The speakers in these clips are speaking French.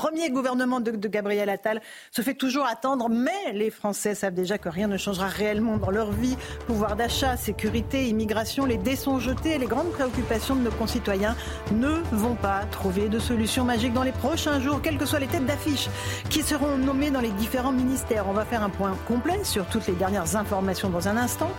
Premier gouvernement de, Gabriel Attal se fait toujours attendre, mais les Français savent déjà que rien ne changera réellement dans leur vie. Pouvoir d'achat, sécurité, immigration, les dés sont jetés et les grandes préoccupations de nos concitoyens ne vont pas trouver de solution magique dans les prochains jours, quelles que soient les têtes d'affiche qui seront nommées dans les différents ministères. On va faire un point complet sur toutes les dernières informations dans un instant.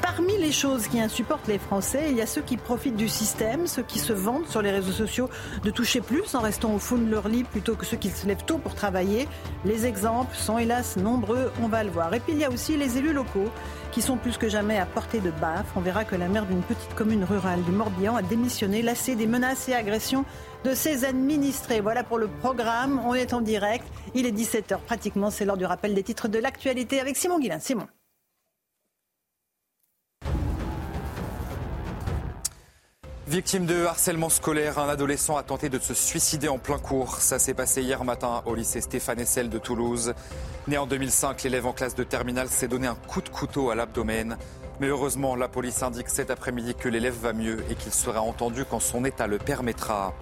Parmi les choses qui insupportent les Français, il y a ceux qui profitent du système, ceux qui se vantent sur les réseaux sociaux de toucher plus en restant au fond de leur lit plutôt que ceux qui se lèvent tôt pour travailler. Les exemples sont hélas nombreux, on va le voir. Et puis il y a aussi les élus locaux qui sont plus que jamais à portée de baffe. On verra que la maire d'une petite commune rurale du Morbihan a démissionné, lassée des menaces et agressions de ses administrés. Voilà pour le programme. On est en direct. Il est 17h pratiquement. C'est l'heure du rappel des titres de l'actualité avec Simon Guillain. Simon. Victime de harcèlement scolaire, un adolescent a tenté de se suicider en plein cours. Ça s'est passé hier matin au lycée Stéphane Essel de Toulouse. Né en 2005, l'élève en classe de terminale s'est donné un coup de couteau à l'abdomen. Mais heureusement, la police indique cet après-midi que l'élève va mieux et qu'il sera entendu quand son état le permettra.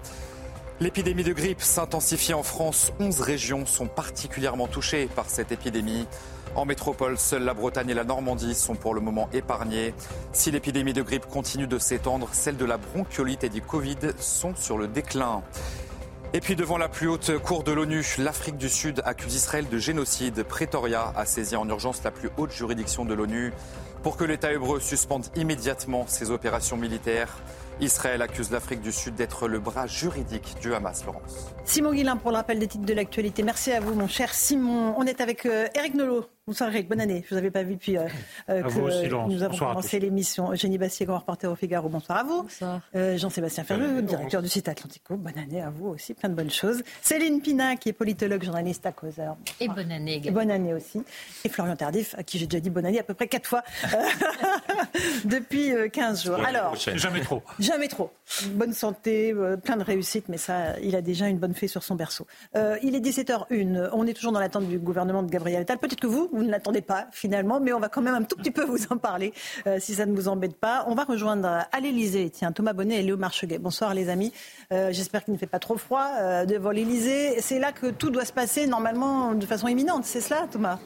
L'épidémie de grippe s'intensifie en France. 11 régions sont particulièrement touchées par cette épidémie. En métropole, seules la Bretagne et la Normandie sont pour le moment épargnées. Si l'épidémie de grippe continue de s'étendre, celles de la bronchiolite et du Covid sont sur le déclin. Et puis devant la plus haute cour de l'ONU, l'Afrique du Sud accuse Israël de génocide. Pretoria a saisi en urgence la plus haute juridiction de l'ONU pour que l'État hébreu suspende immédiatement ses opérations militaires. Israël accuse l'Afrique du Sud d'être le bras juridique du Hamas, Laurence. Simon Guillain pour le rappel des titres de l'actualité. Merci à vous, mon cher Simon. On est avec euh, Eric Nolot. Bonsoir Eric, bonne année. Je ne vous avais pas vu depuis euh, euh, que aussi, nous avons Bonsoir commencé l'émission. Eugénie Bastier, grand reporter au Figaro. Bonsoir à vous. Euh, Jean-Sébastien Ferreux, directeur du site Atlantico. Bonne année à vous aussi, plein de bonnes choses. Céline Pina, qui est politologue, journaliste à Causeur. Et bonne année Et également. bonne année aussi. Et Florian Tardif, à qui j'ai déjà dit bonne année à peu près quatre fois depuis euh, 15 jours. Alors, Jamais trop. Jamais trop. Bonne santé, plein de réussite, mais ça, il a déjà une bonne sur son berceau. Euh, il est 17h01. On est toujours dans l'attente du gouvernement de Gabriel Attal. Peut-être que vous, vous ne l'attendez pas finalement, mais on va quand même un tout petit peu vous en parler, euh, si ça ne vous embête pas. On va rejoindre à l'Elysée, tiens, Thomas Bonnet et Léo Marcheguet. Bonsoir les amis. Euh, J'espère qu'il ne fait pas trop froid devant l'Elysée. C'est là que tout doit se passer normalement de façon imminente. C'est cela, Thomas?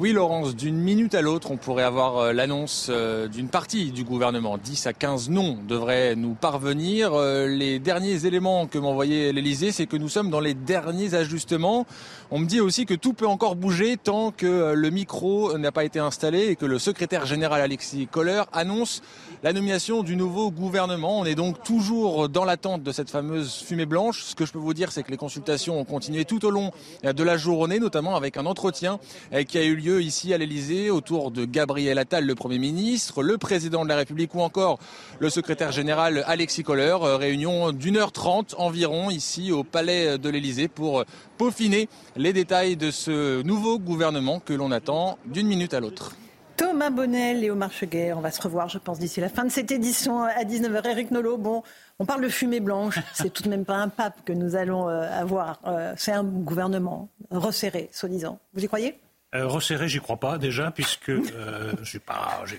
Oui, Laurence, d'une minute à l'autre, on pourrait avoir euh, l'annonce euh, d'une partie du gouvernement. 10 à 15 noms devraient nous parvenir. Euh, Les derniers éléments que m'envoyait l'Elysée, c'est que nous sommes dans les derniers ajustements. On me dit aussi que tout peut encore bouger tant que le micro n'a pas été installé et que le secrétaire général Alexis Kohler annonce la nomination du nouveau gouvernement. On est donc toujours dans l'attente de cette fameuse fumée blanche. Ce que je peux vous dire, c'est que les consultations ont continué tout au long de la journée, notamment avec un entretien euh, qui a eu lieu ici à l'Elysée autour de Gabriel Attal, le Premier ministre, le président de la République ou encore le secrétaire général Alexis Kohler. Euh, Réunion d'une heure trente environ ici au palais de l'Elysée pour peaufiner les détails de ce nouveau gouvernement que l'on attend d'une minute à l'autre. Thomas Bonnet, Léo Marcheguet, on va se revoir, je pense, d'ici la fin de cette édition à 19h. Eric Nolot, bon, on parle de fumée blanche, c'est tout de même pas un pape que nous allons euh, avoir. Euh, c'est un gouvernement resserré, soi-disant. Vous y croyez? Euh, resserré, j'y crois pas déjà, puisque euh, j'ai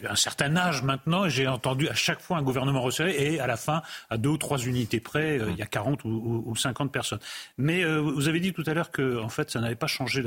un certain âge maintenant, et j'ai entendu à chaque fois un gouvernement resserré, et à la fin, à deux ou trois unités près, euh, il y a 40 ou, ou, ou 50 personnes. Mais euh, vous avez dit tout à l'heure que, en fait, ça n'avait pas changé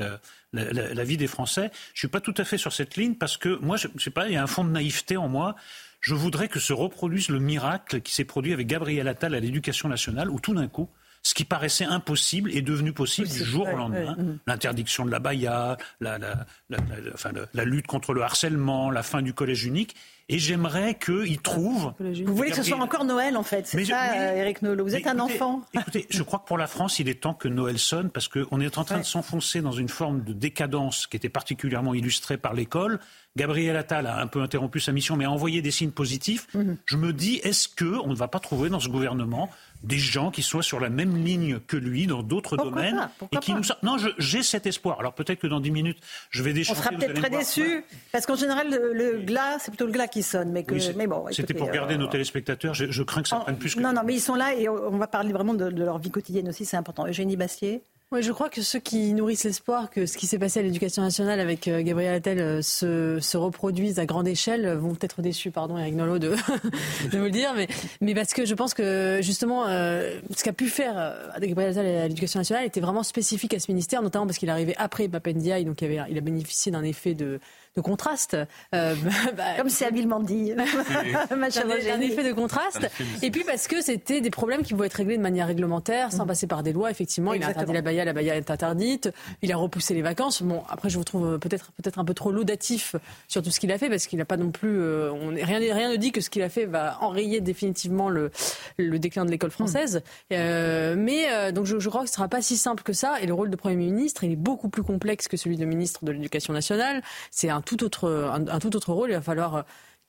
la vie des Français. Je suis pas tout à fait sur cette ligne parce que moi, je, je sais pas, il y a un fond de naïveté en moi. Je voudrais que se reproduise le miracle qui s'est produit avec Gabriel Attal à l'Éducation nationale, où tout d'un coup, ce qui paraissait impossible est devenu possible du jour au lendemain. mm. L'interdiction de la baya, la, la, la, la- enfin, le- la lutte contre le harcèlement, la fin du collège unique. Et j'aimerais qu'ils trouvent. Vous voulez que ce soit encore Noël, en fait, c'est ça, Eric Nolot. Vous êtes un enfant. Écoutez, je crois que pour la France, il est temps que Noël sonne parce qu'on est en train de s'enfoncer dans une forme de décadence qui était particulièrement illustrée par l'école. Gabriel Attal a un peu interrompu sa mission, mais a envoyé des signes positifs. Mhm. Je me dis, est-ce qu'on ne va pas trouver dans ce gouvernement des gens qui soient sur la même ligne que lui dans d'autres domaines et qui nous non j'ai cet espoir. Alors peut-être que dans 10 minutes je vais déchanter on sera peut-être très déçus parce qu'en général le, glas c'est plutôt le glas qui sonne mais que mais bon c'était pour garder nos euh, téléspectateurs. Je, crains que ça prenne plus que non non mais ils sont là et on va parler vraiment de, de leur vie quotidienne aussi c'est important. Eugénie Bastier je crois que ceux qui nourrissent l'espoir que ce qui s'est passé à l'éducation nationale avec euh, Gabriel Attal euh, se, se, reproduise à grande échelle vont être déçus, pardon Eric Nolot de, de vous le dire, mais, mais parce que je pense que justement euh, ce qu'a pu faire Gabriel Attal à l'éducation nationale était vraiment spécifique à ce ministère, notamment parce qu'il arrivé après Papendiaï, donc il a bénéficié d'un effet de de contraste. Euh, bah, Comme c'est habilement dit. un, effet de contraste. Et puis parce que c'était des problèmes qui pouvaient être réglés de manière réglementaire, sans mm. passer par des lois. Effectivement, il a interdit la baya, la baya est interdite. Il a repoussé les vacances. Bon, après, je vous trouve peut-être peut-être un peu trop laudatif sur tout ce qu'il a fait, parce qu'il n'a pas non plus. Euh, on, rien, rien ne dit que ce qu'il a fait va enrayer définitivement le, le déclin de l'école française. Mm. Euh, mais donc je, je, crois que ce sera pas si simple que ça. Et le rôle de Premier ministre, il est beaucoup plus complexe que celui de ministre de l'Éducation nationale. C'est un tout autre, un, tout autre rôle. Il va falloir euh,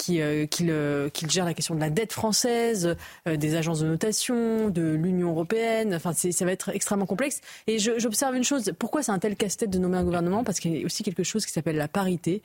euh, euh, qu'il gère la question de la dette française, des agences de notation, de l'Union européenne. Enfin, ça va être extrêmement complexe. Et j'observe une chose. Pourquoi c'est un tel casse-tête de nommer un gouvernement? Parce qu'il y a aussi quelque chose qui s'appelle la parité,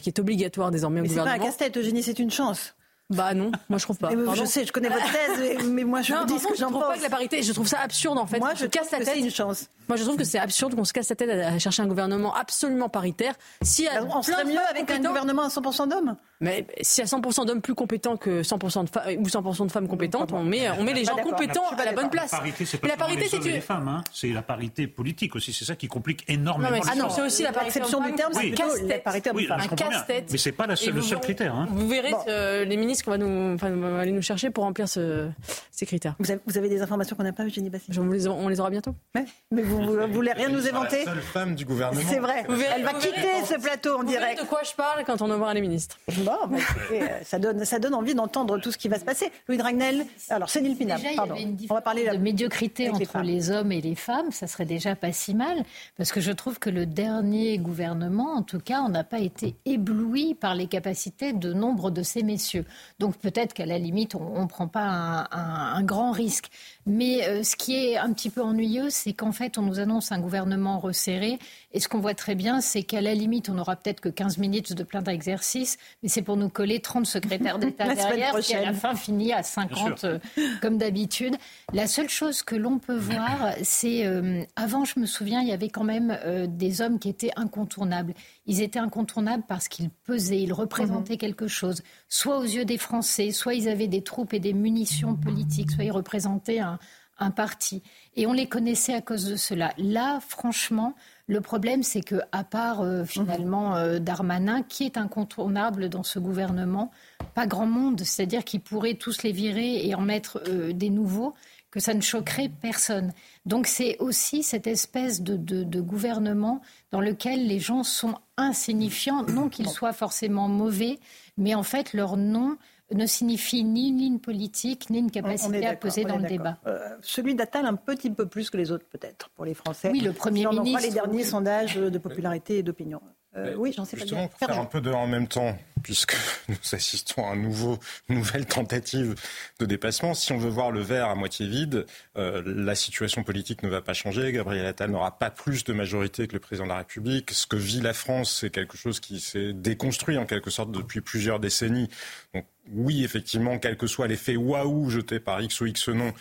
qui est obligatoire désormais au gouvernement. C'est pas un casse-tête, Eugénie, c'est une chance. Bah non, moi je trouve pas. je sais, je connais votre thèse, mais moi je vous dis ce que j'en pense. Je trouve pas que la parité, je trouve ça absurde en fait. Moi je casse la tête. une chance. Moi je trouve que c'est absurde qu'on se casse la tête à chercher un gouvernement absolument paritaire. Si on serait mieux avec un gouvernement à 100% d'hommes. Mais si y a 100% d'hommes plus compétents que 100% de femmes ou 100% de femmes compétentes, on met on met les gens compétents à la bonne place. La parité, c'est pas la parité, c'est les femmes, hein. c'est la parité politique aussi. C'est ça qui complique énormément. Ah non, c'est aussi la perception du terme, c'est la parité homme-femme. Un casse-tête. Mais c'est pas le seul critère. Hein. Vous verrez les ministres qu'on va nous aller nous chercher pour remplir ce, ces critères. Vous avez, vous avez, des informations qu'on n'a pas, Eugénie Bassi on les, on les aura bientôt. Mais, mais vous voulez rien nous éventer la seule femme du gouvernement. C'est vrai. Elle va quitter ce plateau en direct. de quoi je parle quand on aura les ministres. Bon, bah, euh, ça, donne, ça donne envie d'entendre tout ce qui va se passer. Louis Dragnel, alors c'est Neil Pinard, pardon. on va parler de médiocrité entre les, hommes et les femmes, ça serait déjà pas si mal, parce que je trouve que le dernier gouvernement, en tout cas, on n'a pas été ébloui par les capacités de nombre de ces messieurs. Donc peut-être qu'à la limite, on, prend pas un, grand risque. Mais euh, ce qui est un petit peu ennuyeux, c'est qu'en fait, on nous annonce un gouvernement resserré. Et ce qu'on voit très bien, c'est qu'à la limite, on n'aura peut-être que 15 minutes de plein d'exercice, mais c'est pour nous coller 30 secrétaires d'État derrière, qui à la fin finit à 50 euh, comme d'habitude. La seule chose que l'on peut voir, c'est euh, avant, je me souviens, il y avait quand même des hommes qui étaient incontournables. Ils étaient incontournables parce qu'ils pesaient, ils représentaient mhm. quelque chose, soit aux yeux des Français, soit ils avaient des troupes et des munitions politiques, soit ils représentaient un, parti. Et on les connaissait à cause de cela. Là, franchement, le problème, c'est que, à part euh, finalement euh, Darmanin, qui est incontournable dans ce gouvernement, pas grand monde, c'est-à-dire qu'ils pourraient tous les virer et en mettre euh, des nouveaux que ça ne choquerait personne. Donc c'est aussi cette espèce de, gouvernement dans lequel les gens sont insignifiants, non qu'ils soient forcément mauvais, mais en fait leur nom ne signifie ni une ligne politique, ni une capacité à peser dans le débat. Euh, celui d'Attal un petit peu plus que les autres peut-être pour les Français. Oui, le Premier si ministre. les derniers sondages de popularité et d'opinion. Euh, oui, j'en sais Justement, pour faire un peu de en même temps, puisque nous assistons à une nouveau, nouvelle tentative de dépassement. Si on veut voir le verre à moitié vide, euh, la situation politique ne va pas changer. Gabriel Attal n'aura pas plus de majorité que le président de la République. Ce que vit la France, c'est quelque chose qui s'est déconstruit en quelque sorte depuis plusieurs décennies. Donc oui, effectivement, quel que soit l'effet waouh jeté par X ou X nom,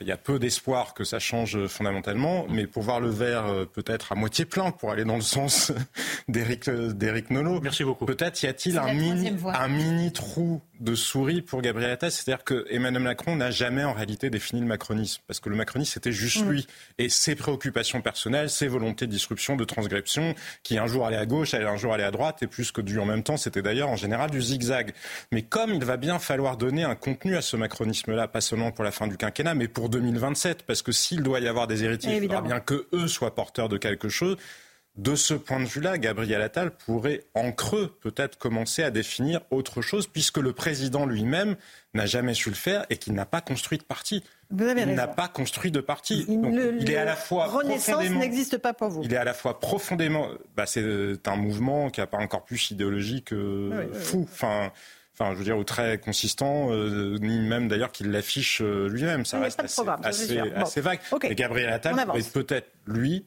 il y a peu d'espoir que ça change fondamentalement, mais pour voir le verre euh, peut-être à moitié plein, pour aller dans le sens d'Éric euh, Nolot. Merci beaucoup. Peut-être y a-t-il un mini, un mini trou de souris pour Gabriel Attal, c'est-à-dire que Emmanuel Macron n'a jamais en réalité défini le macronisme, parce que le macronisme c'était juste mm. lui et ses préoccupations personnelles, ses volontés de disruption, de transgression, qui un jour allait à gauche, allait un jour aller à droite, et plus que du en même temps, c'était d'ailleurs en général du zigzag. Mais comme il va bien falloir donner un contenu à ce macronisme-là, pas seulement pour la fin du quinquennat, mais pour 2027, parce que s'il doit y avoir des héritiers, il faudra bien que eux soient porteurs de quelque chose de ce point de vue-là, Gabriel Attal pourrait en creux peut-être commencer à définir autre chose, puisque le président lui-même n'a jamais su le faire et qu'il n'a pas construit de parti. il n'a pas construit de parti. il est à la fois Renaissance n'existe pas pour vous. Il est à la fois profondément. Bah, c'est un mouvement qui n'a pas encore plus idéologique euh, fou. Enfin. Enfin, je veux dire, ou très consistant, euh, ni même d'ailleurs qu'il l'affiche euh, lui-même. Ça reste assez, vague. Et Gabriel Attal pourrait peut-être, lui,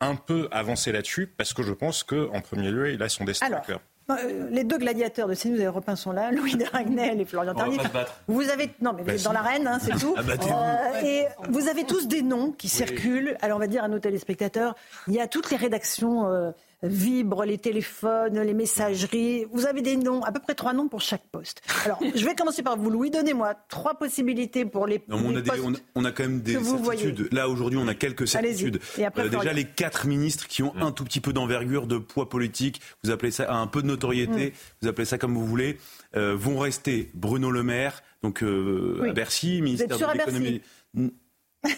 un peu avancer là-dessus parce que je pense qu'en premier lieu, il a son destin à cœur. Euh, les deux gladiateurs de CNews et Europe sont là, Louis de Ragnel et Florian Tardif. Vous avez, non, mais vous bah êtes dans l'arène, hein, c'est tout. Euh, et vous avez tous des noms qui circulent. Alors, on va dire à nos téléspectateurs, il y a toutes les rédactions euh, vibrent les téléphones, les messageries. Vous avez des noms, à peu près trois noms pour chaque poste. Alors, je vais commencer par vous, Louis. Donnez-moi trois possibilités pour les, non, on, a postes on, a quand même des certitudes. Là, aujourd'hui, on a quelques certitudes. Euh, déjà, les quatre ministres qui ont un tout petit peu d'envergure, de poids politique, vous appelez ça un peu de notoriété, mm. vous appelez ça comme vous voulez, euh, vont rester Bruno Le Maire, donc euh, à Bercy, ministère de l'économie.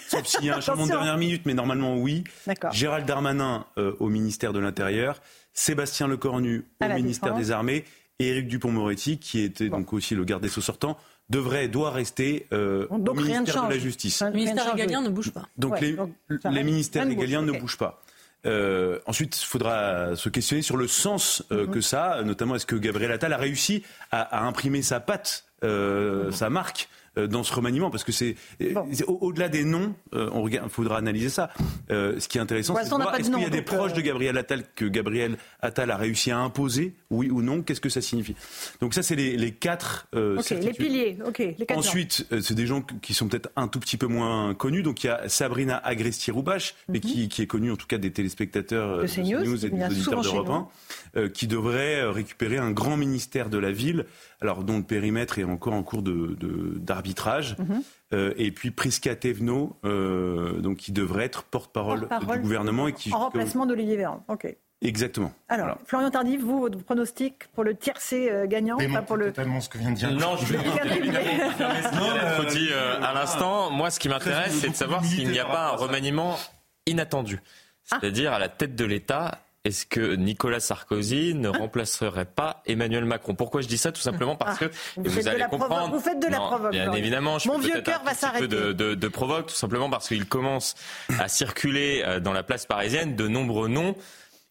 Sauf s'il y a un changement de dernière minute, mais normalement oui. Gérald Darmanin euh, au ministère de l'Intérieur, Sébastien Lecornu au ministère des Armées et Éric Dupont-Moretti, qui était donc aussi le garde des Sceaux sortant, devrait, doit rester euh, au ministère de la Justice. Le ministère régalien ne bouge pas. Donc les, ministères régaliens ne bougent pas. Euh, ensuite, il faudra se questionner sur le sens mhm. que ça a, notamment est-ce que Gabriel Attal a réussi à, imprimer sa patte, mhm. sa marque euh, dans ce remaniement Parce que c'est au-delà des noms, euh, il faudra analyser ça. Euh, ce qui est intéressant, c'est de voir est-ce qu'il y a des proches de Gabriel Attal que Gabriel Attal a réussi à imposer, oui ou non Qu'est-ce que ça signifie? Donc ça, c'est les, les, quatre. les piliers. Ok. Les quatre Ensuite, c'est des gens qui sont peut-être un tout petit peu moins connus. Donc il y a Sabrina Agresti-Roubache, mais mhm. qui, est connue en tout cas des téléspectateurs de CNews, et des auditeurs d'Europe 1, qui devrait récupérer un grand ministère de la ville alors dont le périmètre est encore en cours d'arbitrage. De, mhm. euh, et puis Prisca Thévenot, euh, donc qui devrait être porte-parole du gouvernement. Et qui, en remplacement d'Olivier Véran. Ok. Exactement. Alors, Florian Tardif, vous, votre pronostic pour le tiercé euh, gagnant pas pour le... totalement ce que vient de dire. Non, je vais faut dire à l'instant, moi, ce qui m'intéresse, c'est de savoir s'il n'y a pas un remaniement inattendu. Ah. C'est-à-dire à la tête de l'État est-ce que Nicolas Sarkozy ne ah. remplacerait pas Emmanuel Macron? Pourquoi je dis ça? Tout simplement parce ah. que vous, allez comprendre. Vous faites de la provoque. Bien évidemment, je Mon vieux cœur va s'arrêter. De, de, de provoque, tout simplement parce qu'il commence à circuler euh, dans la place parisienne de nombreux noms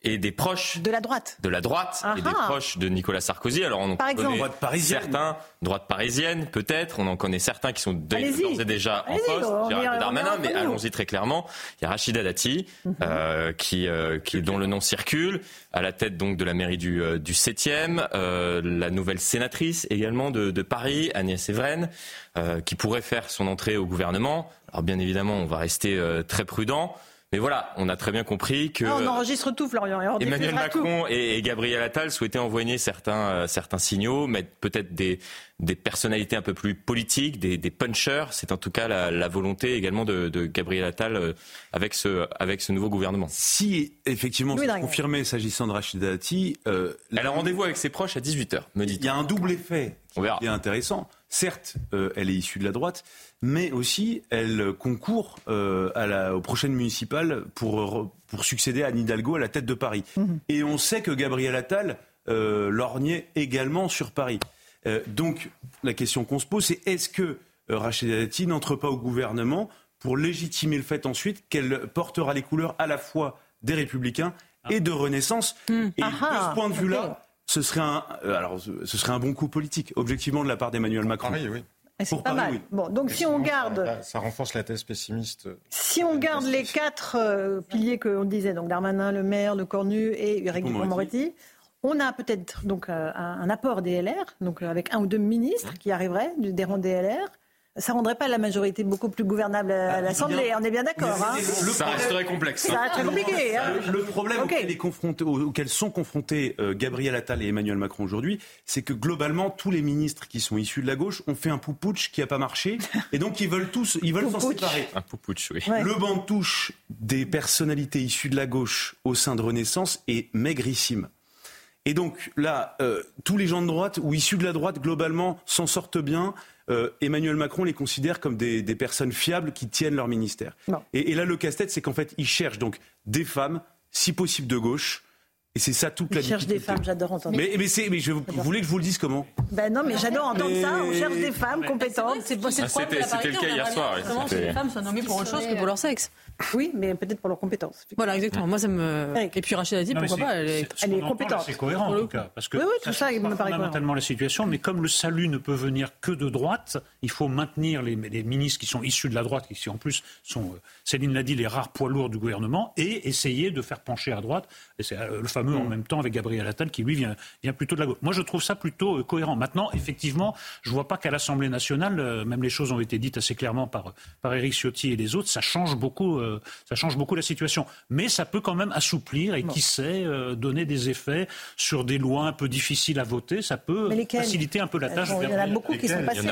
et des proches de la droite, de la droite et des proches de Nicolas Sarkozy. Alors on en Par connaît droite parisienne. certains, droite parisienne peut-être, on en connaît certains qui sont d'ores et déjà en poste, Gérald Darmanin, mais allons-y très clairement. Il y a Rachida Dati, mhm. euh, qui, euh, qui dont le nom circule, à la tête donc de la mairie du, euh, du 7e, euh, la nouvelle sénatrice également de, de Paris, Agnès Evren, euh, qui pourrait faire son entrée au gouvernement. Alors bien évidemment, on va rester très prudent. Mais voilà, on a très bien compris que ah, on enregistre tout, Florian. Emmanuel Macron Et, Gabriel Attal souhaitaient envoyer certains, euh, certains signaux, mettre peut-être des, des personnalités un peu plus politiques, des, des punchers. C'est en tout cas la, la volonté également de, de, Gabriel Attal euh, avec ce, avec ce nouveau gouvernement. Si effectivement c'est confirmé s'agissant de Rachida Dati, euh, elle a rendez-vous avec ses proches à 18h, me dit. Il y a un double effet qui est intéressant. Certes, euh, elle est issue de la droite, mais aussi elle concourt euh, à la, aux prochaines municipales pour, pour succéder à Anne Hidalgo à la tête de Paris. Mhm. Et on sait que Gabriel Attal euh, lorgnait également sur Paris. Euh, donc la question qu'on se pose, c'est est-ce que Rachida Dati n'entre pas au gouvernement pour légitimer le fait ensuite qu'elle portera les couleurs à la fois des Républicains et de Renaissance? Hmm. Et de ce point de vue-là, ce serait un, alors, ce serait un bon coup politique, objectivement, de la part d'Emmanuel Macron. Paris, oui. C'est pas mal. Bon, donc si on garde. Ça, renforce la thèse pessimiste. Si on garde les quatre euh, piliers qu'on disait, donc Darmanin, Le Maire, Le Cornu et Eric Dupond-Moretti, on a peut-être donc euh, un, apport des LR, donc avec un ou deux ministres qui arriveraient des rangs des LR ça rendrait pas la majorité beaucoup plus gouvernable à ah, l'Assemblée. On est bien d'accord. Hein ça resterait complexe. Ça resterait compliqué. Hein le problème auquel, sont confrontés euh, Gabriel Attal et Emmanuel Macron aujourd'hui, c'est que globalement, tous les ministres qui sont issus de la gauche ont fait un poupouche qui n'a pas marché. Et donc, ils veulent tous ils veulent s'en séparer. Un poupouche, oui. Le banc de touche des personnalités issues de la gauche au sein de Renaissance est maigrissime. Et donc là, euh, tous les gens de droite ou issus de la droite, globalement, s'en sortent bien. Euh, Emmanuel Macron les considère comme des, personnes fiables qui tiennent leur ministère. Et, là, le casse-tête, c'est qu'en fait, il cherche donc des femmes, si possible de gauche. Et c'est ça toute la cherche des femmes, j'adore entendre. Mais, mais, mais je, vous voulez que je vous le dise comment? Ben non, mais j'adore entendre ça. On cherche des femmes compétentes. C'est ah, C'était le cas hier soir. Les femmes sont nommées pour autre chose que pour leur sexe. Oui, mais peut-être pour leurs compétences. Voilà, exactement. Moi, ça me. Et puis Rachida dit, pourquoi pas Elle est, elle est compétente. C'est cohérent en tout cas, parce que oui, oui, tout ça, ça me paraît fondamentalement la situation. Mais comme le salut ne peut venir que de droite, il faut maintenir les, les ministres qui sont issus de la droite, qui en plus sont, euh, Céline l'a dit, les rares poids lourds du gouvernement, et essayer de faire pencher à droite. Et c'est euh, le fameux en mm. même temps avec Gabriel Attal qui lui vient, vient plutôt de la gauche. Moi, je trouve ça plutôt euh, cohérent. Maintenant, effectivement, je vois pas qu'à l'Assemblée nationale, même les choses ont été dites assez clairement par par Éric Ciotti et les autres, ça change beaucoup, ça change beaucoup la situation. Mais ça peut quand même assouplir et qui sait euh, donner des effets sur des lois un peu difficiles à voter. Ça peut faciliter un peu la tâche. Il y en a beaucoup qui sont passées.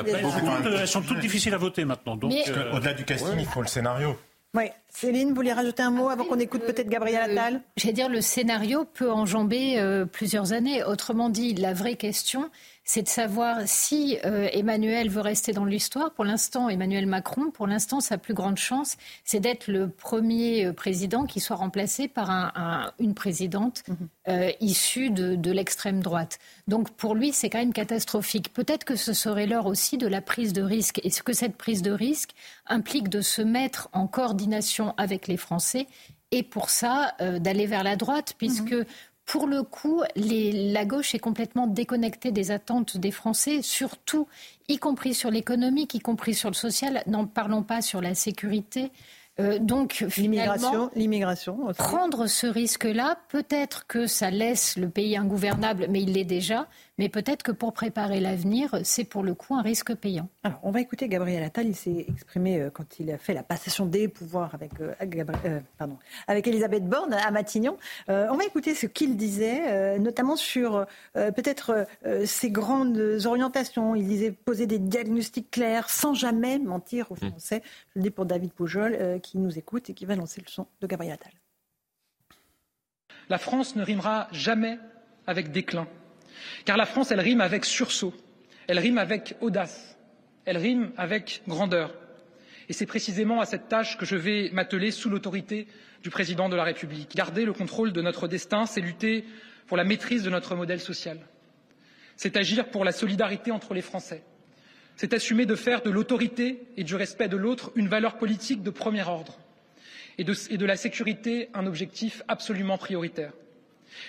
Elles sont toutes difficiles à voter maintenant. Euh, au-delà du casting, il faut le scénario. Oui. Céline, vous voulez rajouter un mot avant qu'on écoute peut-être Gabriel Attal euh, J'allais dire, le scénario peut enjamber plusieurs années. Autrement dit, la vraie question, c'est de savoir si euh, Emmanuel veut rester dans l'histoire. Pour l'instant, Emmanuel Macron, pour l'instant, sa plus grande chance, c'est d'être le premier euh, président qui soit remplacé par une présidente mhm. euh, issue de, l'extrême droite. Donc pour lui, c'est quand même catastrophique. Peut-être que ce serait l'heure aussi de la prise de risque. Et ce que cette prise de risque implique de se mettre en coordination avec les Français et pour ça d'aller vers la droite, puisque mhm pour le coup, la gauche est complètement déconnectée des attentes des Français, surtout, y compris sur l'économique, y compris sur le social. N'en parlons pas sur la sécurité. Euh, donc, l'immigration, l'immigration. Prendre ce risque-là, peut-être que ça laisse le pays ingouvernable, mais il l'est déjà. Mais peut-être que pour préparer l'avenir, c'est pour le coup un risque payant. Alors, on va écouter Gabriel Attal. Il s'est exprimé euh, quand il a fait la passation des pouvoirs avec, euh, euh, pardon, avec Elisabeth Borne à Matignon. on va écouter ce qu'il disait, notamment sur peut-être ses grandes orientations. Il disait poser des diagnostics clairs sans jamais mentir aux mmh. Français. Je le dis pour David Poujol, qui nous écoute et qui va lancer le son de Gabriel Attal. La France ne rimera jamais avec déclin. Car la France, elle rime avec sursaut, elle rime avec audace, elle rime avec grandeur. Et c'est précisément à cette tâche que je vais m'atteler sous l'autorité du président de la République. Garder le contrôle de notre destin, c'est lutter pour la maîtrise de notre modèle social. C'est agir pour la solidarité entre les Français. C'est assumer de faire de l'autorité et du respect de l'autre une valeur politique de premier ordre et de, et de la sécurité un objectif absolument prioritaire.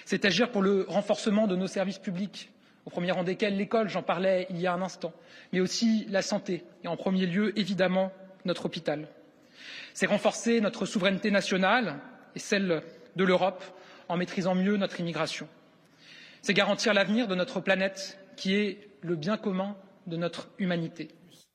C'est agir pour le renforcement de nos services publics, au premier rang desquels l'école, j'en parlais il y a un instant, mais aussi la santé, et en premier lieu, évidemment, notre hôpital. C'est renforcer notre souveraineté nationale et celle de l'Europe en maîtrisant mieux notre immigration. C'est garantir l'avenir de notre planète qui est le bien commun de notre humanité.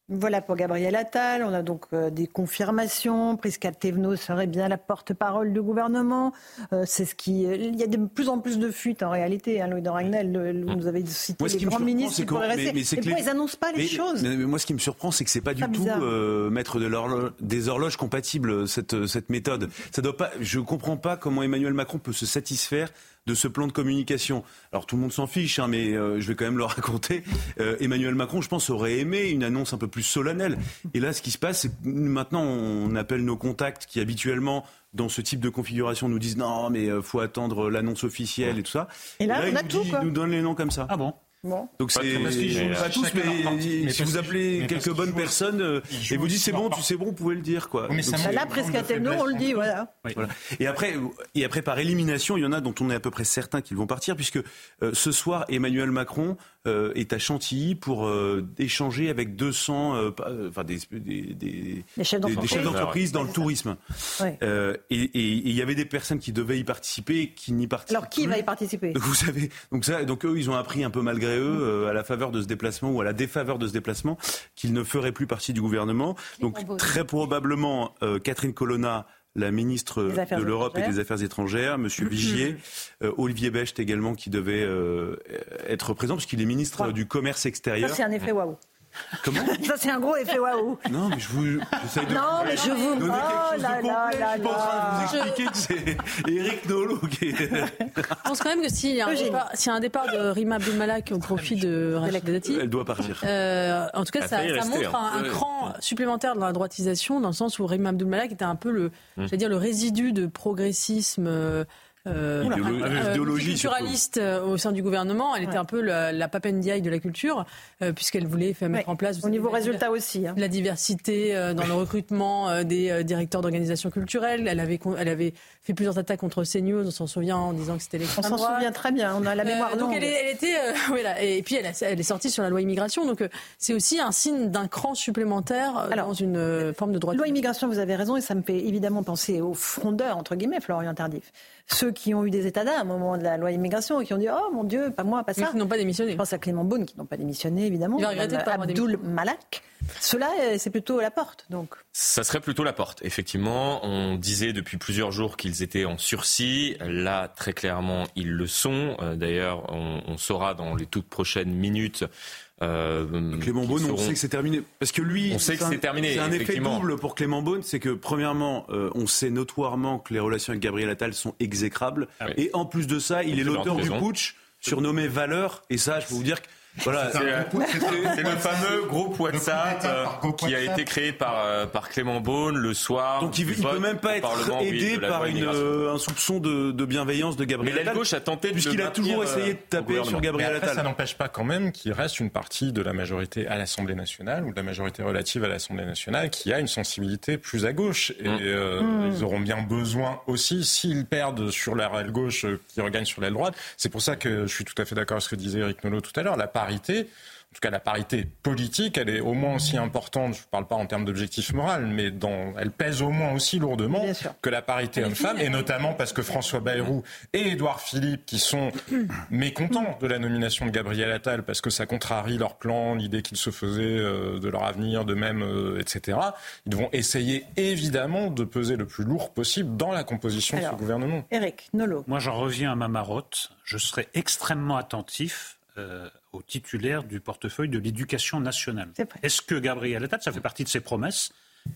Voilà pour Gabriel Attal. On a donc euh, des confirmations. Prisca Thévenot serait bien la porte-parole du gouvernement. Euh, c'est ce qui. Euh, il y a de plus en plus de fuites en réalité. Hein, Louis de Ragnel, vous nous avez cité les grands ministres qui pourraient rester. Mais, pourquoi ils n'annoncent pas les choses mais, moi, ce qui me surprend, c'est que c'est pas du tout mettre de des horloges compatibles cette cette méthode. Ça doit pas. Je comprends pas comment Emmanuel Macron peut se satisfaire de ce plan de communication. Alors tout le monde s'en fiche, hein, mais euh, je vais quand même le raconter. Euh, Emmanuel Macron, je pense, aurait aimé une annonce un peu plus solennelle. Et là, ce qui se passe, c'est que maintenant, on appelle nos contacts qui habituellement dans ce type de configuration nous disent non mais euh, faut attendre l'annonce officielle et tout ça. Et là, on a tout, nous donnent les noms comme ça. Ah bon? Donc c'est pas tous, mais, si vous appelez quelques bonnes personnes euh, et vous dites c'est bon, tu sais bon, vous pouvez le dire quoi. Mais ça là presque à on le dit, voilà. Et après, et après par élimination, il y en a dont on est à peu près certain qu'ils vont partir puisque euh, ce soir Emmanuel Macron euh, est à Chantilly pour échanger avec 200, enfin des, des, des, chefs d'entreprise dans le tourisme. et il y avait des personnes qui devaient y participer qui n'y participent. Alors qui va y participer? Vous savez, donc ça, donc eux ils ont appris un peu malgré eux, euh, à la faveur de ce déplacement ou à la défaveur de ce déplacement, qu'ils ne feraient plus partie du gouvernement. Donc très probablement, euh, Catherine Colonna la ministre de l'Europe et des Affaires étrangères, Monsieur Vigier, euh, Olivier Becht également qui devait être présent puisqu'il est ministre du Commerce extérieur. Ça c'est un effet waouh. Comment Ça, c'est un gros effet waouh. Non, mais je vous. J'essaie de. Non, mais je vous. Donner oh là là là là. Je suis pas en train de vous expliquer que c'est Eric Nolot qui est. Je pense quand même que s'il y, a un départ, y a un départ de Rima Abdelmalak au profit de Rachid Dati. Elle doit partir. Euh, en tout cas, ça, ça montre hein. un, un, cran supplémentaire dans la droitisation, dans le sens où Rima Abdelmalak était un peu le, mmh. dire, le résidu de progressisme. Euh, euh, culturaliste au sein du gouvernement. Elle était un peu la, la papendiaille de la culture, puisqu'elle voulait faire mettre en place. Au niveau résultat aussi. Hein. La diversité dans le recrutement des directeurs d'organisations culturelles. Elle avait, elle avait fait plusieurs attaques contre CNews, on s'en souvient, en disant que c'était l'extrême On s'en souvient très bien, on a la mémoire Donc elle, elle, était, voilà, et puis elle, elle, est sortie sur la loi immigration. Donc c'est aussi un signe d'un cran supplémentaire Alors, dans une forme de droit. Loi immigration, vous avez raison, et ça me fait évidemment penser aux frondeurs entre guillemets, Florian Tardif ceux qui ont eu des états d'âme au moment de la loi immigration et qui ont dit oh mon Dieu, pas moi, pas ça. qui n'ont pas démissionné. Je pense à Clément Beaune qui n'ont pas démissionné évidemment. Il Abdul Malak. Cela, euh, c'est plutôt la porte, donc. Ça serait plutôt la porte. Effectivement, on disait depuis plusieurs jours qu'ils étaient en sursis. Là, très clairement, ils le sont. Euh, d'ailleurs, on, saura dans les toutes prochaines minutes euh, Clément Beaune, on sait que c'est terminé. Parce que lui, on sait que c'est terminé. C'est un effet double pour Clément Beaune, c'est que premièrement, euh, on sait notoirement que les relations avec Gabriel Attal sont exécrables, ah et en plus de ça, il est l'auteur du putsch surnommé Valeur, et ça, je peux vous dire que voilà, c'est le fameux groupe WhatsApp euh, qui a été créé par, euh, par Clément Beaune le soir. Donc il ne peut même pas être aidé par une, euh, un soupçon de, de, bienveillance de Gabriel Attal. Mais gauche a tenté Puisqu'il a toujours essayé de taper sur Gabriel Attal. Ça n'empêche pas quand même qu'il reste une partie de la majorité à l'Assemblée nationale ou de la majorité relative à l'Assemblée nationale qui a une sensibilité plus à gauche. Et mmh. ils auront bien besoin aussi, s'ils perdent sur l'aile gauche, qu'ils regagnent sur l'aile droite. C'est pour ça que je suis tout à fait d'accord avec ce que disait Eric Nolot tout à l'heure. La parité, en tout cas la parité politique, elle est au moins aussi importante, je ne parle pas en termes d'objectif moral, mais dans, elle pèse au moins aussi lourdement que la parité homme-femme, et notamment parce que François Bayrou et Édouard Philippe, qui sont mécontents de la nomination de Gabriel Attal, parce que ça contrarie leur plan, l'idée qu'ils se faisaient euh, de leur avenir, de même, euh, etc., ils vont essayer évidemment de peser le plus lourd possible dans la composition de ce gouvernement. Eric Nolot. Moi j'en reviens à ma marotte, je serai extrêmement attentif. Euh, au titulaire du portefeuille de l'éducation nationale. Est-ce que Gabriel Attal, ça fait partie de ses promesses,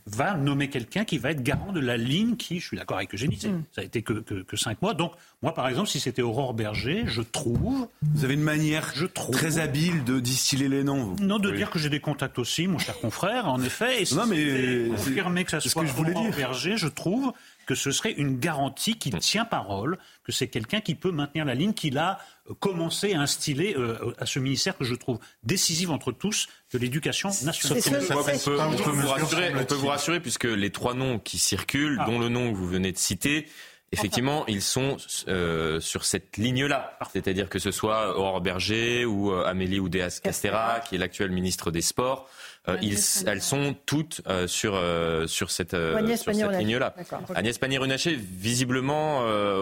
va nommer quelqu'un qui va être garant de la ligne qui, je suis d'accord avec Eugénie, mm. ça a été que, que, cinq mois. Donc, moi, par exemple, si c'était Aurore Berger, je trouve... Vous avez une manière je trouve, très habile de distiller les noms. Non, de dire que j'ai des contacts aussi, mon cher confrère, en effet. Et si non, mais... confirmer que ça soit que je Aurore Berger, je trouve que ce serait une garantie qu'il mm. tient parole, que c'est quelqu'un qui peut maintenir la ligne qu'il a euh, commencé à instiller euh, à ce ministère que je trouve décisif entre tous de l'éducation nationale. On, peut, vous rassurer, puisque les trois noms qui circulent, ah. dont le nom que vous venez de citer, Effectivement, ils sont euh, sur cette ligne-là. C'est-à-dire que ce soit Aurore Berger ou Amélie Oudéas-Castera, qui est l'actuelle ministre des Sports, euh, elles sont toutes euh, sur, euh, sur cette, sur cette ligne-là. Agnès Pannier-Runacher, visiblement,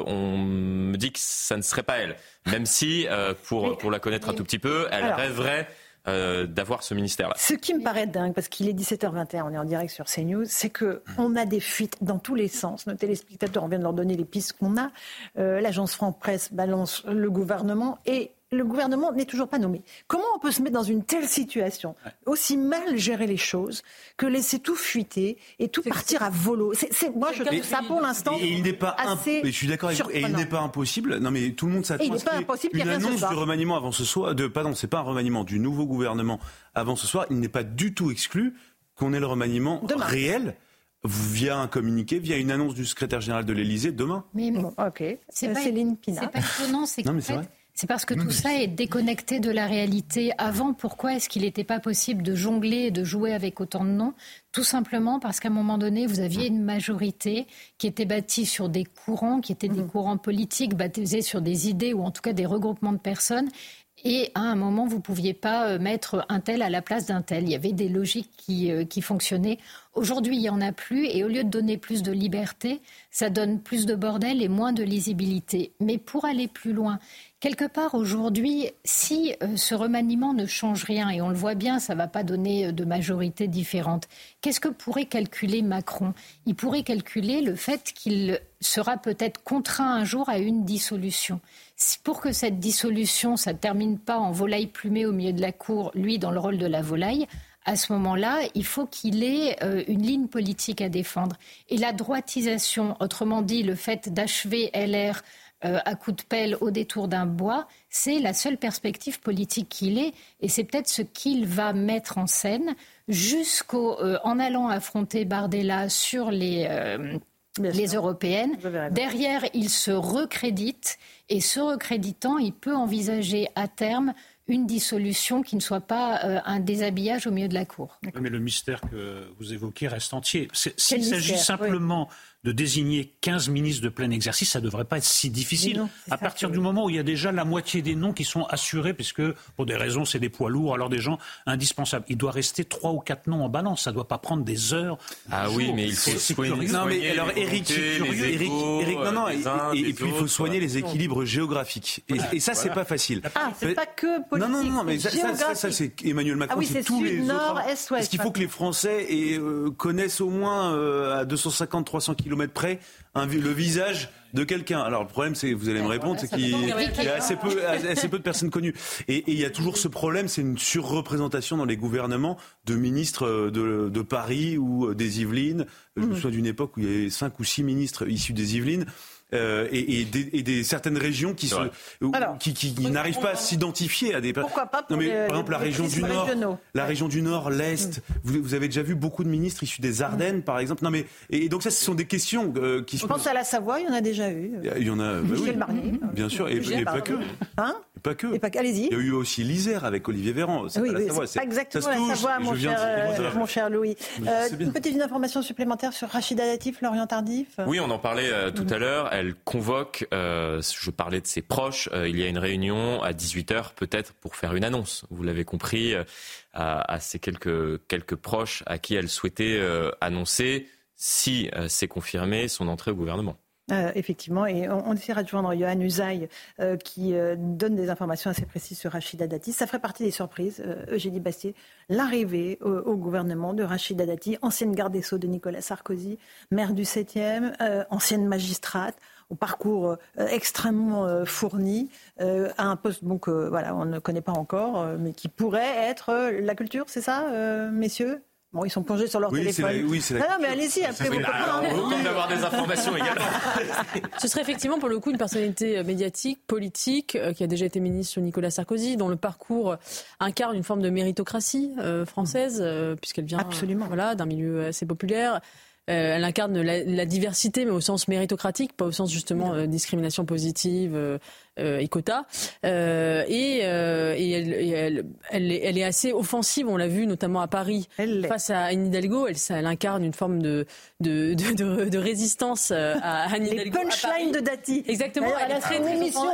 on me dit que ça ne serait pas elle. Même si, pour, pour la connaître un tout petit peu, elle rêverait d'avoir ce ministère-là. Ce qui me paraît dingue, parce qu'il est 17h21, on est en direct sur CNews, c'est que on a des fuites dans tous les sens. Nos téléspectateurs, on vient de leur donner les pistes qu'on a. L'agence France Presse balance le gouvernement et le gouvernement n'est toujours pas nommé. Comment on peut se mettre dans une telle situation, aussi mal gérer les choses, que laisser tout fuiter et tout partir à volo? C'est, Moi, je trouve ça pour l'instant. Et il n'est pas assez je suis d'accord avec Et il n'est pas impossible. Non, mais tout le monde s'attend à ce une annonce du remaniement avant ce soir. De, pardon, c'est pas un remaniement du nouveau gouvernement avant ce soir. Il n'est pas du tout exclu qu'on ait le remaniement réel via un communiqué, via une annonce du secrétaire général de l'Élysée demain. Mais, ok. C'est pas, Céline Pina. C'est pas étonnant, c'est que c'est parce que tout ça est déconnecté de la réalité. Avant, pourquoi est-ce qu'il n'était pas possible de jongler et de jouer avec autant de noms? Tout simplement parce qu'à un moment donné, vous aviez une majorité qui était bâtie sur des courants, qui étaient des mmh. courants politiques baptisés sur des idées ou en tout cas des regroupements de personnes. Et à un moment, vous ne pouviez pas euh, mettre un tel à la place d'un tel. Il y avait des logiques qui, euh, qui fonctionnaient. Aujourd'hui, il n'y en a plus. Et au lieu de donner plus de liberté, ça donne plus de bordel et moins de lisibilité. Mais pour aller plus loin, quelque part aujourd'hui, si euh, ce remaniement ne change rien, et on le voit bien, ça ne va pas donner de majorité différente, qu'est-ce que pourrait calculer Macron? Il pourrait calculer le fait qu'il sera peut-être contraint un jour à une dissolution. Pour que cette dissolution, ça ne termine pas en volaille plumée au milieu de la cour, lui dans le rôle de la volaille, à ce moment-là, il faut qu'il ait euh, une ligne politique à défendre. Et la droitisation, autrement dit le fait d'achever LR euh, à coup de pelle au détour d'un bois, c'est la seule perspective politique qu'il ait, et c'est peut-être ce qu'il va mettre en scène jusqu'au, euh, en allant affronter Bardella sur les, les européennes. Derrière, il se recrédite et se recréditant, il peut envisager à terme une dissolution qui ne soit pas euh, un déshabillage au milieu de la cour. mais le mystère que vous évoquez reste entier. S'il s'agit simplement de désigner 15 ministres de plein exercice, ça ne devrait pas être si difficile. à partir du moment où il y a déjà la moitié des noms qui sont assurés, puisque pour des raisons, c'est des poids lourds, alors des gens indispensables. Il doit rester trois ou quatre noms en balance. Ça ne doit pas prendre des heures. Ah oui, mais il faut soigner. Non, mais alors Eric, Eric, non, non, et, puis il faut soigner les équilibres géographiques. Et, ça, c'est pas facile. Ah, c'est pas que politique. Non, non, non, mais ça, ça, c'est Emmanuel Macron, ah c'est tous les nord, Est, ouest. Parce qu'il faut que les Français euh, connaissent au moins euh, à 250-300 km près le visage de quelqu'un. Alors le problème, c'est, vous allez me répondre, c'est qu'il y a assez peu, assez peu de personnes connues. Et, il y a toujours ce problème, c'est une surreprésentation dans les gouvernements de ministres euh, de, Paris ou euh, des Yvelines. Je me mmh. souviens d'une époque où il y avait cinq ou six ministres issus des Yvelines. Euh, et, des, certaines régions qui, qui, qui, n'arrivent pas à s'identifier à des. Pourquoi pas non, mais, Par exemple, la région du Nord, la région du Nord, l'Est. Mm. Vous, avez déjà vu beaucoup de ministres issus des Ardennes, par exemple. Non, mais et, donc ça, ce sont des questions euh, qui. Je pense à la Savoie, il y en a déjà eu. Il y en a. Bah Michel Barnier. Bien sûr, et, pas que. Hein pas que. Allez-y. Il y a eu aussi l'Isère avec Olivier Véran. Oui, oui c'est pas exactement la Savoie, mon cher, euh, mon cher Louis. une petite information supplémentaire sur Rachida Dati, Florian Tardif. Oui, on en parlait tout à l'heure. Elle convoque euh, je parlais de ses proches, euh, il y a une réunion à 18h peut-être pour faire une annonce. Vous l'avez compris, euh, à, ses quelques, proches à qui elle souhaitait annoncer, si c'est confirmé, son entrée au gouvernement. effectivement, et on, essaiera de joindre Johan Usaï qui donne des informations assez précises sur Rachida Dati. Ça ferait partie des surprises, Eugénie Bastier, l'arrivée au, gouvernement de Rachida Dati, ancienne garde des Sceaux de Nicolas Sarkozy, maire du 7e, ancienne magistrate, au parcours euh, extrêmement euh, fourni, euh, à un poste que voilà, on ne connaît pas encore, mais qui pourrait être la culture, c'est ça, messieurs? Bon, ils sont plongés sur leur téléphone. oui, c'est la... Non, non, mais allez-y, après vous Autant d'avoir des informations également. Ce serait effectivement pour le coup une personnalité médiatique, politique, qui a déjà été ministre sur Nicolas Sarkozy, dont le parcours incarne une forme de méritocratie française, puisqu'elle vient Absolument. Voilà, d'un milieu assez populaire. Euh, elle incarne la, diversité, mais au sens méritocratique, pas au sens justement euh, discrimination positive euh, et quota. et, elle, est, assez offensive, on l'a vu notamment à Paris, face à Anne Hidalgo. Elle, incarne une forme de, de, résistance à Anne Hidalgo. Les punchlines de Dati. Exactement. Elle, est très,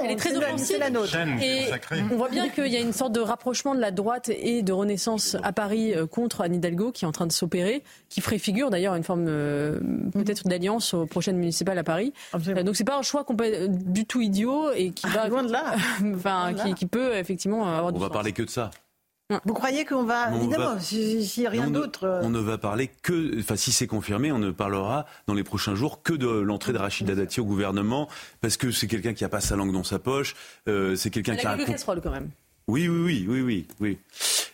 elle est très offensive. La nôtre. Et on voit bien qu'il y a une sorte de rapprochement de la droite et de renaissance à Paris contre Anne Hidalgo qui est en train de s'opérer, qui ferait figure d'ailleurs une forme euh, peut-être d'alliance aux prochaines municipales à Paris. Euh, donc c'est pas un choix du tout idiot et qui va loin de là, enfin qui, peut effectivement avoir. On va parler que de ça. Vous croyez qu'on va, évidemment, s'il n'y a rien d'autre. Euh, on ne va parler que, enfin, si c'est confirmé, on ne parlera dans les prochains jours que de l'entrée de Rachida Dati au gouvernement, parce que c'est quelqu'un qui a pas sa langue dans sa poche, c'est quelqu'un qui a. quelques casseroles quand même. Oui, oui, oui, oui, oui, oui.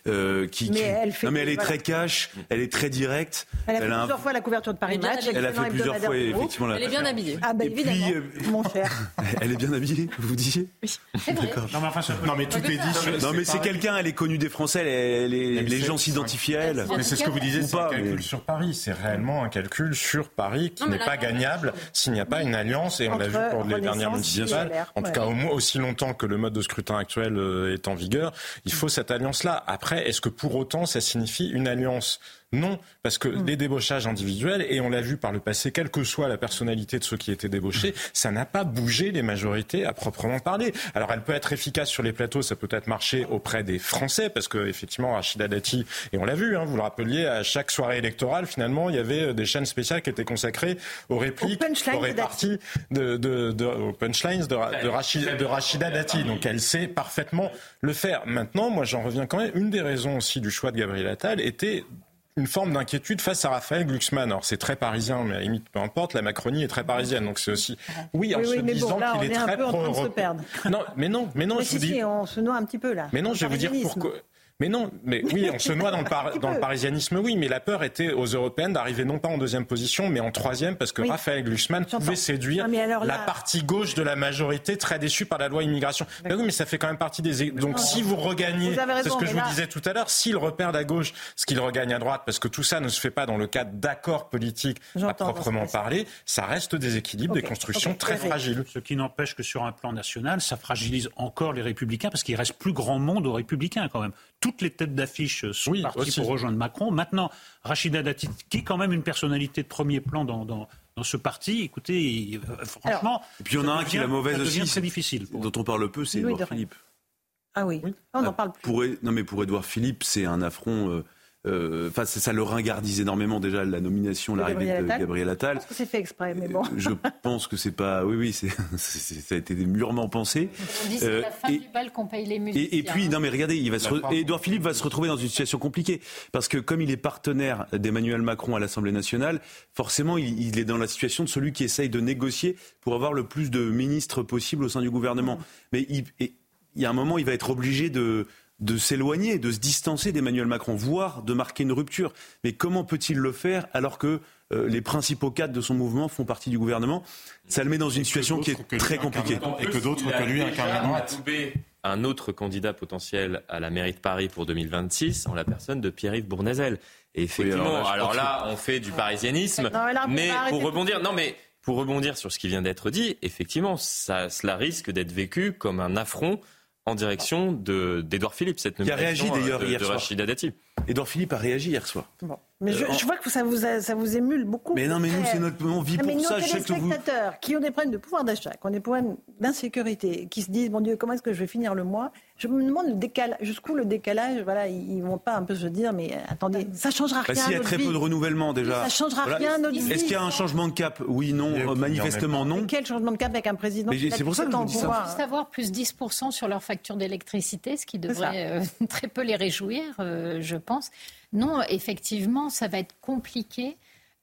Euh, qui, mais elle fait. Non, mais elle est très cash, elle est très directe. Elle a fait plusieurs fois la couverture de Paris Match. Elle a fait plusieurs fois, effectivement. La... Elle est bien habillée. Ah, bah évidemment, euh, mon cher. elle est bien habillée, vous disiez Oui. D'accord. Non, mais, enfin, non, mais tout est dit. Non, mais c'est quelqu'un, elle est connue des Français, les gens s'identifient à elle. Mais c'est ce que vous disiez, c'est un calcul sur Paris. C'est réellement un calcul sur Paris qui n'est pas gagnable s'il n'y a pas une alliance, et on l'a vu pour les dernières municipales. En tout cas, au moins aussi longtemps que le mode de scrutin actuel euh, est en vigueur, il faut cette alliance-là. Après, est-ce que pour autant ça signifie une alliance? Non, parce que mm. les débauchages individuels, et on l'a vu par le passé, quelle que soit la personnalité de ceux qui étaient débauchés, mm. ça n'a pas bougé les majorités à proprement parler. Alors elle peut être efficace sur les plateaux, ça peut être marché auprès des Français, parce que effectivement Rachida Dati, et on l'a vu, hein, vous le rappeliez, à chaque soirée électorale, finalement, il y avait euh, des chaînes spéciales qui étaient consacrées aux répliques, aux réparties, de, de, de, aux punchlines de, de, Rachida, de Rachida Dati. Donc elle sait parfaitement le faire. Maintenant, moi j'en reviens quand même, une des raisons aussi du choix de Gabriel Attal était une forme d'inquiétude face à Raphaël Glucksmann. Alors c'est très parisien, mais à la limite, peu importe, la Macronie est très parisienne. Donc c'est aussi. Oui, en se disant qu'il est, très pro Non, mais non, mais non, je vous dis. on se noie un petit peu là. Mais non, je vais vous dire pourquoi. Mais non, mais oui, on se noie dans le, dans le parisianisme, oui, mais la peur était aux européennes d'arriver non pas en deuxième position, mais en troisième, parce que Raphaël Glucksmann pouvait séduire la partie gauche de la majorité très déçue par la loi immigration. Mais oui, mais ça fait quand même partie des. Donc si vous regagnez, c'est ce que je vous disais tout à l'heure, s'il repère à gauche ce qu'il regagne à droite, parce que tout ça ne se fait pas dans le cadre d'accords politiques à proprement parler, ça reste des équilibres, des constructions très fragiles. Ce qui n'empêche que sur un plan national, ça fragilise encore les républicains, parce qu'il reste plus grand monde aux républicains quand même toutes les têtes d'affiche sont parties pour rejoindre Macron. Maintenant, Rachida Dati, qui est quand même une personnalité de premier plan dans, dans, ce parti, écoutez, euh, franchement. et puis il y en a un qui est la mauvaise aussi. très difficile. Dont on parle peu, c'est Edouard Philippe. Ah oui, on en parle plus. Pour, non, mais pour Edouard Philippe, c'est un affront. Euh, enfin, ça, le ringardise énormément déjà la nomination, l'arrivée de Gabriel Attal. c'est fait exprès, mais bon. Je pense que c'est pas. Oui, oui, c'est, ça a été mûrement pensé. On dit c'est euh, la fin et, du bal qu'on paye les musiciens. Et, puis, non, mais regardez, il va Edouard Philippe va se retrouver dans une situation compliquée parce que comme il est partenaire d'Emmanuel Macron à l'Assemblée nationale, forcément, il, est dans la situation de celui qui essaye de négocier pour avoir le plus de ministres possible au sein du gouvernement. Mmh. Mais il, il y a un moment, il va être obligé de de s'éloigner, de se distancer d'Emmanuel Macron, voire de marquer une rupture. Mais comment peut-il le faire alors que euh, les principaux cadres de son mouvement font partie du gouvernement? Ça le met dans une situation qui est très compliquée. Et que d'autres que lui incarnent un autre candidat potentiel à la mairie de Paris pour 2026 en la personne de Pierre-Yves Bournazel. Et effectivement, alors, là, on fait du parisianisme, mais pour rebondir, non mais pour rebondir sur ce qui vient d'être dit, effectivement, ça, cela risque d'être vécu comme un affront en direction d'Edouard Philippe, cette nomination qui a réagi d'ailleurs euh, hier de Rachida Dati. Edouard Philippe a réagi hier soir. Mais je, euh, je, vois que ça vous, ça vous émule beaucoup. Mais non, mais nous, c'est notre, on vit pour mais ça. Je sais que vous... qui ont des problèmes de pouvoir d'achat, qui ont des problèmes d'insécurité, qui se disent, mon Dieu, comment est-ce que je vais finir le mois? Je me demande le décalage, jusqu'où le décalage, voilà, ils vont pas un peu se dire, mais attendez, ça changera bah, rien. S'il y a très peu de renouvellement déjà. Ça changera rien notre Est-ce qu'il y a un changement de cap? Oui, non, manifestement non. quel changement de cap avec un président C'est pour ça que je vous dis ça. Juste avoir plus 10% sur leur facture d'électricité, ce qui devrait euh, très peu les réjouir, euh, je pense. Non, effectivement, ça va être compliqué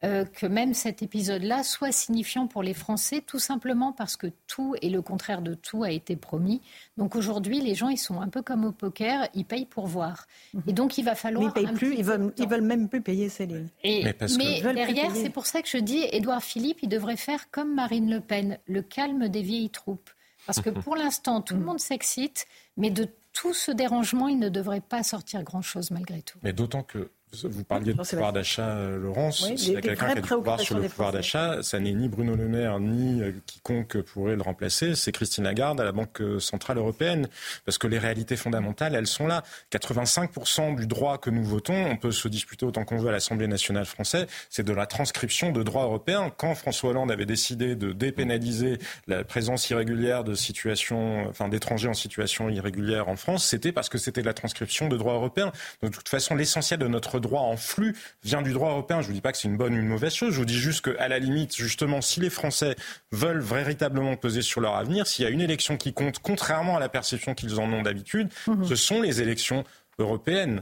euh, que même cet épisode-là soit signifiant pour les Français, tout simplement parce que tout et le contraire de tout a été promis. Donc aujourd'hui, les gens, ils sont un peu comme au poker, ils payent pour voir. Et donc il va falloir. Mais ils payent plus, ils veulent, ils veulent même plus payer Céline. Et, mais, derrière, c'est pour ça que je dis, Édouard Philippe, il devrait faire comme Marine Le Pen, le calme des vieilles troupes. Parce que pour l'instant, tout le monde s'excite, mais de tout ce dérangement, il ne devrait pas sortir grand-chose malgré tout. Mais d'autant que vous parliez de pouvoir d'achat, euh, Laurence. S'il y a quelqu'un qui a du pouvoir sur le pouvoir d'achat, ça n'est ni Bruno Le Maire ni euh, quiconque pourrait le remplacer. C'est Christine Lagarde à la Banque Centrale Européenne. Parce que les réalités fondamentales, elles sont là. 85% du droit que nous votons, on peut se disputer autant qu'on veut à l'Assemblée nationale française, c'est de la transcription de droit européen. Quand François Hollande avait décidé de dépénaliser la présence irrégulière de situations, enfin d'étrangers en situation irrégulière en France, c'était parce que c'était la transcription de droit européen. de toute façon, l'essentiel de notre droit en flux vient du droit européen. Je ne vous dis pas que c'est une bonne ou une mauvaise chose. Je vous dis juste qu'à la limite, justement, si les Français veulent véritablement peser sur leur avenir, s'il y a une élection qui compte, contrairement à la perception qu'ils en ont d'habitude, mhm. ce sont les élections européennes.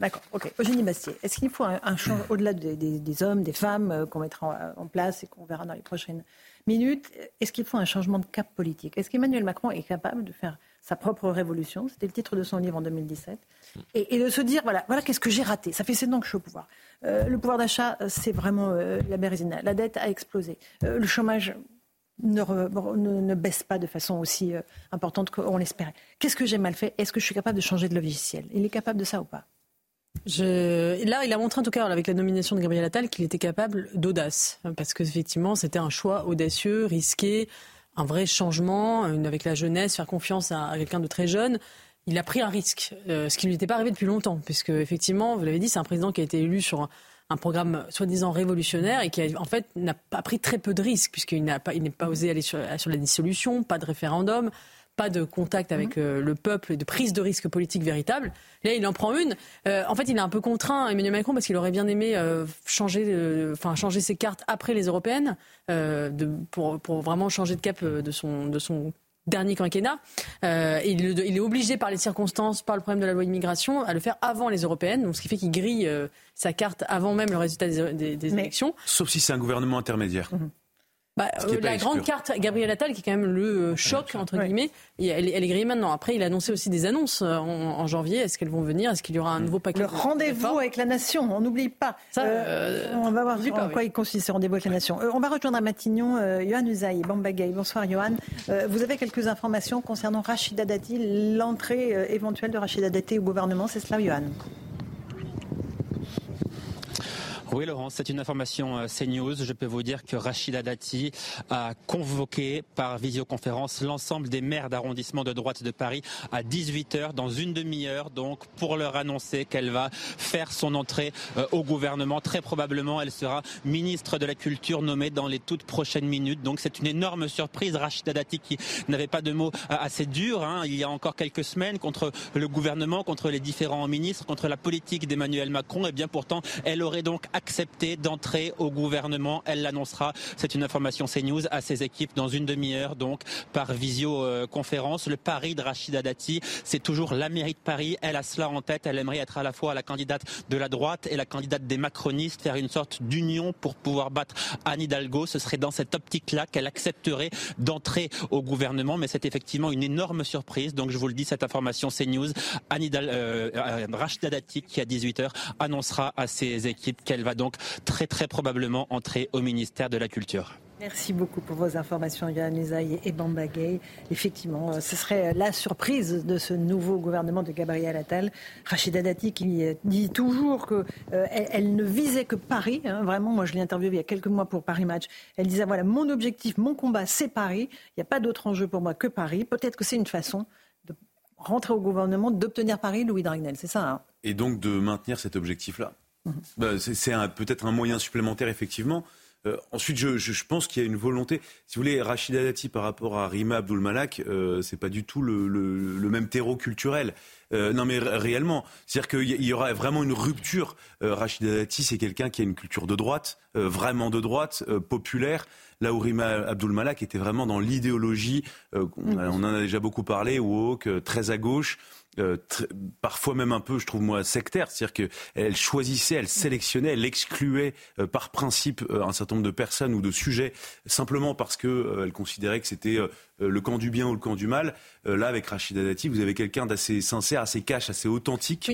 D'accord, ok. Eugénie Bastier, est-ce qu'il faut un, changement au-delà des, hommes, des femmes euh, qu'on mettra en, place et qu'on verra dans les prochaines minutes Est-ce qu'il faut un changement de cap politique? Est-ce qu'Emmanuel Macron est capable de faire sa propre révolution? C'était le titre de son livre en 2017 et, de se dire voilà, voilà qu'est-ce que j'ai raté. Ça fait sept ans que je suis au pouvoir. Euh, le pouvoir d'achat, euh, c'est vraiment euh, la bérésina. La dette a explosé. le chômage ne, baisse pas de façon aussi importante qu'on l'espérait. Qu'est-ce que j'ai mal fait? Est-ce que je suis capable de changer de logiciel? Il est capable de ça ou pas? Là, il a montré en tout cas avec la nomination de Gabriel Attal qu'il était capable d'audace, parce qu'effectivement, c'était un choix audacieux, risqué, un vrai changement, avec la jeunesse, faire confiance à quelqu'un de très jeune il a pris un risque, euh, ce qui ne lui était pas arrivé depuis longtemps, puisque effectivement, vous l'avez dit, c'est un président qui a été élu sur un, programme soi-disant révolutionnaire et qui, en fait, n'a pas pris très peu de risques, puisqu'il n'a pas, il n'est pas osé aller sur, la dissolution, pas de référendum, pas de contact avec mhm. euh, le peuple et de prise de risque politique véritable. Là, il en prend une. Euh, en fait, il est un peu contraint, Emmanuel Macron, parce qu'il aurait bien aimé changer, enfin, changer ses cartes après les européennes, de, pour, pour, vraiment changer de cap de son, de son dernier quinquennat. Euh, il, est obligé par les circonstances, par le problème de la loi immigration, à le faire avant les européennes, donc ce qui fait qu'il grille euh, sa carte avant même le résultat des, élections. Sauf si c'est un gouvernement intermédiaire. Mhm. Bah, euh, la grande carte, Gabriel Attal, qui est quand même le euh, choc, entre guillemets, elle, elle, est grillée maintenant. Après, il a annoncé aussi des annonces euh, en, janvier. Est-ce qu'elles vont venir? Est-ce qu'il y aura un nouveau paquet Le rendez-vous avec la nation, on n'oublie pas. Ça, on va voir en quoi il consiste, ce rendez-vous avec la nation. on va rejoindre à Matignon Johan Usaï, Bambagay. Bonsoir Johan. vous avez quelques informations concernant Rachida Dati, l'entrée éventuelle de Rachida Dati au gouvernement, c'est cela Johan? Oui, Laurent, c'est une information euh, CNews. Je peux vous dire que Rachida Dati a convoqué par visioconférence l'ensemble des maires d'arrondissement de droite de Paris à 18h, dans une demi-heure, donc, pour leur annoncer qu'elle va faire son entrée euh, au gouvernement. Très probablement, elle sera ministre de la Culture nommée dans les toutes prochaines minutes. Donc, c'est une énorme surprise. Rachida Dati qui n'avait pas de mots euh, assez durs, hein, il y a encore quelques semaines, contre le gouvernement, contre les différents ministres, contre la politique d'Emmanuel Macron. Et bien pourtant, elle aurait donc accepté d'entrer au gouvernement. Elle l'annoncera, c'est une information CNews, à ses équipes dans une demi-heure, donc par visioconférence. Le pari de Rachida Dati, c'est toujours la mairie de Paris. Elle a cela en tête. Elle aimerait être à la fois la candidate de la droite et la candidate des macronistes, faire une sorte d'union pour pouvoir battre Anne Hidalgo. Ce serait dans cette optique-là qu'elle accepterait d'entrer au gouvernement. Mais c'est effectivement une énorme surprise. Donc je vous le dis, cette information CNews, Anne Hidalgo, euh, euh, Rachida Dati, qui à 18h annoncera à ses équipes qu'elle va donc très très probablement entrer au ministère de la Culture. Merci beaucoup pour vos informations, Yann Usaï et Bambagay. Effectivement, euh, ce serait la surprise de ce nouveau gouvernement de Gabriel Attal. Rachida Dati qui dit toujours qu'elle euh, elle ne visait que Paris. Hein. vraiment, moi je l'ai interviewée il y a quelques mois pour Paris Match. Elle disait voilà, mon objectif, mon combat, c'est Paris. Il n'y a pas d'autre enjeu pour moi que Paris. Peut-être que c'est une façon de rentrer au gouvernement, d'obtenir Paris, Louis Dragnel. C'est ça. Hein? Et donc de maintenir cet objectif-là? Bah, c'est peut-être un moyen supplémentaire, effectivement. Euh, ensuite, je, pense qu'il y a une volonté. Si vous voulez, Rachida Dati par rapport à Rima Abdul Malak, euh, c'est pas du tout le, même terreau culturel. Euh, non, mais réellement, c'est-à-dire qu'il y aura vraiment une rupture. Rachida Dati, c'est quelqu'un qui a une culture de droite, vraiment de droite, populaire. Là où Rima Abdul Malak était vraiment dans l'idéologie, on, en a déjà beaucoup parlé, woke, très à gauche. Euh, parfois même un peu, je trouve moi, sectaire. C'est-à-dire qu'elle choisissait, elle sélectionnait, elle excluait euh, par principe euh, un certain nombre de personnes ou de sujets simplement parce qu'elle considérait que c'était le camp du bien ou le camp du mal. là, avec Rachida Dati, vous avez quelqu'un d'assez sincère, assez cash, assez authentique.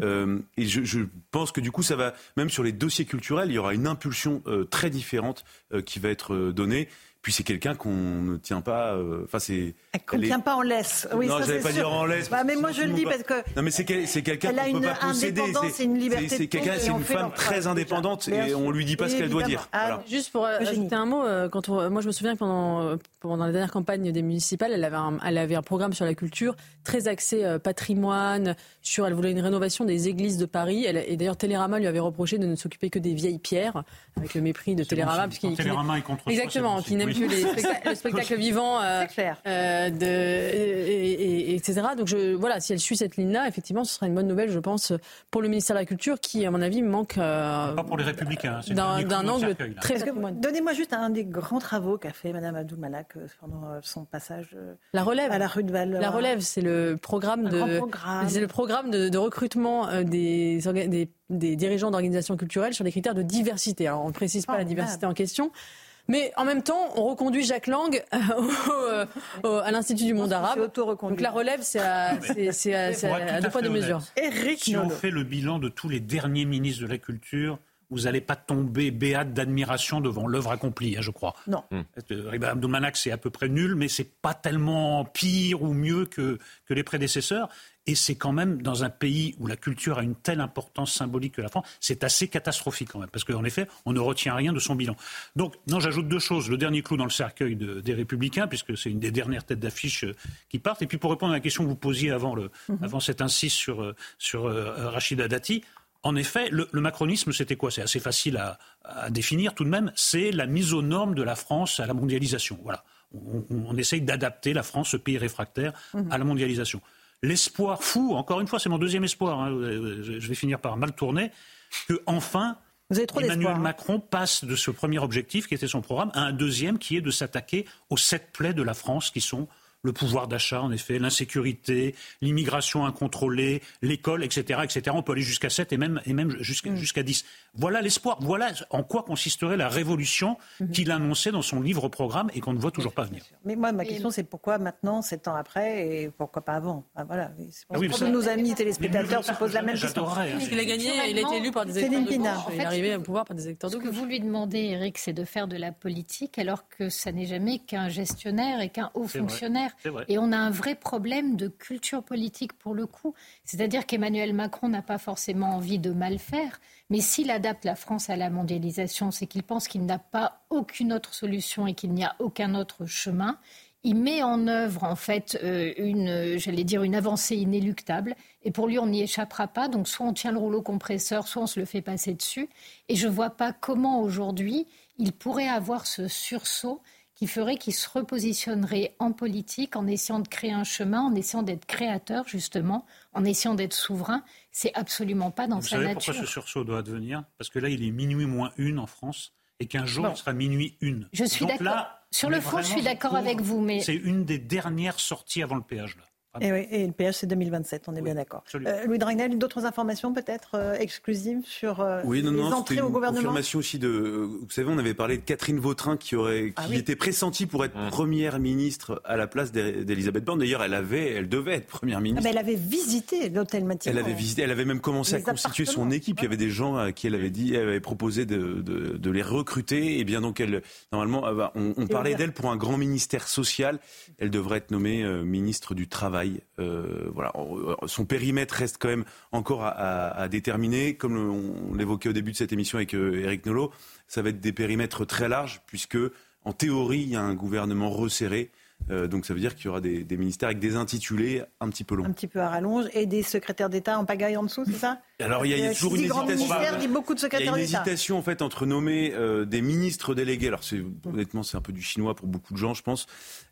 et je, je, pense que du coup, ça va, même sur les dossiers culturels, il y aura une impulsion très différente qui va être donnée. Puis c'est quelqu'un qu'on ne tient pas. Euh, enfin, c'est. Qu'on ne tient pas en laisse. Oui, non, je n'allais pas dire en laisse. Bah, mais moi, je le dis parce que. Non, mais c'est quelqu'un qu'on ne peut pas posséder. C'est une liberté. C'est quelqu'un, c'est une femme très indépendante et on lui dit pas ce qu'elle doit dire. Ah, juste pour euh, ajouter un mot, euh, quand moi, je me souviens que pendant, pendant la dernière campagne des municipales, elle avait, un, elle avait un programme sur la culture très axé patrimoine. Sur, elle voulait une rénovation des églises de Paris. Elle, et d'ailleurs, Télérama lui avait reprosé de ne s'occuper que des vieilles pierres, avec le mépris de Télérama. Télérama est contre Exactement, qui n'aime les spectacle vivant, euh, euh, de, et, etc. Donc je, voilà, si elle suit cette ligne-là, effectivement, ce sera une bonne nouvelle, je pense, pour le ministère de la Culture, qui, à mon avis, manque euh, pas pour les Républicains, d'un angle très. Donnez-moi juste un des grands travaux qu'a fait Madame Abdou Malak pendant son passage la relève. à la rue de Val. La relève, c'est le programme de, c'est le programme de, recrutement des, des, des dirigeants d'organisations culturelles sur les critères de diversité. Alors on ne précise pas oh, la diversité en question. Mais en même temps, on reconduit Jacques Lang euh, à l'Institut du monde arabe. Donc la relève, c'est à, deux poids, deux mesures. si on fait le bilan de tous les derniers ministres de la Culture, vous n'allez pas tomber béate d'admiration devant l'œuvre accomplie, hein, je crois. Non. Mmh. Riba c'est à peu près nul, mais c'est pas tellement pire ou mieux que, que les prédécesseurs. Et c'est quand même dans un pays où la culture a une telle importance symbolique que la France, c'est assez catastrophique quand même, parce qu'en effet, on ne retient rien de son bilan. Donc, non, j'ajoute deux choses. Le dernier clou dans le cercueil des Républicains, puisque c'est une des dernières têtes d'affiche euh, qui partent. Et puis pour répondre à la question que vous posiez avant, le, mmh. avant cette insiste sur, euh, sur euh, Rachida Dati, en effet, le, macronisme, c'était quoi? C'est assez facile à, définir tout de même. C'est la mise aux normes de la France à la mondialisation. Voilà. On, essaye d'adapter la France, ce pays réfractaire, mhm. à la mondialisation. L'espoir fou, encore une fois, c'est mon deuxième espoir, hein, je vais finir par mal tourner, que enfin Emmanuel hein. Macron passe de ce premier objectif, qui était son programme, à un deuxième, qui est de s'attaquer aux sept plaies de la France, qui sont le pouvoir d'achat, en effet, l'insécurité, l'immigration incontrôlée, l'école, etc., etc. On peut aller jusqu'à 7 et même, et même jusqu'à mm. jusqu'à 10. Voilà l'espoir. Voilà en quoi consisterait la révolution mm-hmm. qu'il annonçait dans son livre-programme et qu'on ne voit toujours pas venir. Mais moi, ma question, c'est pourquoi maintenant, 7 ans après, et pourquoi pas avant? Ah, Voilà. Ah oui, nos amis téléspectateurs se posent la même question. Hein. Il a gagné, il a été élu par des électeurs de Il est arrivé au pouvoir par des électeurs de Ce que vous lui demandez, Eric, c'est de faire de la politique, alors que ça n'est jamais qu'un gestionnaire et qu'un haut fonctionnaire. Et on a un vrai problème de culture politique pour le coup. C'est-à-dire qu'Emmanuel Macron n'a pas forcément envie de mal faire, mais s'il adapte la France à la mondialisation, c'est qu'il pense qu'il n'a pas aucune autre solution et qu'il n'y a aucun autre chemin. Il met en œuvre en fait euh, une, j'allais dire une avancée inéluctable, et pour lui on n'y échappera pas. Donc soit on tient le rouleau compresseur, soit on se le fait passer dessus. Et je ne vois pas comment aujourd'hui il pourrait avoir ce sursaut qui ferait qu'il se repositionnerait en politique en essayant de créer un chemin, en essayant d'être créateur justement, en essayant d'être souverain. C'est absolument pas dans sa savez nature. Pourquoi ce sursaut doit advenir? Parce que là, il est minuit moins une en France et qu'un jour, il sera minuit une. Je suis d'accord. Sur le fond, je suis d'accord avec vous, mais c'est une des dernières sorties avant le péage là. Et, oui, et le péage, c'est 2027, on est bien d'accord. Euh, Louis Dragnel, d'autres informations peut-être euh, exclusives sur euh, oui, non, les non, entrées au gouvernement? confirmation aussi de. Vous savez, on avait parlé de Catherine Vautrin qui, aurait, ah qui était pressentie pour être première ministre à la place d'Elisabeth Borne. D'ailleurs, elle, avait, elle devait être première ministre. Ah, elle avait visité l'hôtel Matignon. Elle avait visité, elle avait même commencé à constituer son équipe. Il y avait des gens à qui elle avait dit, elle avait proposé de, de, de les recruter. Et bien donc, elle, normalement, on, on parlait d'elle pour un grand ministère social. Elle devrait être nommée ministre du Travail. Euh, voilà, son périmètre reste quand même encore à, déterminer. Comme on l'évoquait au début de cette émission avec Eric euh, Nolot, ça va être des périmètres très larges puisque, en théorie, il y a un gouvernement resserré. Euh, donc ça veut dire qu'il y aura des, ministères avec des intitulés un petit peu longs. Un petit peu à rallonge et des secrétaires d'État en pagaille en dessous, c'est ça? Alors il y a, toujours une hésitation. beaucoup de secrétaires il y a une hésitation en fait entre nommer des ministres délégués. Alors c'est honnêtement c'est un peu du chinois pour beaucoup de gens, je pense.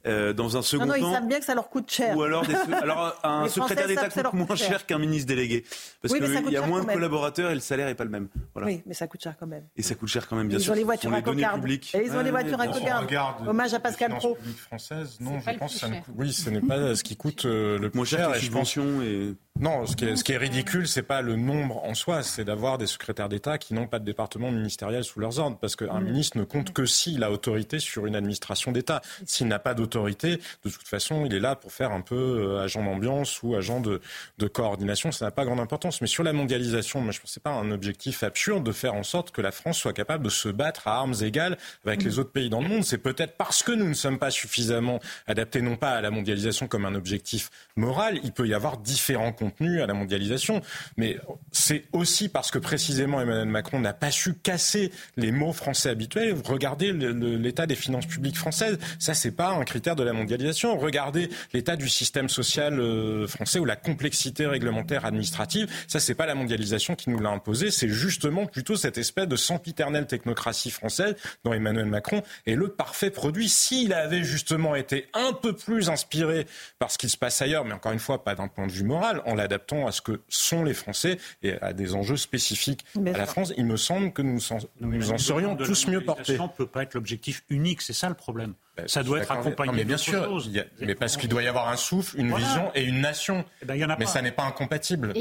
Euh, dans un second non, non, ils savent bien que ça leur coûte cher. Ou alors, alors un secrétaire d'État coûte moins cher, qu'un ministre délégué. Parce qu'il y a moins de collaborateurs et le salaire n'est pas le même. Voilà. Oui, mais ça coûte cher quand même. Et ça coûte cher quand même, bien ils sûr. Ont les voitures à cocarde. Et ils ont les voitures à cocarde. Hommage à Pascal Pro. française, non, je pense que ça oui, ce n'est pas ce qui coûte euh, le moins cher. subventions et non, ce qui est, ce qui est ridicule, c'est pas le nombre en soi, c'est d'avoir des secrétaires d'État qui n'ont pas de département ministériel sous leurs ordres, parce qu'un mm. ministre ne compte que s'il a autorité sur une administration d'État. S'il n'a pas d'autorité, de toute façon, il est là pour faire un peu euh, agent d'ambiance ou agent de, de coordination. Ça n'a pas grande importance. Mais sur la mondialisation, moi, je pense que pas un objectif absurde de faire en sorte que la France soit capable de se battre à armes égales avec les autres pays dans le monde. C'est peut-être parce que nous ne sommes pas suffisamment adaptés, non pas à la mondialisation comme un objectif moral. Il peut y avoir différents contenu à la mondialisation. Mais c'est aussi parce que précisément Emmanuel Macron n'a pas su casser les mots français habituels. Regardez l'état des finances publiques françaises. Ça, c'est pas un critère de la mondialisation. Regardez l'état du système social euh, français ou la complexité réglementaire administrative. Ça, c'est pas la mondialisation qui nous l'a imposé. C'est justement plutôt cette espèce de sempiternelle technocratie française dont Emmanuel Macron est le parfait produit. S'il avait justement été un peu plus inspiré par ce qui se passe ailleurs, mais encore une fois, pas d'un point de vue moral, en l'adaptant à ce que sont les Français et à des enjeux spécifiques à la France, il me semble que nous, nous en serions tous mieux portés. ne peut pas être l'objectif unique, c'est ça le problème. Ben, ça doit être accompagné. mais bien sûr, mais parce qu'il doit y avoir un souffle, une vision et une nation. Eh ben, mais ça n'est pas incompatible.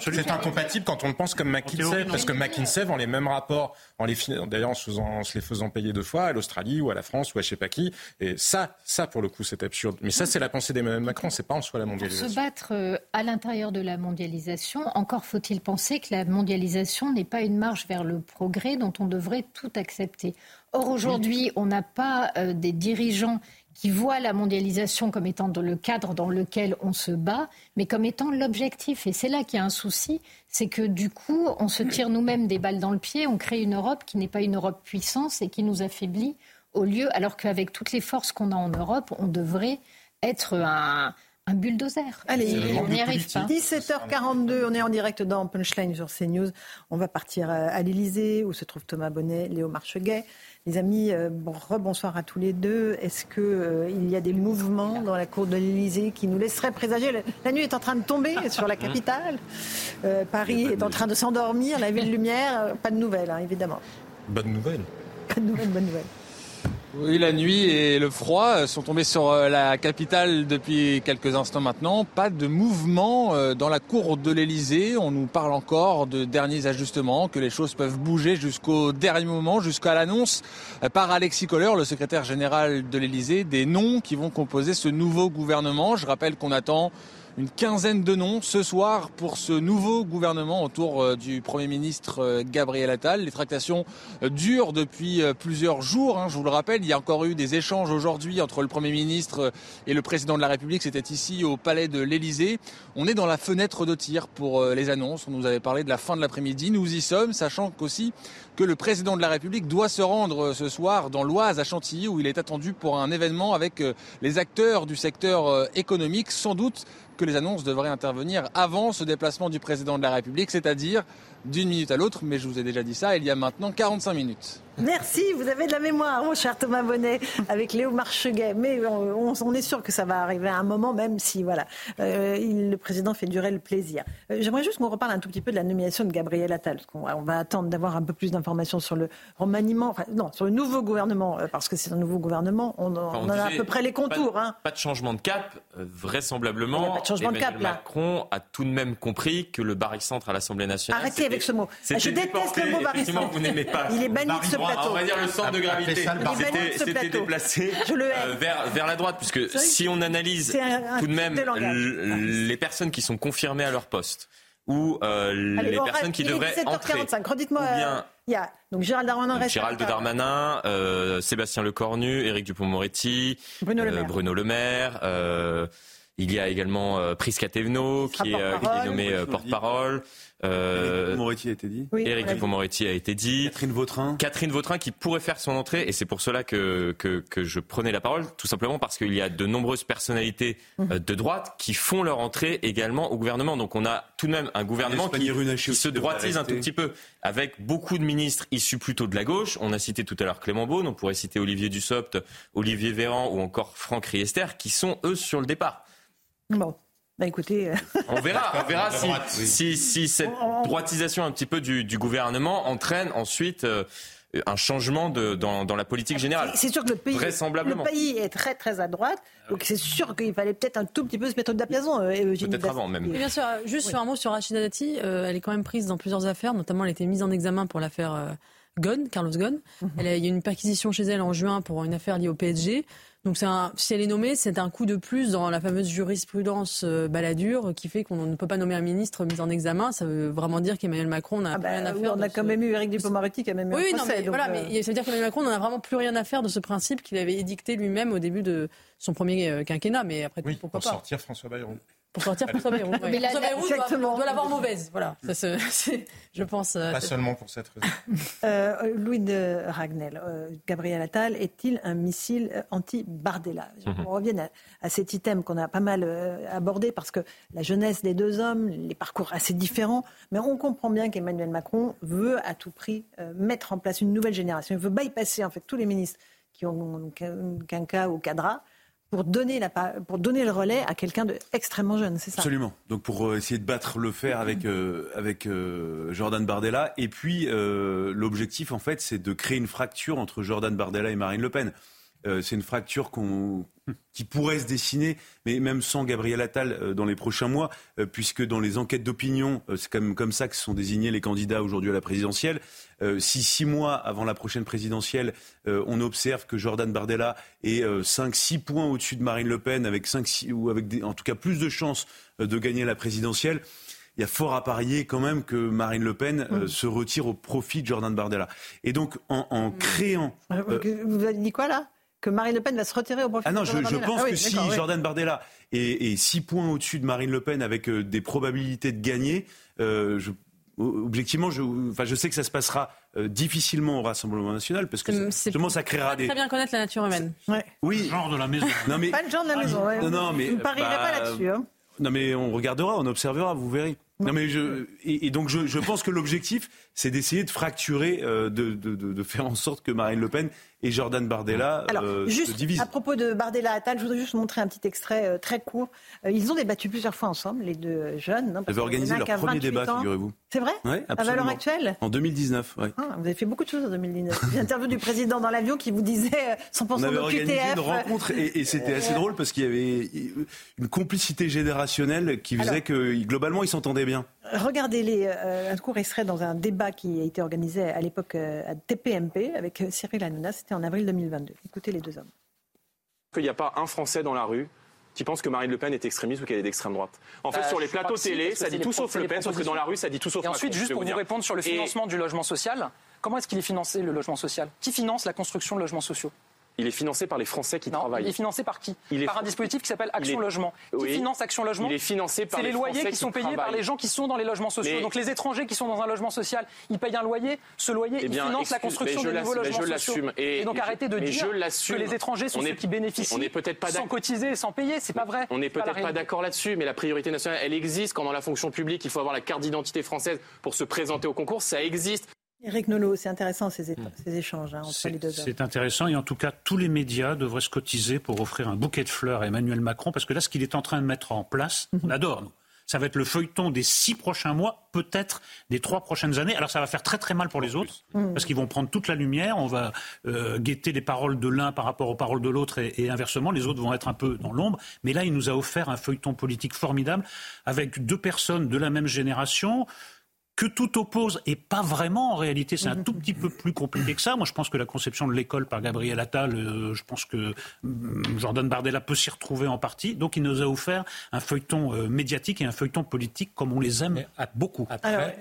C'est incompatible quand on pense comme McKinsey, parce que McKinsey vend les mêmes rapports, en les d'ailleurs en, en, se les faisant payer deux fois à l'Australie ou à la France ou à je sais pas qui. Et ça, ça pour le coup, c'est absurde. Mais ça, c'est la pensée d'Emmanuel Macron. C'est pas en soi la mondialisation. se battre euh, à l'intérieur de la mondialisation, encore faut-il penser que la mondialisation n'est pas une marche vers le progrès dont on devrait tout accepter. Or, aujourd'hui, on n'a pas euh, des dirigeants qui voient la mondialisation comme étant dans le cadre dans lequel on se bat, mais comme étant l'objectif. Et c'est là qu'il y a un souci, c'est que du coup, on se tire nous-mêmes des balles dans le pied, on crée une Europe qui n'est pas une Europe puissance et qui nous affaiblit au lieu, alors qu'avec toutes les forces qu'on a en Europe, on devrait être un, un bulldozer. Allez, on n'y arrive pas. 17h42, on est en direct dans Punchline sur CNews. On va partir à l'Elysée, où se trouve Thomas Bonnet, Léo Marcheguet. Les amis, euh, rebonsoir à tous les deux. Est-ce qu'il euh, y a des mouvements dans la cour de l'Elysée qui nous laisseraient présager? La nuit est en train de tomber sur la capitale. Euh, Paris est en train de s'endormir, la ville lumière. Pas de nouvelles, hein, évidemment. Bonne nouvelle. Pas de nouvelles, bonne nouvelle. Oui, la nuit et le froid sont tombés sur euh, la capitale depuis quelques instants maintenant. Pas de mouvement euh, dans la cour de l'Elysée. On nous parle encore de derniers ajustements, que les choses peuvent bouger jusqu'au dernier moment, jusqu'à l'annonce euh, par Alexis Kohler, le secrétaire général de l'Elysée, des noms qui vont composer ce nouveau gouvernement. Je rappelle qu'on attend une quinzaine de noms ce soir pour ce nouveau gouvernement autour euh, du Premier ministre euh, Gabriel Attal. Les tractations euh, durent depuis plusieurs jours. Hein, je vous le rappelle, il y a encore eu des échanges aujourd'hui entre le Premier ministre et le Président de la République. C'était ici au Palais de l'Élysée. On est dans la fenêtre de tir pour les annonces. On nous avait parlé de la fin de l'après-midi. Nous y sommes, sachant qu'aussi que le Président de la République doit se rendre ce soir dans l'Oise à Chantilly où il est attendu pour un événement avec les acteurs du secteur économique. Sans doute que les annonces devraient intervenir avant ce déplacement du président de la République, c'est-à-dire d'une minute à l'autre, mais je vous ai déjà dit ça il y a maintenant 45 minutes. Merci, vous avez de la mémoire, mon cher Thomas Bonnet, avec Léo Marcheguet. Mais on, est sûr que ça va arriver à un moment, même si voilà, euh, le président fait durer le plaisir. Euh, j'aimerais juste qu'on reparle un tout petit peu de la nomination de Gabriel Attal, parce qu'on va attendre d'avoir un peu plus d'informations sur le remaniement, non, sur le nouveau gouvernement, euh, parce que c'est un nouveau gouvernement. On, en a à peu près les contours. Pas, hein. pas de changement de cap, vraisemblablement. Pas de changement de cap là. Macron a tout de même compris que le barycentre à l'Assemblée nationale. Arrêtez avec ce mot. Je déteste le mot barycentre. Vous n'aimez pas. Il est banni de ce on va dire le centre de gravité. s'était déplacé euh, vers, vers la droite, puisque si on analyse tout de même les personnes qui sont confirmées à leur poste, ou euh, les personnes qui devraient entrer. Redites-moi. Bien... Il y a donc Gérald Darmanin, donc, Gérald Darmanin, euh, Sébastien Lecornu, Éric Dupond-Moretti, Bruno Le Maire. Bruno Le Maire euh, il y a également euh, Prisca Thévenot qui, est, qui est nommé porte-parole. Euh, Moretti a été dit. Éric Dupond-Moretti a été dit. Catherine Vautrin. Catherine Vautrin qui pourrait faire son entrée, et c'est pour cela que, que, que, je prenais la parole, tout simplement parce qu'il y a de nombreuses personnalités mmh. euh, de droite qui font leur entrée également au gouvernement. Donc on a tout de même un gouvernement qui, qui se droitise un tout petit peu, avec beaucoup de ministres issus plutôt de la gauche. On a cité tout à l'heure Clément Beaune, on pourrait citer Olivier Dussopt, Olivier Véran ou encore Franck Riester, qui sont eux sur le départ. Bon. Bah écoutez, euh, on verra, on verra si, si, cette droitisation un petit peu du, du gouvernement entraîne ensuite euh, un changement de, dans, dans, la politique générale. C'est sûr que le pays, le pays est très très à droite, donc c'est sûr qu'il fallait peut-être un tout petit peu se mettre d'apaisement. Euh, peut-être avant même. bien sûr, juste sur un mot sur Rachida Dati, elle est quand même prise dans plusieurs affaires, notamment elle a été mise en examen pour l'affaire Ghosn, Carlos Ghosn. Mhm. il y a eu une perquisition chez elle en juin pour une affaire liée au PSG. Donc un, si elle est nommée, c'est un coup de plus dans la fameuse jurisprudence euh, baladure qui fait qu'on ne peut pas nommer un ministre mis en examen. Ça veut vraiment dire qu'Emmanuel Macron n'a ah bah rien à faire. on a quand même eu Eric Dupond-Moretti qui a même eu oui, un procès, non, mais, voilà, euh, mais ça veut dire qu'Emmanuel Macron n'en a vraiment plus rien à faire de ce principe qu'il avait édicté lui-même au début de son premier euh, quinquennat. Mais après, oui, pourquoi pour sortir François Bayrou pour sortir François Bayrou. Mais François Bayrou doit, doit l'avoir mauvaise. Voilà, ça, je pense. Euh, Pas seulement pour cette raison. Euh, Louis de Ragnel, euh, Gabriel Attal est-il un missile anti-Bardella mhm. On revient à, à, cet item qu'on a pas mal abordé parce que la jeunesse des deux hommes, les parcours assez différents, mais on comprend bien qu'Emmanuel Macron veut à tout prix mettre en place une nouvelle génération. Il veut bypasser en fait tous les ministres qui ont qu'un cas au cadra pour donner, la, pour donner le relais à quelqu'un d'extrêmement jeune, c'est ça? Absolument. Donc pour euh, essayer de battre le fer avec, euh, avec euh, Jordan Bardella. Et puis l'objectif, en fait, c'est de créer une fracture entre Jordan Bardella et Marine Le Pen. C'est une fracture qu'on qui pourrait se dessiner, mais même sans Gabriel Attal euh, dans les prochains mois, euh, puisque dans les enquêtes d'opinion, euh, c'est quand même comme ça que sont désignés les candidats aujourd'hui à la présidentielle. si six mois avant la prochaine présidentielle, on observe que Jordan Bardella est 5-6 points au-dessus de Marine Le Pen, avec 5, ou avec en tout cas plus de chances de gagner la présidentielle, il y a fort à parier quand même que Marine Le Pen se retire au profit de Jordan Bardella. Et donc, en, en créant... Vous avez dit quoi là? Que Marine Le Pen va se retirer au profit ah non, je, je pense ah que si Jordan Bardella est, 6 points au-dessus de Marine Le Pen avec euh, des probabilités de gagner, euh, je, objectivement, je, enfin, je sais que ça se passera euh, difficilement au Rassemblement national parce que justement ça créera des. Très bien connaître la nature humaine. Ouais. Oui. Le genre de la maison. Non mais pas le genre de la maison. Ouais. Non, non mais vous ne parierez pas bah, là-dessus. Hein. Non mais on regardera, on observera, vous verrez. Non mais je et, donc je, je, pense que l'objectif c'est d'essayer de fracturer, euh, de, de, de, faire en sorte que Marine Le Pen et Jordan Bardella Alors, euh, juste se. À propos de Bardella Attal, je voudrais juste montrer un petit extrait euh, très court. Euh, ils ont débattu plusieurs fois ensemble, les deux jeunes. Hein, ils avaient organisé leur premier débat, figurez-vous. C'est vrai ouais, À valeur actuelle En 2019, oui. Ah, vous avez fait beaucoup de choses en 2019. L'interview du président dans l'avion qui vous disait 100% On avait organisé une rencontre et, et c'était assez drôle parce qu'il y avait une complicité générationnelle qui faisait que globalement ils s'entendaient bien. Regardez les, un court extrait dans un débat qui a été organisé à l'époque à TPMP avec Cyril Hanouna. C'était en avril 2022. Écoutez les deux hommes. Il n'y a pas un Français dans la rue qui pense que Marine Le Pen est extrémiste ou qu'elle est d'extrême droite. En fait, euh, sur les plateaux télé, ça dit tout sauf Le Pen, sauf que dans la rue, ça dit tout sauf Et ensuite, juste pour vous répondre sur le financement du logement social, comment est-ce qu'il est financé le logement social? Qui finance la construction de logements sociaux? Il est financé par les Français qui travaillent. Il est financé par qui? Par un dispositif qui s'appelle Action Logement. Qui finance Action Logement Il est financé par les, les loyers qui sont payés par les gens qui sont dans les logements sociaux. Donc les étrangers qui sont dans un logement social, ils payent un loyer. Ce loyer, eh il finance la construction de nouveaux logements sociaux. Et, donc arrêtez de dire que les étrangers sont ceux qui bénéficient sans cotiser et sans payer. C'est pas vrai. On n'est peut-être pas d'accord là-dessus, mais la priorité nationale, elle existe. Quand dans la fonction publique, il faut avoir la carte d'identité française pour se présenter au concours, ça existe. Eric Nolot, c'est intéressant ces, ces échanges hein, entre les deux C'est intéressant et en tout cas, tous les médias devraient se cotiser pour offrir un bouquet de fleurs à Emmanuel Macron parce que là, ce qu'il est en train de mettre en place, on mhm. adore, nous. Ça va être le feuilleton des six prochains mois, peut-être des trois prochaines années. Alors ça va faire très très mal pour les autres, mhm. parce qu'ils vont prendre toute la lumière, on va euh, guetter les paroles de l'un par rapport aux paroles de l'autre et, et, inversement, les autres vont être un peu dans l'ombre. Mais là, il nous a offert un feuilleton politique formidable avec deux personnes de la même génération que tout oppose et pas vraiment en réalité. C'est un tout petit peu plus compliqué que ça. Moi, je pense que la conception de l'école par Gabriel Attal, euh, je pense que mm, Jordan Bardella peut s'y retrouver en partie. Donc, il nous a offert un feuilleton euh, médiatique et un feuilleton politique comme on les aime à beaucoup.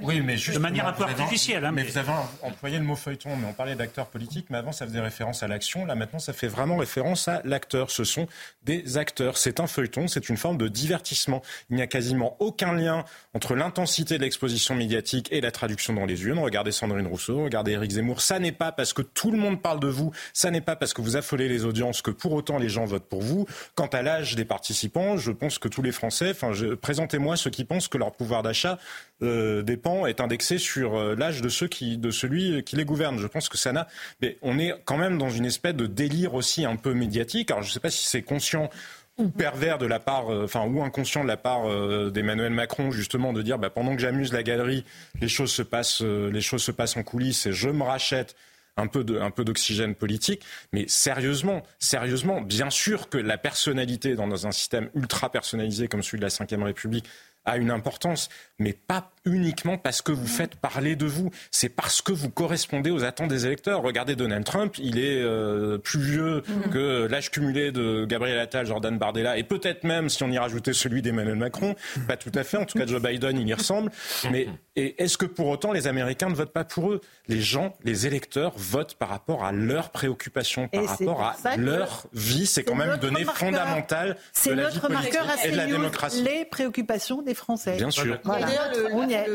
oui, mais juste de manière un peu artificielle. Hein, mais, vous avez employé le mot feuilleton, mais on parlait d'acteurs politiques, mais avant ça faisait référence à l'action. Là, maintenant, ça fait vraiment référence à l'acteur. Ce sont des acteurs. C'est un feuilleton, c'est une forme de divertissement. Il n'y a quasiment aucun lien entre l'intensité de l'exposition médiatique et la traduction dans les urnes. Regardez Sandrine Rousseau, regardez Éric Zemmour. Ça n'est pas parce que tout le monde parle de vous, ça n'est pas parce que vous affolez les audiences que pour autant les gens votent pour vous. Quant à l'âge des participants, je pense que tous les Français, enfin, présentez-moi ceux qui pensent que leur pouvoir d'achat euh, dépend, est indexé sur euh, l'âge de ceux qui, de celui qui les gouverne. Je pense que ça n'a. Mais on est quand même dans une espèce de délire aussi un peu médiatique. Alors je ne sais pas si c'est conscient ou pervers de la part, euh, enfin ou inconscient de la part euh, d'Emmanuel Macron justement de dire bah, pendant que j'amuse la galerie, les choses se passent, euh, les choses se passent en coulisses et je me rachète un peu un peu d'oxygène politique. Mais sérieusement, sérieusement, bien sûr que la personnalité dans un système ultra personnalisé comme celui de la Ve République a une importance, mais pas uniquement parce que vous faites parler de vous, c'est parce que vous correspondez aux attentes des électeurs. Regardez Donald Trump, il est euh, plus vieux mm. que l'âge cumulé de Gabriel Attal, Jordan Bardella, et peut-être même si on y rajoutait celui d'Emmanuel Macron, pas tout à fait, en tout cas Joe Biden, il y ressemble. Mais est-ce que pour autant les Américains ne votent pas pour eux? Les gens, les électeurs votent par rapport à leurs préoccupations, par rapport à leur vie. C'est quand même une donnée fondamentale de la vie politique et de la démocratie. Les préoccupations des Français. Bien sûr. Voilà.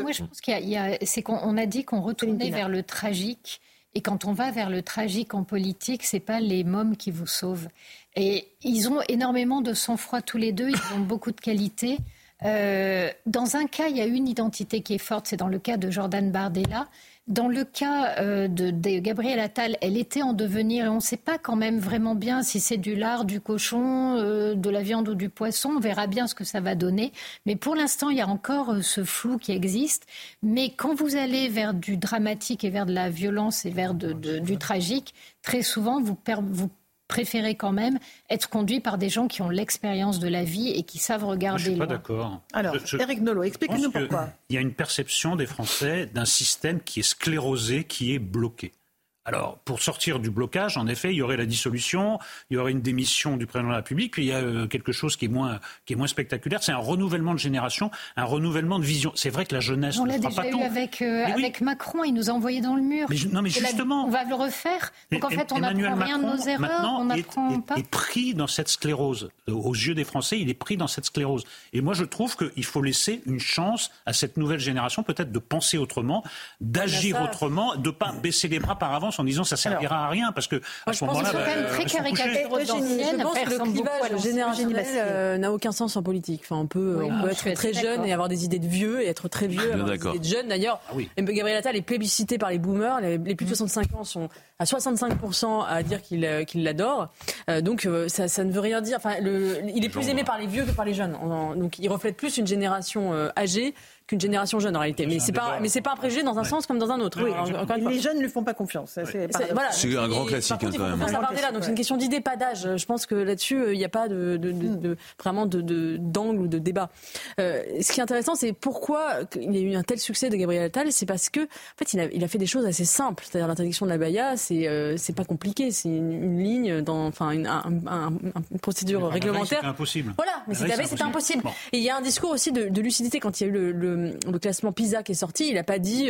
Moi, je pense qu'il y a, c'est qu'on a dit qu'on retournait vers le tragique. Et quand on va vers le tragique en politique, c'est pas les mômes qui vous sauvent. Et ils ont énormément de sang-froid tous les deux. Ils ont beaucoup de qualités. Euh, dans un cas, il y a une identité qui est forte. C'est dans le cas de Jordan Bardella. Dans le cas euh, de, Gabriel Attal, elle était en devenir et on ne sait pas quand même vraiment bien si c'est du lard, du cochon, euh, de la viande ou du poisson. On verra bien ce que ça va donner. Mais pour l'instant, il y a encore euh, ce flou qui existe. Mais quand vous allez vers du dramatique et vers de la violence et vers du tragique, très souvent, vous, vous préférer quand même être conduit par des gens qui ont l'expérience de la vie et qui savent regarder. je ne suis pas d'accord. Alors, Eric Nolot, expliquez-nous pourquoi. Il y a une perception des Français d'un système qui est sclérosé, qui est bloqué. Alors, pour sortir du blocage, en effet, il y aurait la dissolution, il y aurait une démission du président de la République, puis il y a euh, quelque chose qui est moins, qui est moins spectaculaire, c'est un renouvellement de génération, un renouvellement de vision. C'est vrai que la jeunesse on ne fera pas eu avec, euh, avec Macron, il nous a envoyés dans le mur. Mais, non, mais justement, on va le refaire. Donc en fait, on n'apprend rien de nos erreurs, on n'apprend pas. est pris dans cette sclérose. Aux yeux des Français, il est pris dans cette sclérose. Et moi, je trouve qu'il faut laisser une chance à cette nouvelle génération, peut-être de penser autrement, d'agir autrement, de pas baisser les bras par avance en disant ça servira à rien parce que à ce moment-là, bah, très Je pense que le clivage générationnel euh, n'a aucun sens en politique. Enfin, on peut, on peut être très jeune et avoir des idées de vieux et être très vieux, avoir des idées de jeune. D'ailleurs, ah Gabriel Attal est plébiscité par les boomers. Les, plus de 65 ans sont à 65% à dire qu'il euh, l'adore. Euh, donc ça, ça, ne veut rien dire. Enfin, le, il est plus aimé par les vieux que par les jeunes. Donc il reflète plus une génération âgée qu'une génération jeune en réalité. Mais c'est pas, mais c'est pas un préjugé dans un sens comme dans un autre. Oui, les jeunes ne lui font pas confiance. C'est un grand classique hein, quand même. là, donc c'est une question d'idée, pas d'âge. Je pense que là-dessus, euh, il n'y a pas de, de, de, de vraiment d'angle ou de débat. Euh, ce qui est intéressant, c'est pourquoi il y a eu un tel succès de Gabriel Attal. C'est parce que, en fait, il a, il a fait des choses assez simples. C'est-à-dire l'interdiction de la baya, c'est euh, c'est pas compliqué. C'est une, ligne dans, enfin, une, une procédure réglementaire. C'était impossible. Voilà, mais c'était impossible. Et il y a un discours aussi de, lucidité quand il y a eu le le, classement PISA qui est sorti, il n'a pas dit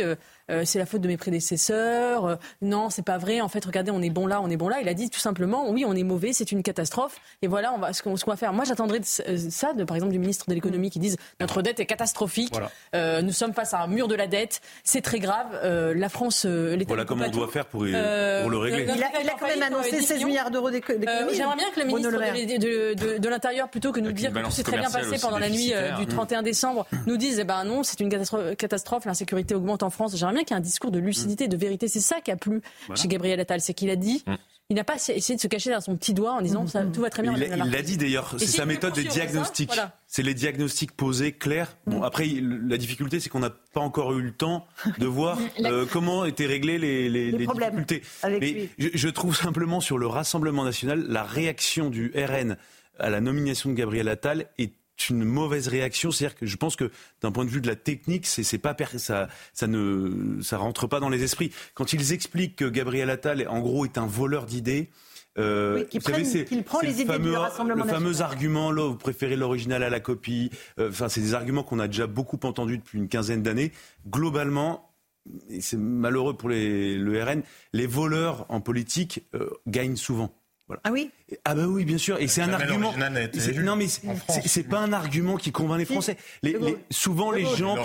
euh, euh, c'est la faute de mes prédécesseurs, euh, non, c'est pas vrai, en fait, regardez, on est bon là, on est bon là. Il a dit tout simplement, oui, on est mauvais, c'est une catastrophe, et voilà on va, ce qu'on va faire. Moi, j'attendrais ça, de, par exemple, du ministre de l'économie qui dise notre dette est catastrophique, nous sommes face à un mur de la dette, c'est très grave, la France, l'État. Voilà comment on doit faire pour, pour le régler. Il a, il a, quand même annoncé 16 milliards d'euros d'économie. J'aimerais bien que le ministre de, de, l'Intérieur, plutôt que nous dire que tout s'est très bien passé pendant la nuit du 31 décembre, nous dise, eh ben non, c'est une catastrophe, l'insécurité augmente en France. J'aimerais bien qu'il y ait un discours de lucidité, de vérité. C'est ça qui a plu chez Gabriel Attal, c'est qu'il a dit. Mm. Il n'a pas essayé de se cacher dans son petit doigt en disant ça, tout va très bien. Il l'a dit d'ailleurs, c'est sa méthode des diagnostics. C'est les diagnostics posés, clairs. Bon, mm. après, la difficulté, c'est qu'on n'a pas encore eu le temps de voir euh, comment étaient réglées les, les, les, difficultés. Mais je, je, trouve simplement sur le Rassemblement national, la réaction du RN à la nomination de Gabriel Attal est une mauvaise réaction. C'est-à-dire que je pense que d'un point de vue de la technique, c'est pas ça, ça ne ça rentre pas dans les esprits. Quand ils expliquent que Gabriel Attal, en gros, est un voleur d'idées. Euh, vous savez, c'est le fameux, le fameux argument là, vous préférez l'original à la copie. Euh, enfin, c'est des arguments qu'on a déjà beaucoup entendus depuis une quinzaine d'années. Globalement, et c'est malheureux pour les, le RN, les voleurs en politique euh, gagnent souvent. Ah oui Ah bah oui, bien sûr. Et c'est un argument. Non mais c'est pas un argument qui convainc les Français. Les, souvent les gens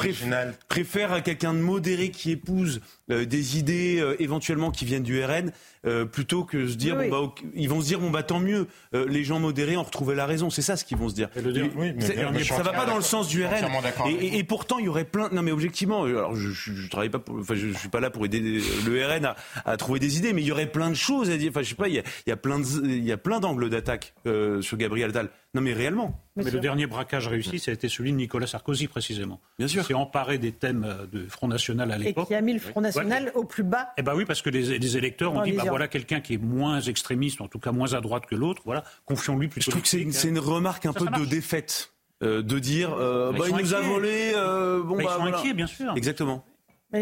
préfèrent quelqu'un de modéré qui épouse euh, des idées euh, éventuellement qui viennent du RN euh, plutôt que se dire bon, bah, ils vont se dire bon bah tant mieux les gens modérés ont retrouvé la raison. C'est ça ce qu'ils vont se dire. Oui, mais ça va pas dans le sens du RN et, et, pourtant il y aurait plein non mais objectivement alors je, je, travaille pas enfin je, suis pas là pour aider le RN à, à, trouver des idées mais il y aurait plein de choses à dire. Enfin je sais pas il y a, il y a plein il y a plein d'angles d'attaque sur Gabriel Dahl non, mais réellement. Mais le dernier braquage réussi, ça a été celui de Nicolas Sarkozy, précisément. Bien sûr. Qui s'est emparé des thèmes euh, de Front National à l'époque. Et qui a mis le Front National au plus bas. Eh bien oui, parce que les, électeurs ont dit, bah voilà quelqu'un qui est moins extrémiste, en tout cas moins à droite que l'autre, voilà, confions-lui plutôt. Je trouve que c'est une remarque un peu de défaite. Euh, de dire, euh, bah, il nous a volé, bon, bah, ils sont inquiets, bien sûr. Exactement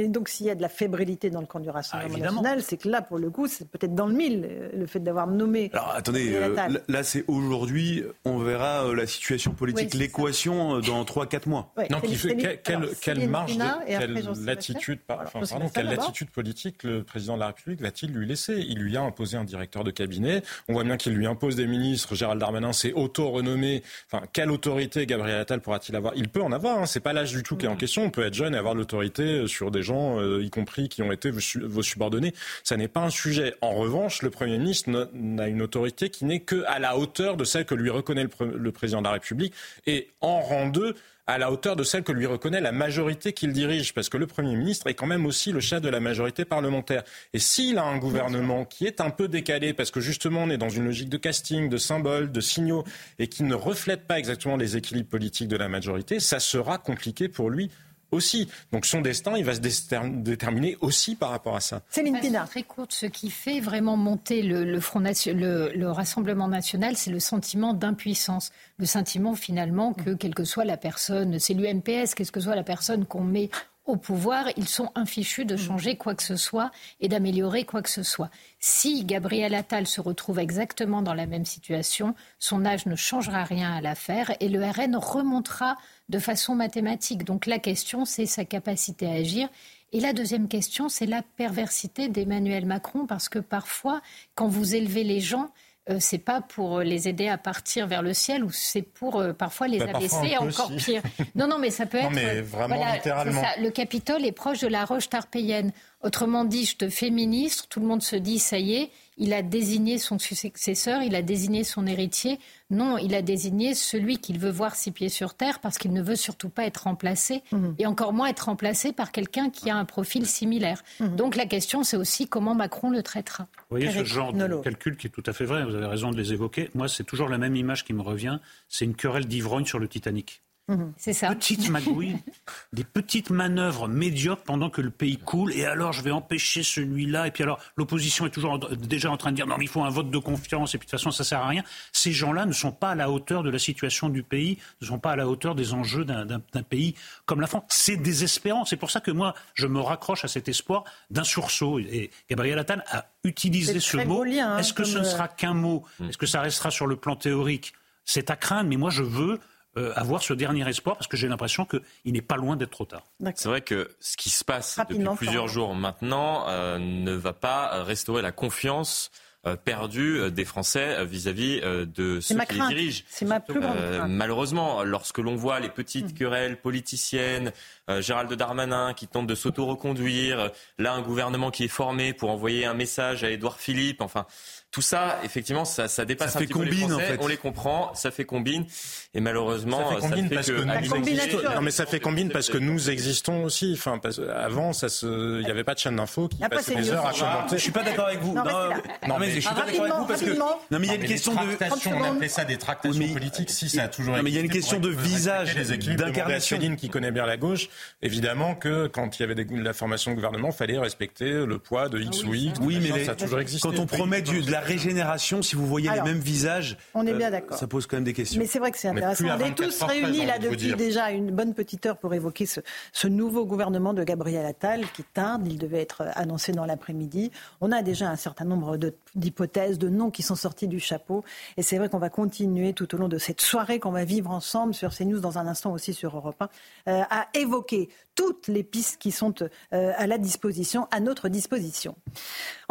donc s'il y a de la fébrilité dans le camp du Rassemblement ah, national, c'est que là, pour le coup, c'est peut-être dans le mille, euh, le fait d'avoir nommé. Alors attendez, euh, là c'est aujourd'hui, on verra euh, la situation politique, l'équation dans 3-4 mois. non, qui fait, quelle, marge, quelle latitude, quelle latitude politique le président de la République va-t-il lui laisser? Il lui a imposé un directeur de cabinet. On voit bien qu'il lui impose des ministres. Gérald Darmanin s'est auto-renommé. Enfin, quelle autorité Gabriel Attal pourra-t-il avoir? Il peut en avoir. Hein. C'est pas l'âge du tout qui est en question. On peut être jeune et avoir de l'autorité sur des gens, euh, y compris qui ont été vos subordonnés. Ça n'est pas un sujet. En revanche, le Premier ministre n'a une autorité qui n'est que à la hauteur de celle que lui reconnaît le, président de la République et en rang 2 à la hauteur de celle que lui reconnaît la majorité qu'il dirige, parce que le Premier ministre est quand même aussi le chef de la majorité parlementaire. Et s'il a un gouvernement qui est un peu décalé, parce que justement on est dans une logique de casting, de symboles, de signaux, et qui ne reflète pas exactement les équilibres politiques de la majorité, ça sera compliqué pour lui aussi. Donc son destin, il va se déterminer aussi par rapport à ça. Céline Pina. Très courte, ce qui fait vraiment monter le, Front le, le Rassemblement national, c'est le sentiment d'impuissance. Le sentiment finalement que, quelle que soit la personne, c'est l'UMPS, quelle que soit la personne qu'on met au pouvoir, ils sont infichus de changer quoi que ce soit et d'améliorer quoi que ce soit. Si Gabriel Attal se retrouve exactement dans la même situation, son âge ne changera rien à l'affaire et le RN remontera de façon mathématique. Donc la question, c'est sa capacité à agir. Et la deuxième question, c'est la perversité d'Emmanuel Macron, parce que parfois, quand vous élevez les gens, euh, c'est pas pour les aider à partir vers le ciel ou c'est pour euh, parfois les bah, abaisser encore pire. Non, non, mais ça peut être. mais vraiment littéralement. Le Capitole est proche de la roche tarpéienne. Autrement dit, je te fais ministre, tout le monde se dit, ça y est, il a désigné son successeur, il a désigné son héritier. Non, il a désigné celui qu'il veut voir six pieds sur terre parce qu'il ne veut surtout pas être remplacé mhm. et encore moins être remplacé par quelqu'un qui a un profil similaire. Mhm. Donc la question, c'est aussi comment Macron le traitera. Vous voyez ce genre de calcul qui est tout à fait vrai, vous avez raison de les évoquer. Moi, c'est toujours la même image qui me revient, c'est une querelle d'ivrogne sur le Titanic. Mhm. C'est ça. Petites magouilles, des petites manœuvres médiocres pendant que le pays coule. Et alors, je vais empêcher celui-là. Et puis alors, l'opposition est toujours déjà en train de dire non, mais il faut un vote de confiance. Et puis de toute façon, ça sert à rien. Ces gens-là ne sont pas à la hauteur de la situation du pays, ne sont pas à la hauteur des enjeux d'un pays comme la France. C'est désespérant. C'est pour ça que moi, je me raccroche à cet espoir d'un sursaut. Et Gabriel Attal a utilisé ce mot. Hein, Est-ce que ce ne sera qu'un mot? Mm. Est-ce que ça restera sur le plan théorique? C'est à craindre. Mais moi, je veux euh, avoir ce dernier espoir parce que j'ai l'impression qu'il n'est pas loin d'être trop tard. C'est vrai que ce qui se passe depuis plusieurs jours maintenant euh, ne va pas restaurer la confiance euh, perdue des Français vis-à-vis de ceux qui les dirigent. C'est ma plus grande Malheureusement, lorsque l'on voit les petites mm. querelles politiciennes, Gérald Darmanin qui tente de s'auto-reconduire, là un gouvernement qui est formé pour envoyer un message à Édouard Philippe, enfin tout ça, effectivement, ça, ça dépasse un petit peu les Français. On les comprend, ça fait combine. Et malheureusement, ça fait combine parce que, non mais ça fait combine parce que nous existons aussi. Enfin, avant, ça se, il n'y avait pas de chaîne d'info qui passait des heures à commenter. Je suis pas d'accord avec vous. Non, non, mais je suis pas d'accord avec vous parce que non mais il y a une question de. On appelait ça des tractations politiques. Si ça a toujours. Non mais il y a une question de visage, d'incarnation. qui connaît bien la gauche, évidemment que quand il y avait la formation de gouvernement, il fallait respecter le poids de X ah ou Y. Oui, mais ça a toujours existé. Quand on promet de la régénération, si vous voyez les mêmes visages, on est bien euh, d'accord. Ça pose quand même des questions. Mais c'est vrai que c'est intéressant. On est tous réunis là depuis déjà une bonne petite heure pour évoquer ce, ce, nouveau gouvernement de Gabriel Attal qui tarde. Il devait être annoncé dans l'après-midi. On a déjà un certain nombre d'hypothèses, de, noms qui sont sortis du chapeau. Et c'est vrai qu'on va continuer tout au long de cette soirée qu'on va vivre ensemble sur CNews dans un instant aussi sur Europe 1 euh, à évoquer toutes les pistes qui sont euh, à la disposition, à notre disposition.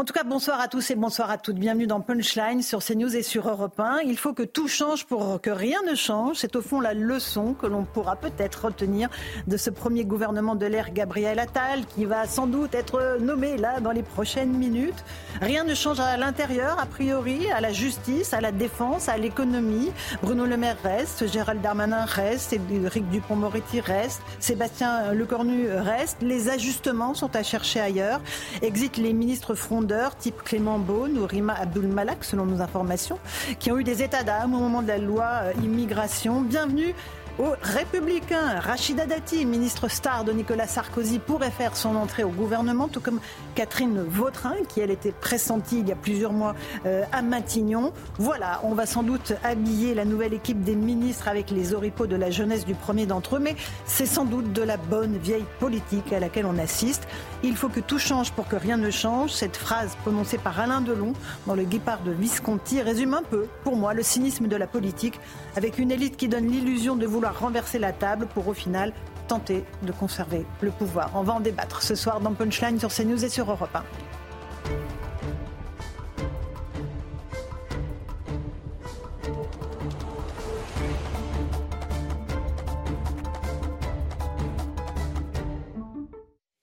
En tout cas, bonsoir à tous et bonsoir à toutes. Bienvenue dans Punchline sur CNews et sur Europe 1. Il faut que tout change pour que rien ne change. C'est au fond la leçon que l'on pourra peut-être retenir de ce premier gouvernement de l'ère Gabriel Attal qui va sans doute être nommé là dans les prochaines minutes. Rien ne change à l'intérieur, a priori, à la justice, à la défense, à l'économie. Bruno Le Maire reste, Gérald Darmanin reste, Éric Dupont-Moretti reste, Sébastien Le Cornu reste. Les ajustements sont à chercher ailleurs. Exit les ministres frondeurs type Clément Beaune ou Rima Abdul Malak, selon nos informations, qui ont eu des états d'âme au moment de la loi euh, immigration. Bienvenue aux Républicains. Rachida Dati, ministre star de Nicolas Sarkozy, pourrait faire son entrée au gouvernement, tout comme Catherine Vautrin, qui elle était pressentie il y a plusieurs mois euh, à Matignon. Voilà, on va sans doute habiller la nouvelle équipe des ministres avec les oripeaux de la jeunesse du premier d'entre eux, mais c'est sans doute de la bonne vieille politique à laquelle on assiste. Il faut que tout change pour que rien ne change. Cette phrase prononcée par Alain Delon dans le Guépard de Visconti résume un peu, pour moi, le cynisme de la politique, avec une élite qui donne l'illusion de vouloir renverser la table pour au final tenter de conserver le pouvoir. On va en débattre ce soir dans Punchline sur CNews et sur Europe 1.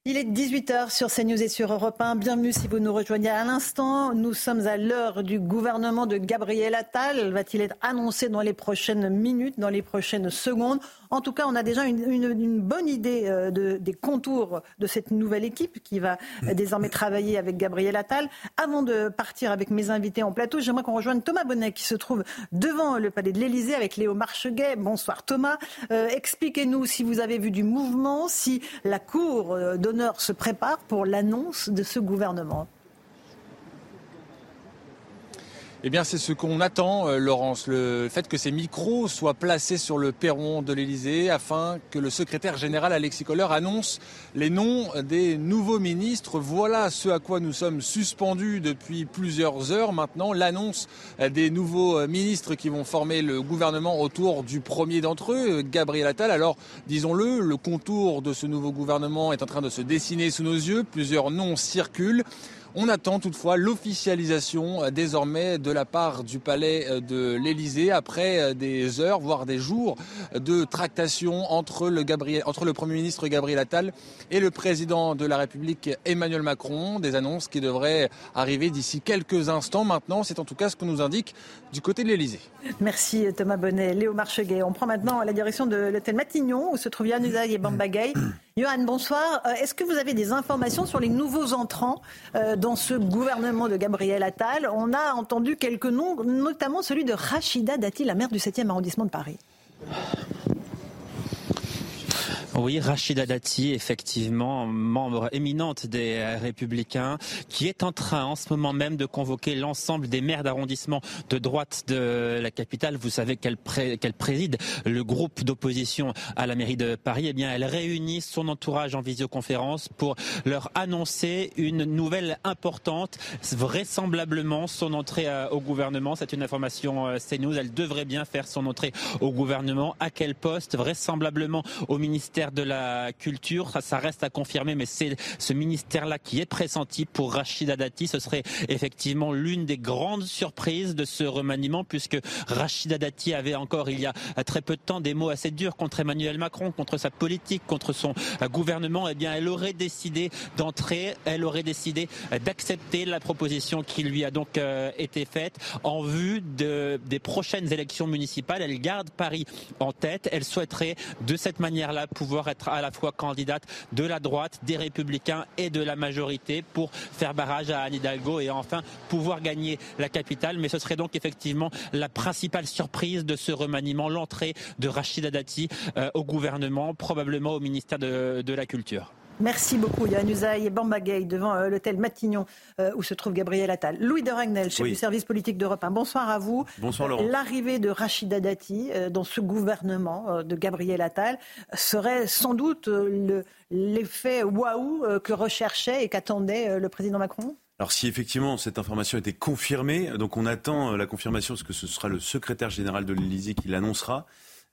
Il est 18h sur CNews et sur Europe 1. Bienvenue si vous nous rejoignez à l'instant. Nous sommes à l'heure du gouvernement de Gabriel Attal. Va-t-il être annoncé dans les prochaines minutes, dans les prochaines secondes? En tout cas, on a déjà une, bonne idée euh, des contours de cette nouvelle équipe qui va euh, désormais travailler avec Gabriel Attal. Avant de partir avec mes invités en plateau, j'aimerais qu'on rejoigne Thomas Bonnet qui se trouve devant le palais de l'Élysée avec Léo Marcheguet. Bonsoir Thomas. Euh, expliquez-nous si vous avez vu du mouvement, si la Cour donne se prépare pour l'annonce de ce gouvernement eh bien, c'est ce qu'on attend, euh, Laurence. Le fait que ces micros soient placés sur le perron de l'Elysée afin que le secrétaire général Alexis Kohler annonce les noms des nouveaux ministres. Voilà ce à quoi nous sommes suspendus depuis plusieurs heures maintenant. L'annonce des nouveaux ministres qui vont former le gouvernement autour du premier d'entre eux, Gabriel Attal. Alors, disons-le, le contour de ce nouveau gouvernement est en train de se dessiner sous nos yeux. Plusieurs noms circulent. On attend toutefois l'officialisation euh, désormais de la part du palais euh, de l'Elysée après euh, des heures, voire des jours de tractation entre le, Premier ministre Gabriel Attal et le président de la République Emmanuel Macron. Des annonces qui devraient arriver d'ici quelques instants maintenant. C'est en tout cas ce que nous indique du côté de l'Elysée. Merci Thomas Bonnet. Léo Marcheguet. On prend maintenant la direction de l'hôtel Matignon où se trouvent Yann Usaï et Bambagay. Johan, bonsoir. Est-ce que vous avez des informations sur les nouveaux entrants dans ce gouvernement de Gabriel Attal, on a entendu quelques noms, notamment celui de Rachida Dati, la maire du 7e arrondissement de Paris. Oui, Rachida Dati, effectivement, membre éminente des Républicains, qui est en train en ce moment même de convoquer l'ensemble des maires d'arrondissement de droite de la capitale. Vous savez qu'elle préside le groupe d'opposition à la mairie de Paris. Eh bien, elle réunit son entourage en visioconférence pour leur annoncer une nouvelle importante, vraisemblablement son entrée euh, au gouvernement. C'est une information euh, CNews. Elle devrait bien faire son entrée au gouvernement. À quel poste? Vraisemblablement au ministère de la Culture. Ça, ça reste à confirmer, mais c'est ce ministère-là qui est pressenti pour Rachida Dati. Ce serait effectivement l'une des grandes surprises de ce remaniement, puisque Rachida Dati avait encore il y a très peu de temps des mots assez durs contre Emmanuel Macron, contre sa politique, contre son gouvernement. Eh bien, elle aurait décidé d'entrer, elle aurait décidé d'accepter la proposition qui lui a donc euh, été faite en vue de, des prochaines élections municipales. Elle garde Paris en tête. Elle souhaiterait de cette manière-là pouvoir être à la fois candidate de la droite, des républicains et de la majorité pour faire barrage à Anne Hidalgo et enfin pouvoir gagner la capitale. Mais ce serait donc effectivement la principale surprise de ce remaniement, l'entrée de Rachida Dati euh, au gouvernement, probablement au ministère de la Culture. Merci beaucoup, Yann Usaï et Bambagay, devant euh, l'hôtel Matignon euh, où se trouve Gabriel Attal. Louis de Ragnel, chef du service politique d'Europe 1. Bonsoir à vous. Bonsoir Laurent. L'arrivée de Rachida Dati euh, dans ce gouvernement de Gabriel Attal serait sans doute l'effet waouh que recherchait et qu'attendait le président Macron? Alors si effectivement cette information était confirmée, donc on attend la confirmation parce que ce sera le secrétaire général de l'Élysée qui l'annoncera.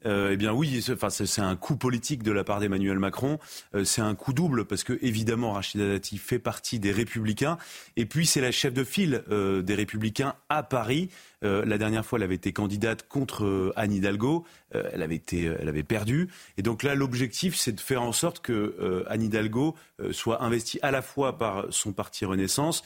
Euh, eh bien oui, c'est un coup politique de la part d'Emmanuel Macron. Euh, c'est un coup double parce que évidemment Rachida Dati fait partie des Républicains et puis c'est la chef de file euh, des Républicains à Paris. la dernière fois, elle avait été candidate contre Anne Hidalgo. elle avait été, elle avait perdu. Et donc là, l'objectif, c'est de faire en sorte que Anne Hidalgo soit investie à la fois par son parti Renaissance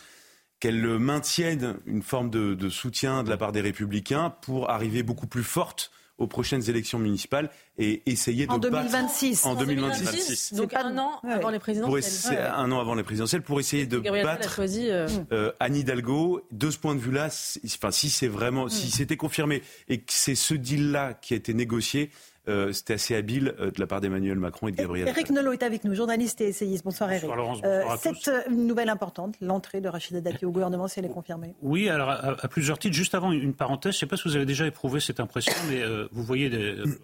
qu'elle maintienne une forme de, de, soutien de la part des républicains pour arriver beaucoup plus forte aux prochaines élections municipales et essayer de en 2026. en 2026. Donc un an avant les présidentielles. Un an avant les présidentielles pour essayer de battre choisi, euh, euh... Anne Hidalgo. De ce point de vue-là, enfin si c'est vraiment, si mm. c'était confirmé et que c'est ce deal-là qui a été négocié, euh, c'était assez habile euh, de la part d'Emmanuel Macron et de Gabriel. Eric Nolot est avec nous, journaliste et essayiste. Bonsoir Eric. Euh, cette nouvelle importante, l'entrée de Rachida Dati au gouvernement, si elle est confirmée. Oui, alors à, plusieurs titres. Juste avant une parenthèse, je ne sais pas si vous avez déjà éprouvé cette impression, mais vous voyez,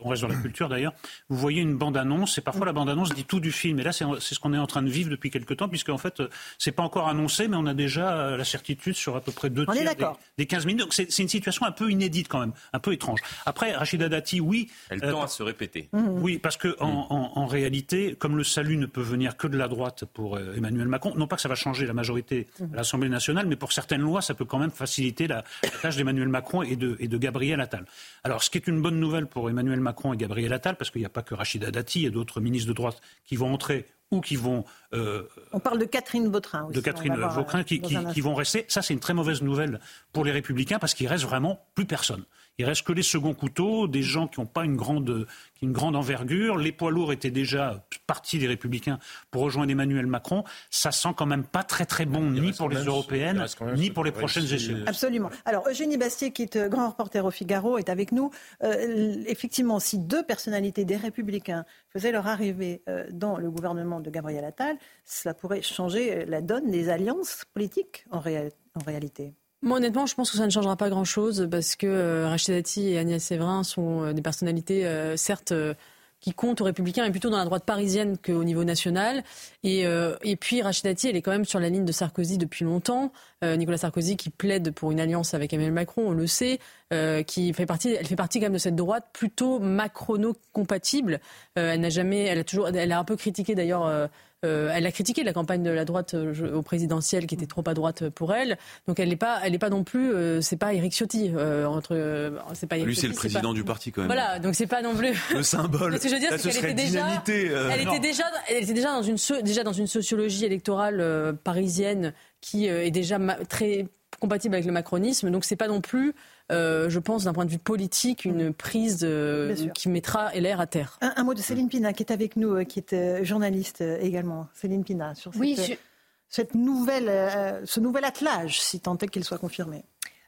on reste dans la culture d'ailleurs, vous voyez une bande-annonce et parfois la bande-annonce dit tout du film. Et là, c'est ce qu'on est en train de vivre depuis quelque temps, puisque en fait, c'est pas encore annoncé, mais on a déjà la certitude sur à peu près deux tiers des, des, 15 minutes. Donc c'est une situation un peu inédite quand même, un peu étrange. Après, Rachida Dati, oui. Elle tend à se répéter. Mmh. Oui, parce que en, réalité, comme le salut ne peut venir que de la droite pour euh, Emmanuel Macron, non pas que ça va changer la majorité à l'Assemblée nationale, mais pour certaines lois, ça peut quand même faciliter la, tâche d'Emmanuel Macron et de, et de Gabriel Attal. Alors, ce qui est une bonne nouvelle pour Emmanuel Macron et Gabriel Attal, parce qu'il n'y a pas que Rachida Dati, il y a d'autres ministres de droite qui vont entrer ou qui vont. Euh, On parle de Catherine Vautrin aussi. De Catherine Vautrin qui, qui, vont rester. Ça, c'est une très mauvaise nouvelle pour les Républicains parce qu'il reste vraiment plus personne. Il reste que les seconds couteaux, des gens qui n'ont pas une grande, une grande envergure. Les poids lourds étaient déjà partis des Républicains pour rejoindre Emmanuel Macron. Ça sent quand même pas très très bon ni pour les européennes, ni pour les prochaines échéances. Absolument. Alors Eugénie Bastier, qui est euh, grand reporter au Figaro, est avec nous. Euh, effectivement, si deux personnalités des Républicains faisaient leur arrivée euh, dans le gouvernement de Gabriel Attal, cela pourrait changer la donne des alliances politiques en, en réalité. Moi, honnêtement, je pense que ça ne changera pas grand-chose parce que euh, Rachida Dati et Agnès Séverin sont euh, des personnalités, euh, certes, euh, qui comptent aux Républicains, mais plutôt dans la droite parisienne qu'au niveau national. Et, et puis, Rachida Dati, elle est quand même sur la ligne de Sarkozy depuis longtemps. Nicolas Sarkozy qui plaide pour une alliance avec Emmanuel Macron, on le sait, qui fait partie, elle fait partie quand même de cette droite plutôt macrono-compatible. elle n'a jamais, elle a toujours, elle a un peu critiqué d'ailleurs elle a critiqué la campagne de la droite au présidentiel qui était trop à droite pour elle. Donc elle n'est pas, elle pas non plus, c'est pas Eric Ciotti entre, c'est pas. Lui c'est le président du parti quand même. Voilà, donc c'est pas non plus le symbole. Ce que je veux dire, c'est qu'elle était déjà, elle était déjà, elle était déjà dans une déjà dans une sociologie électorale parisienne qui est déjà très compatible avec le macronisme. Donc c'est pas non plus, euh, je pense, d'un point de vue politique, une prise qui mettra LR à terre. Un, mot de Céline Pina qui est avec nous, euh, qui est euh, journaliste également. Céline Pina sur cette, cette nouvelle, ce nouvel attelage, si tant est qu'il soit confirmé.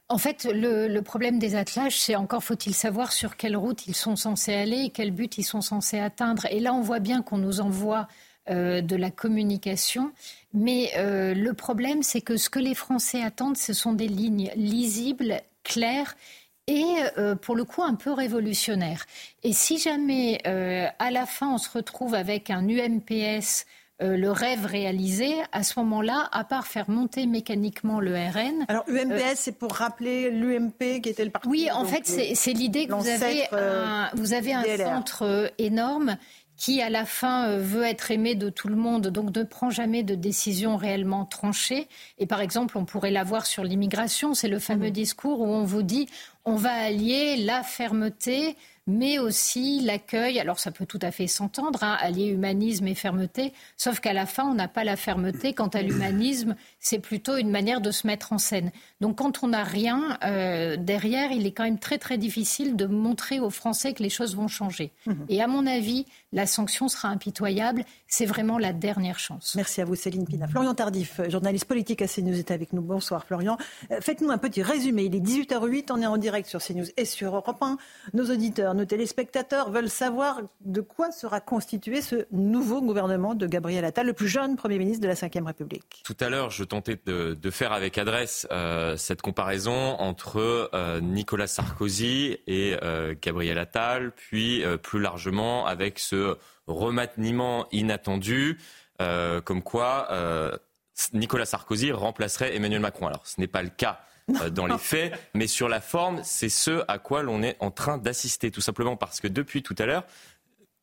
En fait, le, le, problème des attelages, c'est encore faut-il savoir sur quelle route ils sont censés aller et quel but ils sont censés atteindre. Et là, on voit bien qu'on nous envoie euh, de la communication. Mais euh, le problème, c'est que ce que les Français attendent, ce sont des lignes lisibles, claires et euh, pour le coup un peu révolutionnaires. Et si jamais à la fin on se retrouve avec un UMPS le rêve réalisé, à ce moment-là, à part faire monter mécaniquement le RN. Alors UMPS, c'est pour rappeler l'UMP qui était le parti. Oui, en fait, c'est l'idée que vous avez un, vous avez un centre énorme qui à la fin euh, veut être aimé de tout le monde, donc ne prend jamais de décision réellement tranchée. Et par exemple, on pourrait l'avoir sur l'immigration, c'est le fameux mmh. discours où on vous dit on va allier la fermeté mais aussi l'accueil. Alors ça peut tout à fait s'entendre, hein, allier humanisme et fermeté, sauf qu'à la fin, on n'a pas la fermeté. Quant à l'humanisme, c'est plutôt une manière de se mettre en scène. Donc quand on n'a rien euh, derrière, il est quand même très très difficile de montrer aux Français que les choses vont changer. Mhm. Et à mon avis, la sanction sera impitoyable. C'est vraiment la dernière chance. Merci à vous, Céline Pina. Florian Tardif, journaliste politique à CNews, est avec nous. Bonsoir, Florian. Euh, faites-nous un petit résumé. Il est 18h08, on est en direct sur CNews et sur Europe 1. Nos auditeurs nos téléspectateurs veulent savoir de quoi sera constitué ce nouveau gouvernement de Gabriel Attal, le plus jeune Premier ministre de la Ve République. Tout à l'heure, je tentais de, faire avec adresse euh, cette comparaison entre euh, Nicolas Sarkozy et euh, Gabriel Attal, puis plus largement avec ce remaniement inattendu, comme quoi Nicolas Sarkozy remplacerait Emmanuel Macron. Alors, ce n'est pas le cas euh, dans les faits, mais sur la forme, c'est ce à quoi l'on est en train d'assister, tout simplement parce que depuis tout à l'heure,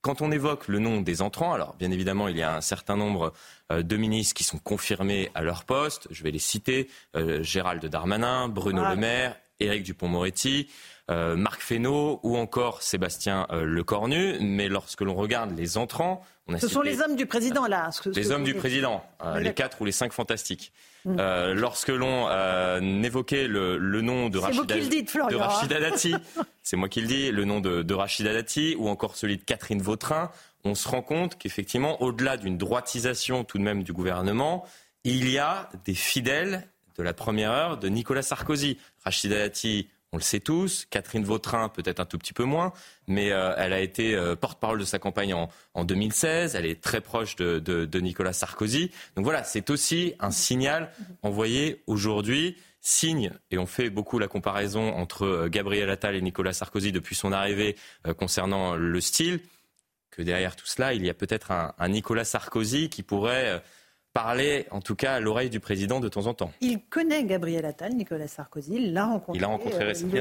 quand on évoque le nom des entrants, alors bien évidemment, il y a un certain nombre euh, de ministres qui sont confirmés à leur poste. Je vais les citer euh, Gérald Darmanin, Bruno Le Maire, Éric Dupont-Moretti, Marc Fesneau ou encore Sébastien Lecornu. Mais lorsque l'on regarde les entrants, on a ce sont les hommes du président là. les hommes du président, les quatre ou les cinq fantastiques. Mm. Euh, lorsque l'on euh, évoquait le, nom de Rachida, Dati, c'est moi qui le dis, le nom de, de Rachida Dati ou encore celui de Catherine Vautrin, on se rend compte qu'effectivement, au-delà d'une droitisation tout de même du gouvernement, il y a des fidèles de la première heure de Nicolas Sarkozy. Rachida Dati, on le sait tous. Catherine Vautrin, peut-être un tout petit peu moins, mais euh, elle a été euh, porte-parole de sa campagne en, 2016. Elle est très proche de, Nicolas Sarkozy. Donc voilà, c'est aussi un signal envoyé aujourd'hui. Signe, et on fait beaucoup la comparaison entre euh, Gabriel Attal et Nicolas Sarkozy depuis son arrivée concernant le style, que derrière tout cela, il y a peut-être un, un Nicolas Sarkozy qui pourrait parler, en tout cas, à l'oreille du président de temps en temps. Il connaît Gabriel Attal, Nicolas Sarkozy, il l'a rencontré. Il l'a rencontré euh, récemment.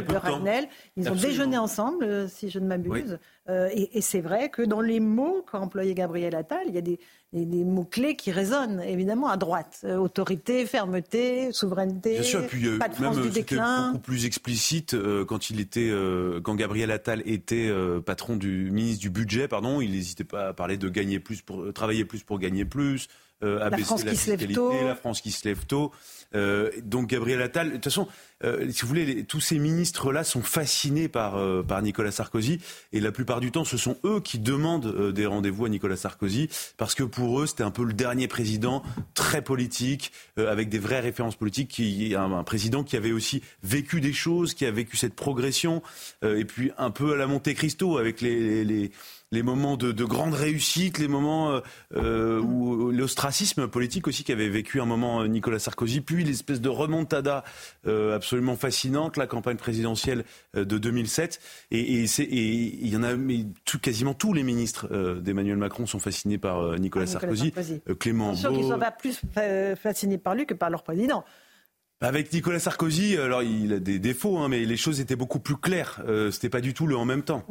Ils ont déjeuné ensemble, euh, si je ne m'abuse. Euh, et, c'est vrai que dans les mots qu'a employé Gabriel Attal, il y a des, mots-clés qui résonnent, évidemment, à droite. autorité, fermeté, souveraineté, Bien sûr, puis, pas de France même, du déclin. beaucoup plus explicite quand, il était, quand Gabriel Attal était patron du ministre du budget, pardon, il n'hésitait pas à parler de gagner plus, pour travailler plus pour gagner plus, euh, la France qui se lève tôt. La France qui se lève tôt. Euh, donc Gabriel Attal, de toute façon, euh, si vous voulez, tous ces ministres-là sont fascinés par, par Nicolas Sarkozy et la plupart du temps, ce sont eux qui demandent des rendez-vous à Nicolas Sarkozy parce que pour eux, c'était un peu le dernier président très politique avec des vraies références politiques, qui un, un, président qui avait aussi vécu des choses, qui a vécu cette progression et puis un peu à la Monte Cristo avec les, les les moments de, grande réussite, les moments euh, euh, où l'ostracisme politique aussi qu'avait vécu un moment euh, Nicolas Sarkozy, puis l'espèce de remontada absolument fascinante, la campagne présidentielle de 2007. Et il y en a, mais tout, quasiment tous les ministres d'Emmanuel Macron sont fascinés par Nicolas, Sarkozy. Clément qu'ils ne sont pas plus fascinés par lui que par leur président. Avec Nicolas Sarkozy, alors il a des défauts, hein, mais les choses étaient beaucoup plus claires. Euh, C'était pas du tout le en même temps.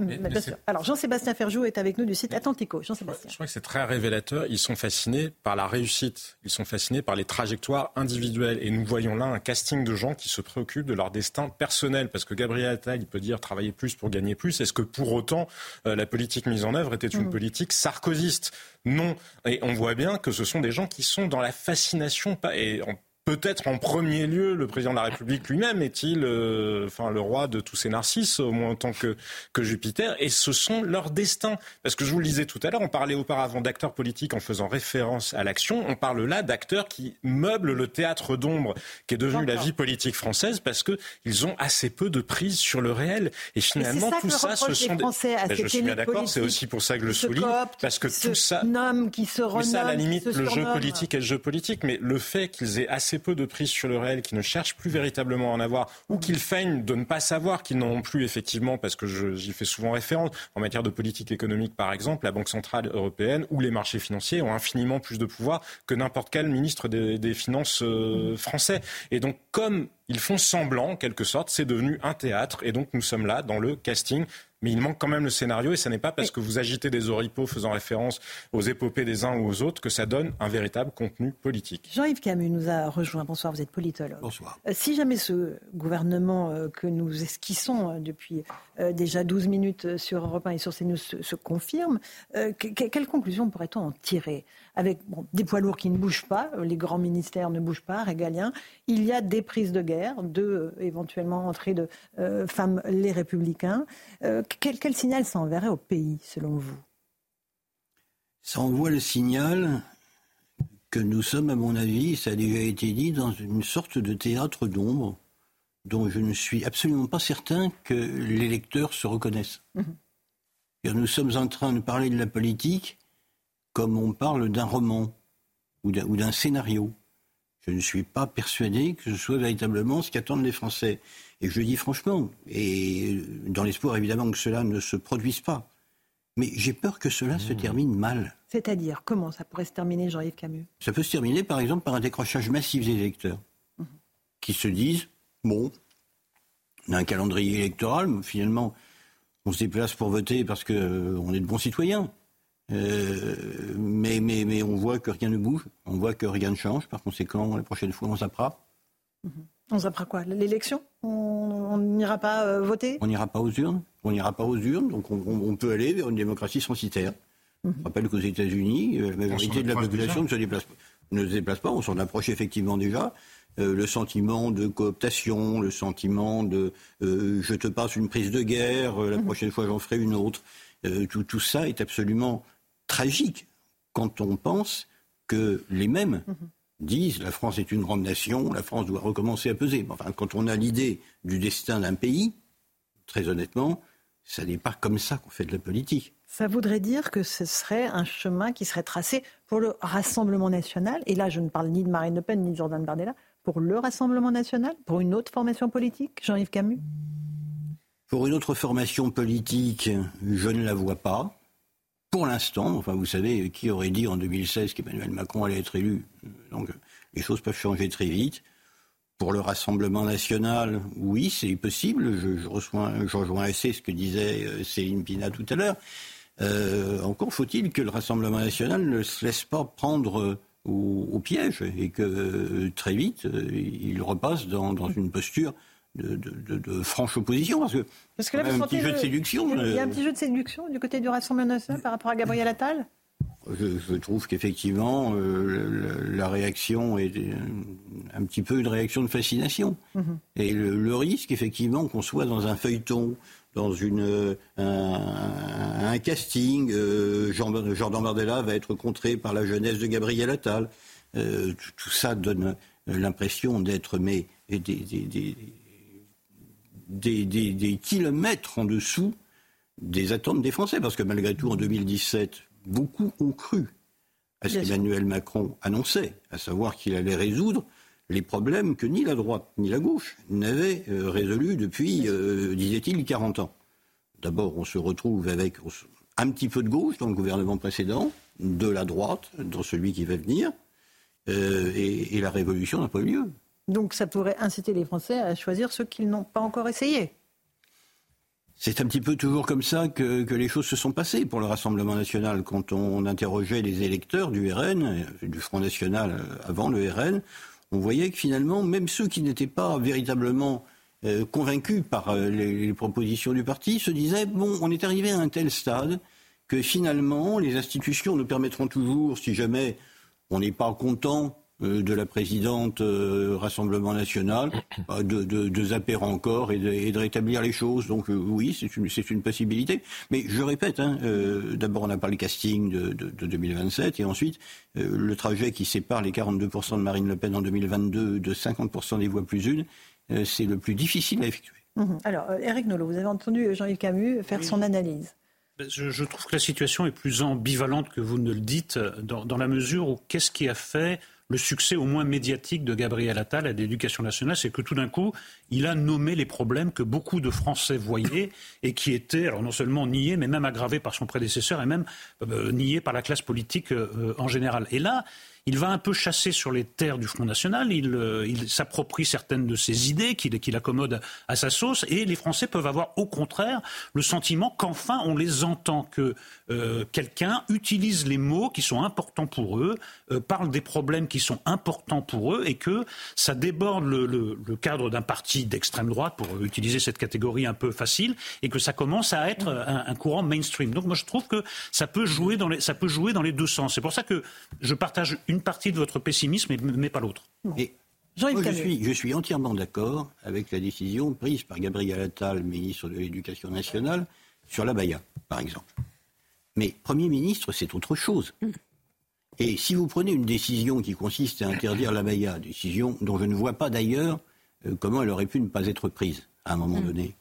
alors Jean-Sébastien Ferjou est avec nous du site Atlantico. Jean-Sébastien. Je crois que c'est très révélateur. Ils sont fascinés par la réussite. Ils sont fascinés par les trajectoires individuelles. Et nous voyons là un casting de gens qui se préoccupent de leur destin personnel. Parce que Gabriel Attal, il peut dire travailler plus pour gagner plus. Est-ce que pour autant euh, la politique mise en œuvre était une mm. politique sarkozyste? Non. Et on voit bien que ce sont des gens qui sont dans la fascination. Et Peut-être en premier lieu, le président de la République lui-même est-il, euh, enfin, le roi de tous ces narcisses, au moins en tant que, que Jupiter, et ce sont leurs destins. Parce que je vous le disais tout à l'heure, on parlait auparavant d'acteurs politiques en faisant référence à l'action, on parle là d'acteurs qui meublent le théâtre d'ombre qui est devenu la vie politique française parce que ils ont assez peu de prise sur le réel. Et finalement, tout ça, ce sont des... Ben, je suis bien d'accord, c'est aussi pour ça que je le souligne, parce que tout ça, qui se renomme, ça, à la limite, le jeu politique est le jeu politique, mais le fait qu'ils aient assez peu de prise sur le réel, qui ne cherchent plus véritablement à en avoir, ou qu'ils feignent de ne pas savoir qu'ils n'en ont plus effectivement, parce que j'y fais souvent référence, en matière de politique économique par exemple, la Banque Centrale Européenne ou les marchés financiers ont infiniment plus de pouvoir que n'importe quel ministre des, des Finances euh, français. Et donc comme ils font semblant, en quelque sorte, c'est devenu un théâtre, et donc nous sommes là dans le casting mais il manque quand même le scénario et ce n'est pas parce que vous agitez des oripeaux faisant référence aux épopées des uns ou aux autres que ça donne un véritable contenu politique. Jean-Yves Camus nous a rejoint. Bonsoir, vous êtes politologue. Bonsoir. Euh, si jamais ce gouvernement euh, que nous esquissons euh, depuis déjà 12 minutes sur Europe 1 et sur CNews se, se confirme, quelle conclusion pourrait-on en tirer? Avec des poids lourds qui ne bougent pas, euh, les grands ministères ne bougent pas, régaliens. Il y a des prises de guerre, de euh, éventuellement entrée de euh, femmes les républicains. quel, signal ça enverrait au pays, selon vous? Ça envoie le signal que nous sommes, à mon avis, ça a déjà été dit, dans une sorte de théâtre d'ombre dont je ne suis absolument pas certain que les lecteurs se reconnaissent. Mhm. Nous sommes en train de parler de la politique comme on parle d'un roman ou d'un scénario. Je ne suis pas persuadé que ce soit véritablement ce qu'attendent les Français. Et je le dis franchement, et dans l'espoir évidemment que cela ne se produise pas. Mais j'ai peur que cela se mmh. termine mal. C'est-à-dire, comment ça pourrait se terminer, Jean-Yves Camus? Ça peut se terminer, par exemple, par un décrochage massif des électeurs, mmh. qui se disent, bon, on a un calendrier électoral, mais finalement, on se déplace pour voter parce qu'on euh, est de bons citoyens. Euh, mais, mais, mais on voit que rien ne bouge, on voit que rien ne change. Par conséquent, la prochaine fois, on zappera. On zappera quoi? L'élection? On n'ira pas euh, voter? On n'ira pas aux urnes. On n'ira pas aux urnes. Donc on, peut aller vers une démocratie censitaire. Mhm. Je rappelle qu'aux États-Unis, euh, la majorité de la population ne se, déplace, ne se déplace pas. On s'en approche effectivement déjà. le sentiment de cooptation, le sentiment de je te passe une prise de guerre, la mhm. prochaine fois j'en ferai une autre. tout, tout, ça est absolument tragique quand on pense que les mêmes mhm. disent la France est une grande nation, la France doit recommencer à peser. Enfin, quand on a l'idée du destin d'un pays, très honnêtement, ça n'est pas comme ça qu'on fait de la politique. Ça voudrait dire que ce serait un chemin qui serait tracé pour le Rassemblement national. Et là, je ne parle ni de Marine Le Pen ni de Jordan Bardella. Pour le Rassemblement national Pour une autre formation politique Jean-Yves Camus? Pour une autre formation politique, je ne la vois pas pour l'instant, enfin vous savez, qui aurait dit en 2016 qu'Emmanuel Macron allait être élu? Donc les choses peuvent changer très vite. Pour le Rassemblement national, oui, c'est possible. Je, reçois, rejoins assez ce que disait euh, Céline Pina tout à l'heure. Euh, encore faut-il que le Rassemblement national ne se laisse pas prendre euh, au, piège et que très vite il repasse dans une posture de, franche opposition parce que, parce que là, un petit jeu de séduction. Il y a un petit jeu de séduction du côté du Rassemblement national par rapport à Gabriel Attal? Je, trouve qu'effectivement, euh, la réaction est un petit peu une réaction de fascination. Mhm. Et le, risque, effectivement, qu'on soit dans un feuilleton, dans une, un, casting, euh, Jordan Bardella va être contré par la jeunesse de Gabriel Attal. Euh, tout, ça donne l'impression d'être mais des, des des, kilomètres en dessous des attentes des Français. Parce que malgré tout, en 2017, beaucoup ont cru à ce qu'Emmanuel Macron annonçait, à savoir qu'il allait résoudre les problèmes que ni la droite ni la gauche n'avaient euh, résolus depuis, euh, disait-il, 40 ans. D'abord, on se retrouve avec un petit peu de gauche dans le gouvernement précédent, de la droite dans celui qui va venir, euh, et, et, la révolution n'a pas eu lieu. Donc ça pourrait inciter les Français à choisir ceux qu'ils n'ont pas encore essayé. C'est un petit peu toujours comme ça que, les choses se sont passées pour le Rassemblement national. Quand on interrogeait les électeurs du RN, du Front national euh, avant le RN, on voyait que finalement, même ceux qui n'étaient pas véritablement euh, convaincus par euh, les, propositions du parti se disaient bon, on est arrivé à un tel stade que finalement, les institutions nous permettront toujours, si jamais on n'est pas content euh, de la présidente euh, Rassemblement national, euh, de, de, zapper encore et de, rétablir les choses. Donc oui, c'est une, une, possibilité. Mais je répète, hein, d'abord on a parlé casting de, de 2027 et ensuite le trajet qui sépare les 42% de Marine Le Pen en 2022 de 50% des voix plus une, c'est le plus difficile à effectuer. Mhm. Alors, Eric Nolot, vous avez entendu Jean-Yves Camus faire son analyse. Ben, je, trouve que la situation est plus ambivalente que vous ne le dites, dans, dans la mesure où qu'est-ce qui a fait le succès au moins médiatique de Gabriel Attal à l'éducation nationale, c'est que tout d'un coup, il a nommé les problèmes que beaucoup de Français voyaient et qui étaient, alors non seulement niés, mais même aggravés par son prédécesseur et même euh, niés par la classe politique euh, en général. Et là, il va un peu chasser sur les terres du Front National, il, euh, s'approprie certaines de ses idées qu'il accommode à sa sauce, et les Français peuvent avoir au contraire le sentiment qu'enfin on les entend, que euh, quelqu'un utilise les mots qui sont importants pour eux, euh, parle des problèmes qui sont importants pour eux, et que ça déborde le, cadre d'un parti d'extrême droite, pour utiliser cette catégorie un peu facile, et que ça commence à être un, courant mainstream. Donc moi je trouve que ça peut jouer dans les, ça peut jouer dans les deux sens. C'est pour ça que je partage une partie de votre pessimisme, mais, pas l'autre. je, suis, je suis entièrement d'accord avec la décision prise par Gabriel Attal, ministre de l'Éducation nationale, sur la Baïa, par exemple. Mais Premier ministre, c'est autre chose. Et si vous prenez une décision qui consiste à interdire la Baïa, décision dont je ne vois pas d'ailleurs euh, comment elle aurait pu ne pas être prise à un moment mm. donné,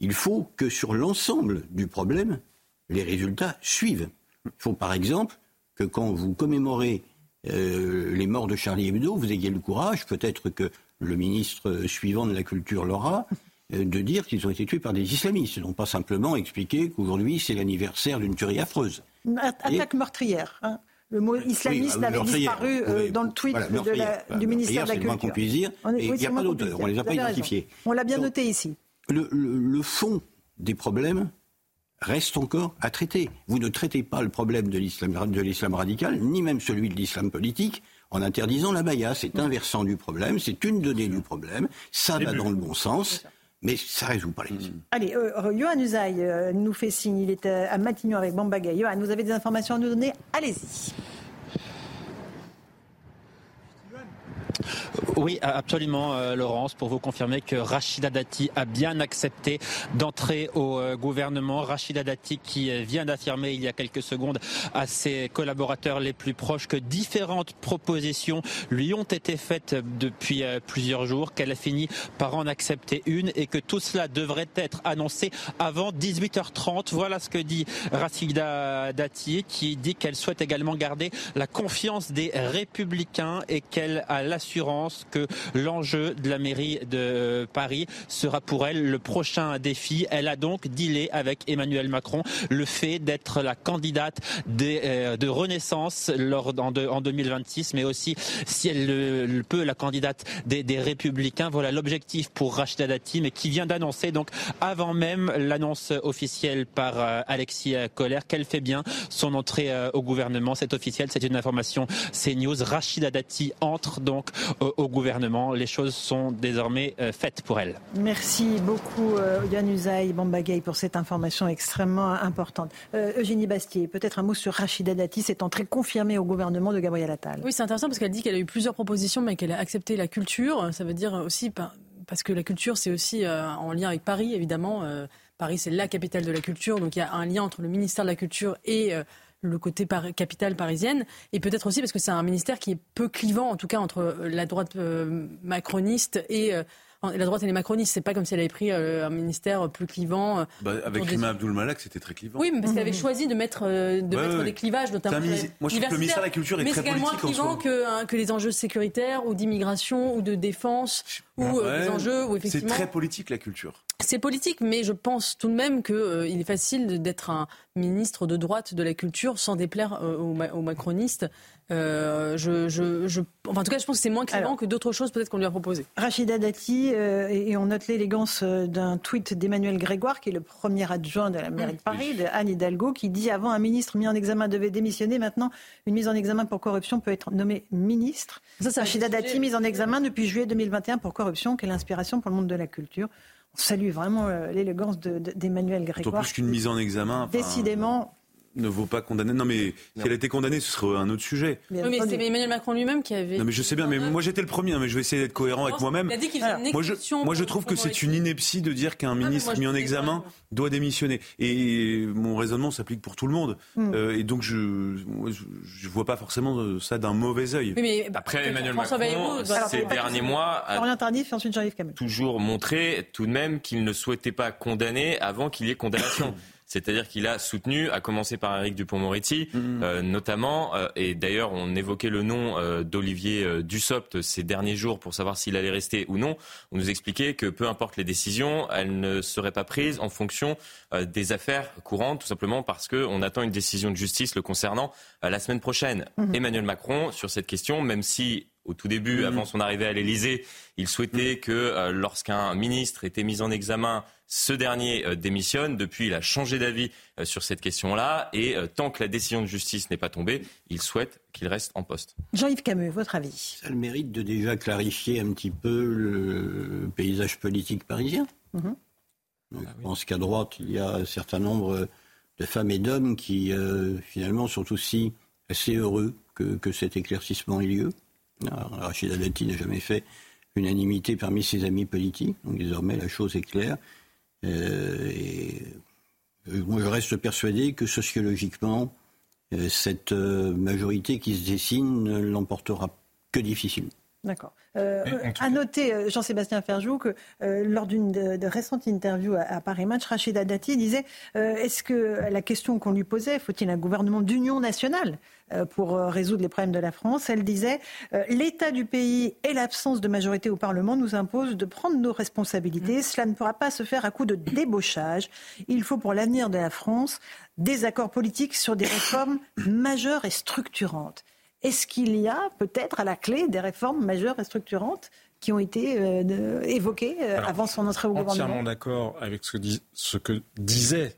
il faut que sur l'ensemble du problème, les résultats suivent. Il faut par exemple que quand vous commémorez euh, les morts de Charlie Hebdo, vous ayez le courage, peut-être que le ministre suivant de la culture l'aura, euh, de dire qu'ils ont été tués par des islamistes, non pas simplement expliquer qu'aujourd'hui c'est l'anniversaire d'une tuerie affreuse. Attaque meurtrière. Hein. Le mot islamiste bah, avait disparu euh, dans le tweet du ministère de la Culture. qu'on puisse dire. il n'y a pas d'auteur, on ne les a pas identifiés. On l'a bien noté ici. le fond des problèmes, reste encore à traiter. Vous ne traitez pas le problème de l'islam radical, ni même celui de l'islam politique, en interdisant la baya. C'est un versant du problème, c'est une donnée du problème, ça va dans le bon sens. Mais ça résout pas les Allez, euh, Johan Usaï euh, nous fait signe. Il est à Matignon avec Bambaga. Johan, vous avez des informations à nous donner? Allez-y. Oui, absolument, euh, Laurence, pour vous confirmer que Rachida Dati a bien accepté d'entrer au euh, gouvernement. Rachida Dati qui euh, vient d'affirmer il y a quelques secondes à ses collaborateurs les plus proches que différentes propositions lui ont été faites depuis plusieurs jours, qu'elle a fini par en accepter une et que tout cela devrait être annoncé avant 18h30. Voilà ce que dit Rachida Dati qui dit qu'elle souhaite également garder la confiance des républicains et qu'elle a la assurance que l'enjeu de la mairie de Paris sera pour elle le prochain défi. Elle a donc dealé avec Emmanuel Macron le fait d'être la candidate euh, de Renaissance lors, en, en 2026, mais aussi, si elle le, peut, la candidate des, des Républicains. Voilà l'objectif pour Rachida Dati, mais qui vient d'annoncer, donc avant même l'annonce officielle par euh, Alexis Collère, qu'elle fait bien son entrée euh, au gouvernement. C'est officiel, c'est une information CNews. Rachida Dati entre donc au, gouvernement. Les choses sont désormais euh, faites pour elle. Merci beaucoup euh, Yann Usaï Bambagay pour cette information extrêmement importante. Euh, Eugénie Bastier, peut-être un mot sur Rachida Dati, cette entrée confirmée au gouvernement de Gabriel Attal. Oui, c'est intéressant parce qu'elle dit qu'elle a eu plusieurs propositions mais qu'elle a accepté la culture. Ça veut dire aussi parce que la culture c'est aussi en lien avec Paris évidemment. Paris, c'est la capitale de la culture, donc il y a un lien entre le ministère de la Culture et le côté capitale parisienne, et peut-être aussi parce que c'est un ministère qui est peu clivant, en tout cas entre la droite euh, macroniste et euh, la droite et les macronistes. C'est pas comme si elle avait pris euh, un ministère plus clivant. Bah, avec Rima Abdul Malak, c'était très clivant. Oui, mais parce qu'elle avait choisi de mettre, de mettre des clivages, notamment. Moi, je trouve que le ministère de la Culture est mais très politique. Mais c'est clivant que, hein, que les enjeux sécuritaires ou d'immigration ou de défense ou des enjeux où effectivement. C'est très politique la culture. C'est politique, mais je pense tout de même qu'il euh, est facile d'être un ministre de droite de la culture sans déplaire euh, aux, macronistes. Euh, je, en tout cas, je pense que c'est moins clairement que d'autres choses peut-être qu'on lui a proposé. Rachida Dati, et on note l'élégance d'un tweet d'Emmanuel Grégoire, qui est le premier adjoint de la mairie de Paris, de Anne Hidalgo, qui dit avant un ministre mis en examen devait démissionner, maintenant une mise en examen pour corruption peut être nommée ministre. Rachida Dati, mise en examen depuis juillet 2021 pour corruption, quelle inspiration pour le monde de la culture salue vraiment euh, l'élégance d'Emmanuel Grégoire. plus qu'une mise en examen. Décidément, ne vaut pas condamner. Non, mais si elle a été condamnée, ce serait un autre sujet. oui, mais c'est Emmanuel Macron lui-même qui avait. Non, mais je sais bien, mais moi j'étais le premier, hein, mais je vais essayer d'être cohérent avec moi-même. Il a dit qu'il faisait une moi, je, moi, je trouve que c'est une ineptie de dire qu'un ministre mis en examen doit démissionner. Et mon raisonnement s'applique pour tout le monde. Hmm. Euh, et donc, je ne vois pas forcément ça d'un mauvais œil. mais Après, Emmanuel Macron, ces derniers mois, a Tardif et ensuite toujours montré tout de même qu'il ne souhaitait pas condamner avant qu'il y ait condamnation. C'est-à-dire qu'il a soutenu, à commencer par Éric Dupont-Moretti, mmh. euh, notamment, euh, et d'ailleurs on évoquait le nom euh, d'Olivier Dussopt ces derniers jours pour savoir s'il allait rester ou non. On nous expliquait que peu importe les décisions, elles ne seraient pas prises en fonction des affaires courantes, tout simplement parce qu'on attend une décision de justice le concernant la semaine prochaine. Mmh. Emmanuel Macron, sur cette question, même si au tout début, mmh. avant son arrivée à l'Élysée, il souhaitait que lorsqu'un ministre était mis en examen, ce dernier euh, démissionne. Depuis, il a changé d'avis euh, sur cette question-là. Et euh, tant que la décision de justice n'est pas tombée, il souhaite qu'il reste en poste. Jean-Yves Camus, votre avis? Ça a le mérite de déjà clarifier un petit peu le paysage politique parisien. Mhm. je ah pense qu'à droite, il y a un certain nombre de femmes et d'hommes qui, finalement, sont aussi assez heureux que, cet éclaircissement ait lieu. Rachida Dati n'a jamais fait unanimité parmi ses amis politiques, donc désormais la chose est claire. Euh, et euh, moi, je reste persuadé que sociologiquement, euh, cette majorité qui se dessine ne l'emportera que difficilement. D'accord. Euh, à noter, Jean-Sébastien Ferjou, que euh, lors d'une de, récente interview à, Paris Match, Rachida Dati disait est-ce que la question qu'on lui posait, faut-il un gouvernement d'union nationale? Pour résoudre les problèmes de la France Elle disait l'état du pays et l'absence de majorité au Parlement nous imposent de prendre nos responsabilités. Cela ne pourra pas se faire à coup de débauchage. Il faut pour l'avenir de la France des accords politiques sur des réformes majeures et structurantes. Est-ce qu'il y a peut-être à la clé des réformes majeures et structurantes qui ont été euh, évoquées euh, avant son entrée au gouvernement? Entièrement d'accord avec ce que, ce que disait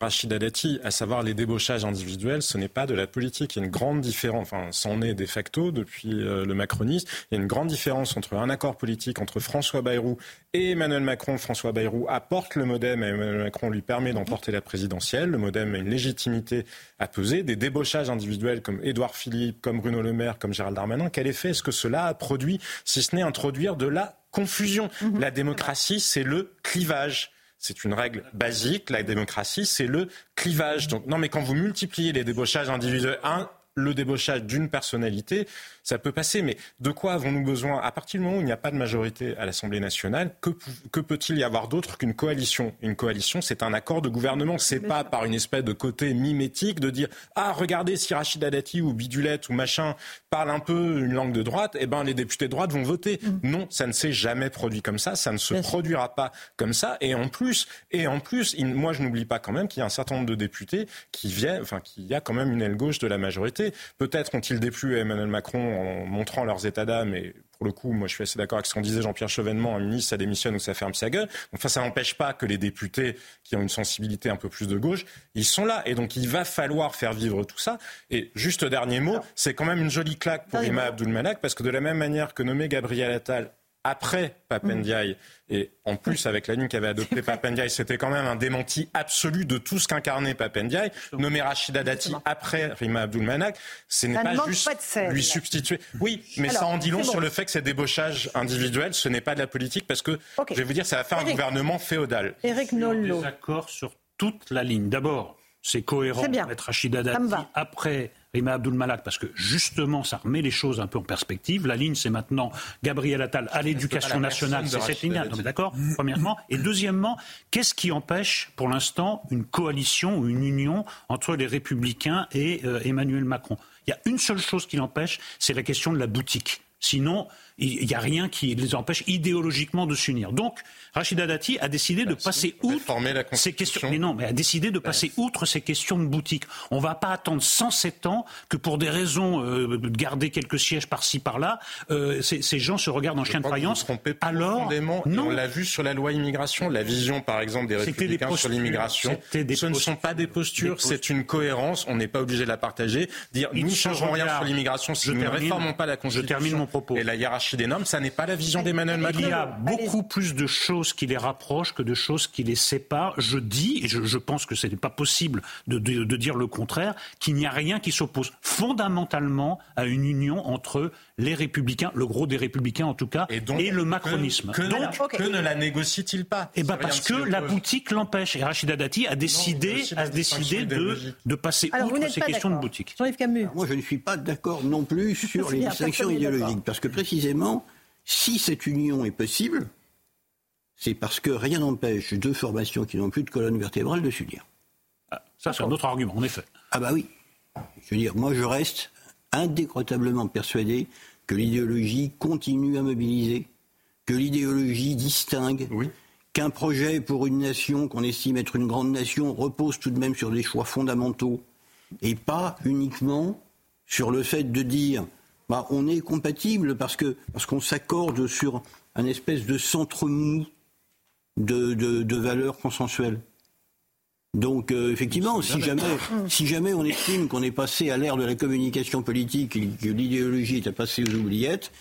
Rachida Dati, à savoir les débauchages individuels, ce n'est pas de la politique. Il y a une grande différence, enfin, c'en est de facto depuis euh, le macronisme. Il y a une grande différence entre un accord politique entre François Bayrou et Emmanuel Macron. François Bayrou apporte le modem et Emmanuel Macron lui permet d'emporter la présidentielle. Le modem a une légitimité à peser. Des débauchages individuels comme Édouard Philippe, comme Bruno Le Maire, comme Gérald Darmanin, quel effet est-ce que cela a produit, si ce n'est introduire de la confusion? Mhm. La démocratie, c'est le clivage. C'est une règle basique. La démocratie, c'est le clivage. Donc, non, mais quand vous multipliez les débauchages individuels, un, le débauchage d'une personnalité, ça peut passer. Mais de quoi avons-nous besoin? À partir du moment où il n'y a pas de majorité à l'Assemblée nationale, que, peut-il y avoir d'autre qu'une coalition? Une coalition, c'est un accord de gouvernement. C'est pas par une espèce de côté mimétique de dire ah regardez si Rachida Dati ou Bidulette ou machin parle un peu une langue de droite, eh ben les députés de droite vont voter. Mm. Non, ça ne s'est jamais produit comme ça. Ça ne se produira pas comme ça. Et en plus, et en plus, moi je n'oublie pas quand même qu'il y a un certain nombre de députés qui viennent, enfin qu'il y a quand même une aile gauche de la majorité. Peut-être ont-ils déplu Emmanuel Macron en montrant leurs états d'âme et pour le coup, moi je suis assez d'accord avec ce qu'en disait Jean-Pierre Chevènement, un ministre, ça démissionne ou ça ferme sa gueule. Enfin, ça n'empêche pas que les députés qui ont une sensibilité un peu plus de gauche, ils sont là. Et donc il va falloir faire vivre tout ça. Et juste dernier mot, c'est quand même une jolie claque pour Rima Abdul-Malak, parce que de la même manière que nommer Gabriel Attal après Papendiaï, et en plus avec la ligne qu'avait adoptée Papendiaï, c'était quand même un démenti absolu de tout ce qu'incarnait Papendiaï. Nommer Rachida Dati après Rima Abdulmanak, ce n'est pas juste lui substituer. Oui, mais ça en dit long sur le fait que ces débauchages individuels, ce n'est pas de la politique, parce que, je vais vous dire, ça va faire un gouvernement féodal. Éric Nolot. Des sur toute la ligne. D'abord, c'est cohérent de mettre Rachida Dati après Rima Abdul Malak, parce que justement, ça remet les choses un peu en perspective. La ligne, c'est maintenant Gabriel Attal à l'éducation nationale. C'est cette ligne d'accord Premièrement. Et deuxièmement, qu'est-ce qui empêche pour l'instant une coalition ou une union entre les Républicains et euh, Emmanuel Macron? Il y a une seule chose qui l'empêche, c'est la question de la boutique Sinon, il n'y a rien qui les empêche idéologiquement de s'unir. Donc, Rachida Dati a décidé de passer outre ces questions. Mais non, mais a décidé de passer outre ces questions de boutique. On ne va pas attendre 107 ans que pour des raisons euh, de garder quelques sièges par-ci par-là, euh, ces, gens se regardent en chien de faïence. Alors, non. on l'a vu sur la loi immigration, la vision par exemple des républicains sur l'immigration. Ce ne sont pas des postures, c'est une cohérence. On n'est pas obligé de la partager. Dire nous ne changerons rien sur l'immigration si nous ne réformons pas la Constitution. Je termine mon propos. Et la hiérarchie des normes, ça n'est pas la vision d'Emmanuel Macron. Il y a beaucoup plus de choses qui les rapprochent que de choses qui les séparent. Je dis, et je, pense que ce n'est pas possible de, dire le contraire, qu'il n'y a rien qui s'oppose fondamentalement à une union entre les républicains, le gros des républicains en tout cas, et, le macronisme. Que, ne la négocie-t-il pas Eh ben parce que la boutique l'empêche. Et Rachida Dati a décidé, a décidé de, de, passer outre ces questions de boutique. Jean-Yves Camus. moi, je ne suis pas d'accord non plus sur les distinctions idéologiques. Parce que précisément, si cette union est possible, c'est parce que rien n'empêche deux formations qui n'ont plus de colonne vertébrale de s'unir. Ah, ça, c'est un autre argument, en effet. Ah bah oui. Je veux dire, moi, je reste indécrotablement persuadé que l'idéologie continue à mobiliser, que l'idéologie distingue, qu'un projet pour une nation qu'on estime être une grande nation repose tout de même sur des choix fondamentaux et pas uniquement sur le fait de dire bah, on est compatible parce que parce qu'on s'accorde sur un espèce de centre mou de, de, valeurs consensuelles. Donc euh, effectivement, si jamais, si jamais on estime qu'on est passé à l'ère de la communication politique et que l'idéologie est passée aux oubliettes,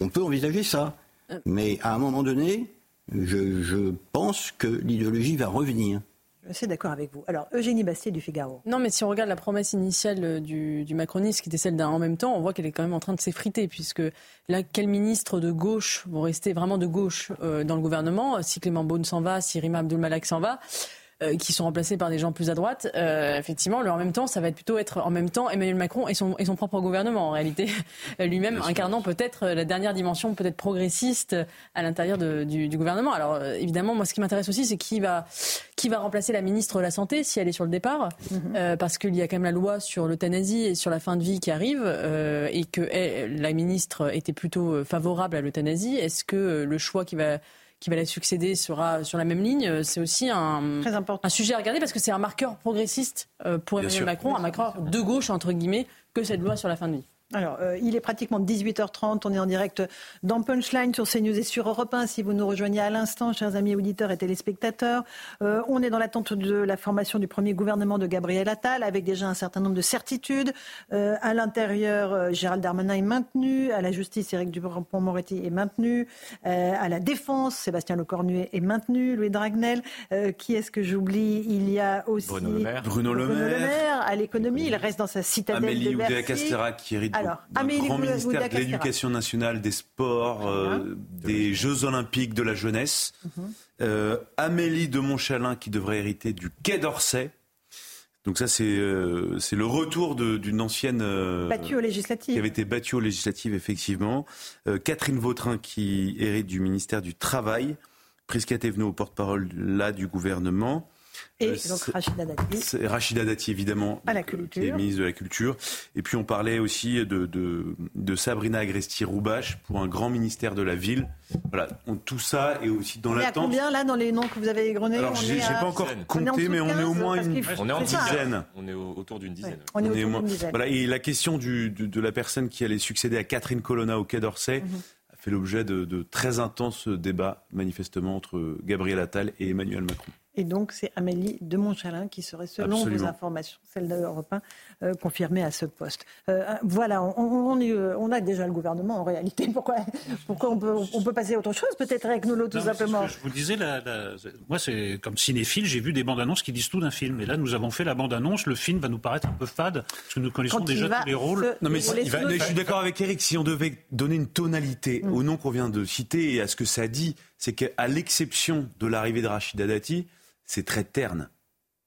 on peut envisager ça. Mais à un moment donné, je pense que l'idéologie va revenir. Je suis d'accord avec vous. Alors, Eugénie Bastier du Figaro. Non, mais si on regarde la promesse initiale euh, du, du macronisme, qui était celle d'un en même temps, on voit qu'elle est quand même en train de s'effriter, puisque là, quels ministres de gauche vont rester vraiment de gauche euh, dans le gouvernement? Si Clément Beaune s'en va, si Rima Abdul s'en va, euh, qui sont remplacés par des gens plus à droite, euh, effectivement, le en même temps, ça va être plutôt être en même temps Emmanuel Macron et son, et son propre gouvernement, en réalité, lui-même incarnant peut-être la dernière dimension peut-être progressiste à l'intérieur du, du, gouvernement. Alors euh, évidemment, moi, ce qui m'intéresse aussi, c'est qui va, qui va remplacer la ministre de la Santé si elle est sur le départ, mhm. parce qu'il y a quand même la loi sur l'euthanasie et sur la fin de vie qui arrive, et que la ministre était plutôt favorable à l'euthanasie. Est-ce que le choix qui va qui va la succéder sera sur la même ligne, c'est aussi un, un sujet à regarder parce que c'est un marqueur progressiste euh, pour Emmanuel Macron, un marqueur de gauche, entre guillemets, que cette loi sur la fin de vie. Alors, euh, il est pratiquement 18h30. On est en direct dans Punchline sur CNews et sur Europe 1. Si vous nous rejoignez à l'instant, chers amis auditeurs et téléspectateurs, euh, on est dans l'attente de la formation du premier gouvernement de Gabriel Attal, avec déjà un certain nombre de certitudes. Euh, à l'intérieur, Gérald Darmanin est maintenu. À la justice, Éric Dupond-Moretti est maintenu. à la défense, Sébastien Lecornu est maintenu. Louis Dragnel. qui est-ce que j'oublie? Il y a aussi Bruno Le Maire. Bruno Le Maire. à l'économie, il reste dans sa citadelle Amélie de Bercy. Castera qui hérite alors, grand ministère de l'Éducation nationale, des sports, euh, des Jeux olympiques, de la jeunesse. Mhm. Euh, Amélie de Montchalin qui devrait hériter du Quai d'Orsay. Donc ça, c'est euh, c'est le retour d'une ancienne... battue aux législatives. Qui avait été battue aux législatives, effectivement. Catherine Vautrin qui hérite du ministère du Travail. Prisca Thévenot, porte-parole là du gouvernement. Et euh, donc Rachida Dati. Rachida Dati, évidemment, à la culture. qui est ministre de la Culture. Et puis on parlait aussi de, de, de Sabrina Agresti-Roubache pour un grand ministère de la Ville. Voilà, on, tout ça est aussi dans l'attente. combien là dans les noms que vous avez égrenés Alors j'ai pas encore compté, mais on est au moins une, on est en dizaine. On est autour d'une dizaine. On, est autour d'une dizaine. Voilà, et la question du, de, la personne qui allait succéder à Catherine Colonna au Quai d'Orsay. A fait l'objet de, de, très intenses débats, manifestement, entre Gabriel Attal et Emmanuel Macron. Et donc, c'est Amélie de Montchalin qui serait, selon vos informations, celle d'Europe 1, euh, confirmée à ce poste. Euh, voilà, on, on, a déjà le gouvernement en réalité. Pourquoi, pourquoi on, peut, on peut passer à autre chose Peut-être avec nous, tout simplement. je vous disais, moi, c'est comme cinéphile, j'ai vu des bandes annonces qui disent tout d'un film. Et là, nous avons fait la bande annonce. Le film va nous paraître un peu fade, parce que nous connaissons déjà tous les rôles. Non, mais, je suis d'accord avec Eric. Si on devait donner une tonalité mm. au nom qu'on vient de citer et à ce que ça dit, c'est qu'à l'exception de l'arrivée de Rachida Dati, c'est très terne.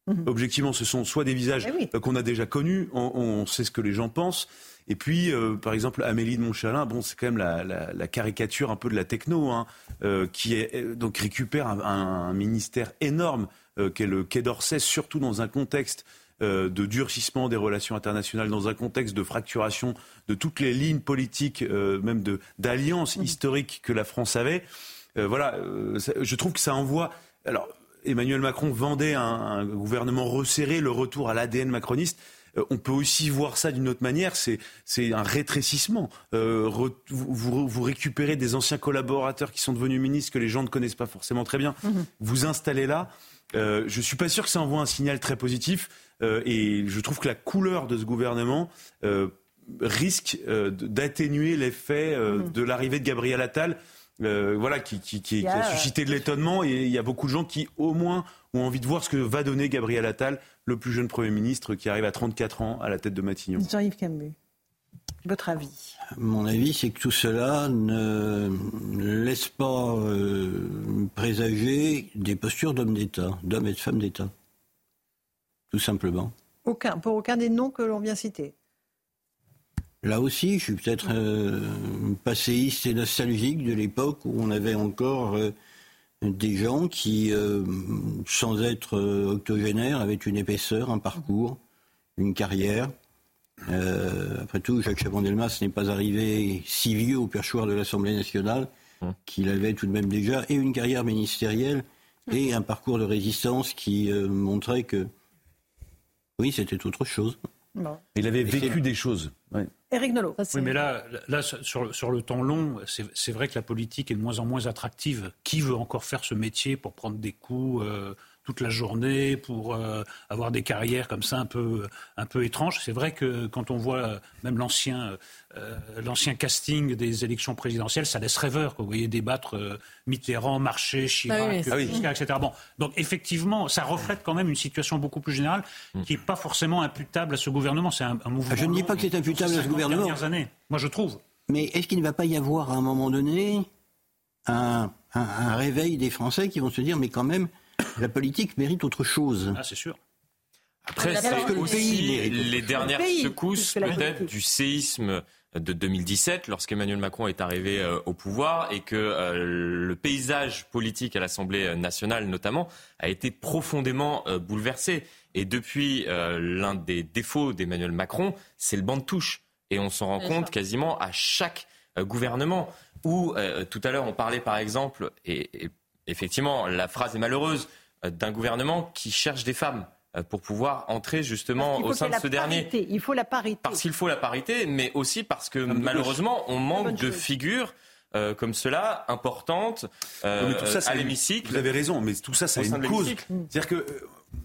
Mhm. Objectivement, ce sont soit des visages eh euh, qu'on a déjà connus, on, sait ce que les gens pensent, et puis, euh, par exemple, Amélie de Montchalin, bon, c'est quand même la, caricature un peu de la techno, hein, euh, qui est, donc récupère un, ministère énorme qu'est le Quai d'Orsay, surtout dans un contexte de durcissement des relations internationales, dans un contexte de fracturation de toutes les lignes politiques, même d'alliances mmh. historiques que la France avait. voilà, je trouve que ça envoie. Alors, Emmanuel Macron vendait un gouvernement resserré, le retour à l'ADN macroniste. Euh, on peut aussi voir ça d'une autre manière, c'est un rétrécissement. Euh, vous, récupérez des anciens collaborateurs qui sont devenus ministres que les gens ne connaissent pas forcément très bien. Mhm. Vous installez là. Euh, je ne suis pas sûr que ça envoie un signal très positif. et je trouve que la couleur de ce gouvernement risque d'atténuer l'effet mhm. de l'arrivée de Gabriel Attal. Voilà, qui, qui a suscité de l'étonnement et il y a beaucoup de gens qui, au moins, ont envie de voir ce que va donner Gabriel Attal le plus jeune Premier ministre qui arrive à 34 ans à la tête de Matignon. Jean-Yves votre avis? Mon avis, c'est que tout cela ne, laisse pas euh, présager des postures d'hommes d'État, d'hommes et de femmes d'État. Tout simplement. Aucun, pour aucun des noms que l'on vient citer Là aussi, je suis peut-être euh, passéiste et nostalgique de l'époque où on avait encore euh, des gens qui, euh, sans être euh, octogénaires, avaient une épaisseur, un parcours, une carrière. Euh, après tout, Jacques Chaban-Delmas n'est pas arrivé si vieux au perchoir de l'Assemblée nationale hum. qu'il avait tout de même déjà et une carrière ministérielle et un parcours de résistance qui montrait que oui, c'était autre chose. Il avait vécu des choses. Éric Nolot. Oui, mais là, là sur, sur le temps long, c'est vrai que la politique est de moins en moins attractive. Qui veut encore faire ce métier pour prendre des coups euh, toute la journée, pour euh, avoir des carrières comme ça un peu, un peu étranges. C'est vrai que quand on voit euh, même l'ancien, euh, l'ancien casting des élections présidentielles, ça laisse rêveur. Vous voyez débattre Mitterrand, Marché, Chirac, ah etc. Bon, donc effectivement, ça reflète quand même une situation beaucoup plus générale mm. qui n'est pas forcément imputable à ce gouvernement. C'est un, mouvement. Ah, je ne dis pas que c'est imputable à ce gouvernement. années, moi je trouve. Mais est-ce qu'il ne va pas y avoir à un moment donné un, un réveil des Français qui vont se dire mais quand même la politique mérite autre chose. Ah, c'est sûr. Après, c'est aussi les dernières secousses peut-être du séisme de 2017, lorsqu'Emmanuel Macron est arrivé euh, au pouvoir et que euh, le paysage politique à l'Assemblée nationale, notamment, a été profondément euh, bouleversé. Et depuis, l'un des défauts d'Emmanuel Macron, c'est le banc de touche. Et on s'en rend compte quasiment à chaque gouvernement. Où, tout à l'heure, on parlait par exemple, et effectivement, la phrase est malheureuse euh, d'un gouvernement qui cherche des femmes euh, pour pouvoir entrer justement au sein de ce dernier. Il faut la parité. Parce qu'il faut la parité, mais aussi parce que malheureusement, on manque de figures. Euh, comme cela, importantes, à l'hémicycle. Vous avez raison, mais tout ça, ça a une cause. C'est-à-dire que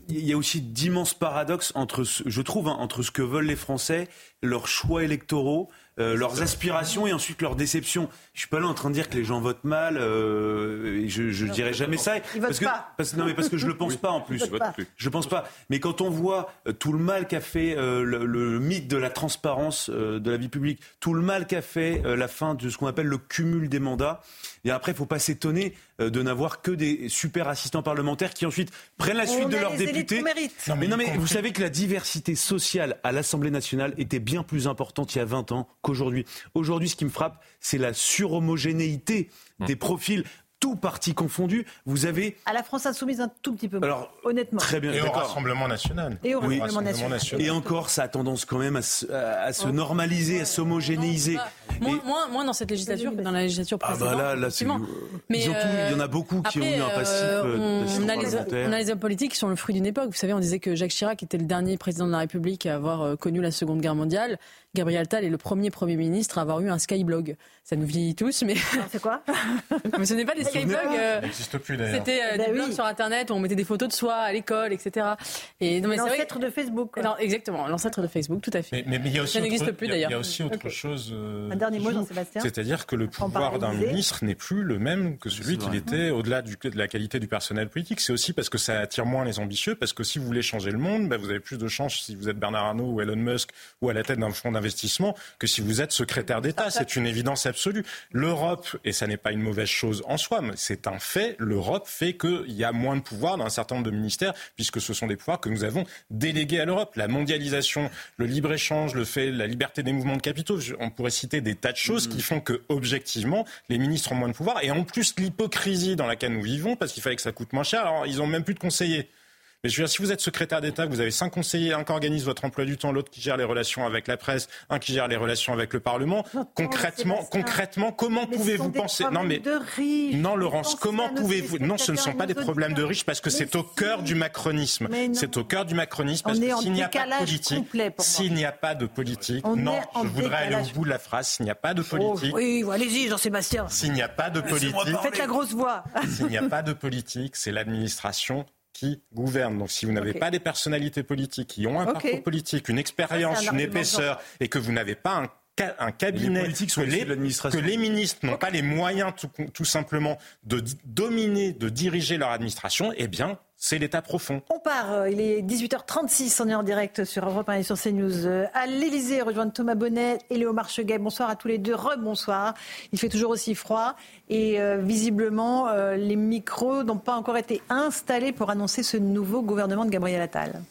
il y a aussi d'immenses paradoxes entre, je trouve, hein, entre ce que veulent les Français, leurs choix électoraux euh, leurs aspirations et ensuite leurs déceptions. Je suis pas là en train de dire que les gens votent mal. Euh, je, je dirais jamais ça. Ils parce que, pas. non, mais parce que je le pense pas en plus. Je pense pas. Mais quand on voit euh, tout le mal qu'a fait le, mythe de la transparence de la vie publique, tout le mal qu'a fait la fin de ce qu'on appelle le cumul des mandats, et après, il faut pas s'étonner de n'avoir que des super assistants parlementaires qui ensuite prennent la suite de leurs députés. mais non, mais vous savez que la diversité sociale à l'Assemblée nationale était bien plus importante il y a 20 ans qu'aujourd'hui. Aujourd'hui, ce qui me frappe, c'est la surhomogénéité mmh. des profils tout parti confondu, vous avez... À la France insoumise, un tout petit peu Alors, honnêtement. Très bien, Et au Rassemblement national. Et au Rassemblement, national. Et encore, ça a tendance quand même à se, normaliser, à s'homogénéiser. moins, dans cette législature que dans la législature précédente. Ah bah là, là Mais il y en a beaucoup qui ont eu un passif euh, euh, on, a les, on, a les, hommes politiques qui sont le fruit d'une époque. Vous savez, on disait que Jacques Chirac était le dernier président de la République à avoir euh, connu la Seconde Guerre mondiale. Gabriel Tal est le premier Premier ministre à avoir eu un Skyblog. Ça nous vieillit tous, mais... C'est quoi? Mais ce n'est pas des Skyblogs. Euh... n'existe plus d'ailleurs. C'était euh, des bah blogs sur Internet où on mettait des photos de soi à l'école, etc. Et l'ancêtre de Facebook. Non, exactement, l'ancêtre de Facebook, tout à fait. Mais, il y a aussi ça n'existe plus d'ailleurs. Il y a aussi autre chose. Euh, un dernier mot, Jean-Sébastien. C'est-à-dire que le pouvoir d'un ministre n'est plus le même que celui qu'il était au-delà de la qualité du personnel politique. C'est aussi parce que ça attire moins les ambitieux, parce que si vous voulez changer le monde, bah, vous avez plus de chances si vous êtes Bernard Arnault ou Elon Musk ou à la tête d'un fonds d'investissement que si vous êtes secrétaire d'État. C'est une évidence absolue. L'Europe, et ça n'est pas une mauvaise chose en soi, c'est un fait, l'Europe fait qu'il y a moins de pouvoir dans un certain nombre de ministères, puisque ce sont des pouvoirs que nous avons délégués à l'Europe. La mondialisation, le libre-échange, le fait, la liberté des mouvements de capitaux, on pourrait citer des tas de choses qui font que, objectivement, les ministres ont moins de pouvoir. Et en plus, l'hypocrisie dans laquelle nous vivons, parce qu'il fallait que ça coûte moins cher, alors ils ont même plus de conseillers. Mais je veux dire, si vous êtes secrétaire d'État, vous avez cinq conseillers, un qui organise votre emploi du temps, l'autre qui gère les relations avec la presse, un qui gère les relations avec le Parlement. concrètement, concrètement, comment pouvez-vous penser? Non, mais non, Laurence, comment pouvez-vous? Non, ce ne sont pas des problèmes de riches parce que c'est au cœur du macronisme. C'est au cœur du macronisme parce que s'il n'y a pas de politique, s'il n'y a pas de politique, non, je voudrais aller au bout de la phrase. S'il n'y a pas de oh, politique, oui, allez-y, Jean-Sébastien. S'il n'y a pas de politique, faites la grosse voix. S'il n'y a pas de politique, c'est l'administration qui. Donc si vous n'avez pas des personnalités politiques qui ont un parcours politique, une expérience, une épaisseur, et que vous n'avez pas un un cabinet que, les, que les ministres n'ont pas les moyens tout, tout, simplement de dominer, de diriger leur administration, eh bien, c'est l'état profond. On part, euh, il est 18h36, on est en direct sur Europe 1 et sur CNews. Euh, à l'Elysée, rejoindre Thomas Bonnet et Léo Marcheguet. Bonsoir à tous les deux, rebonsoir. Il fait toujours aussi froid et euh, visiblement, les micros n'ont pas encore été installés pour annoncer ce nouveau gouvernement de Gabriel Attal.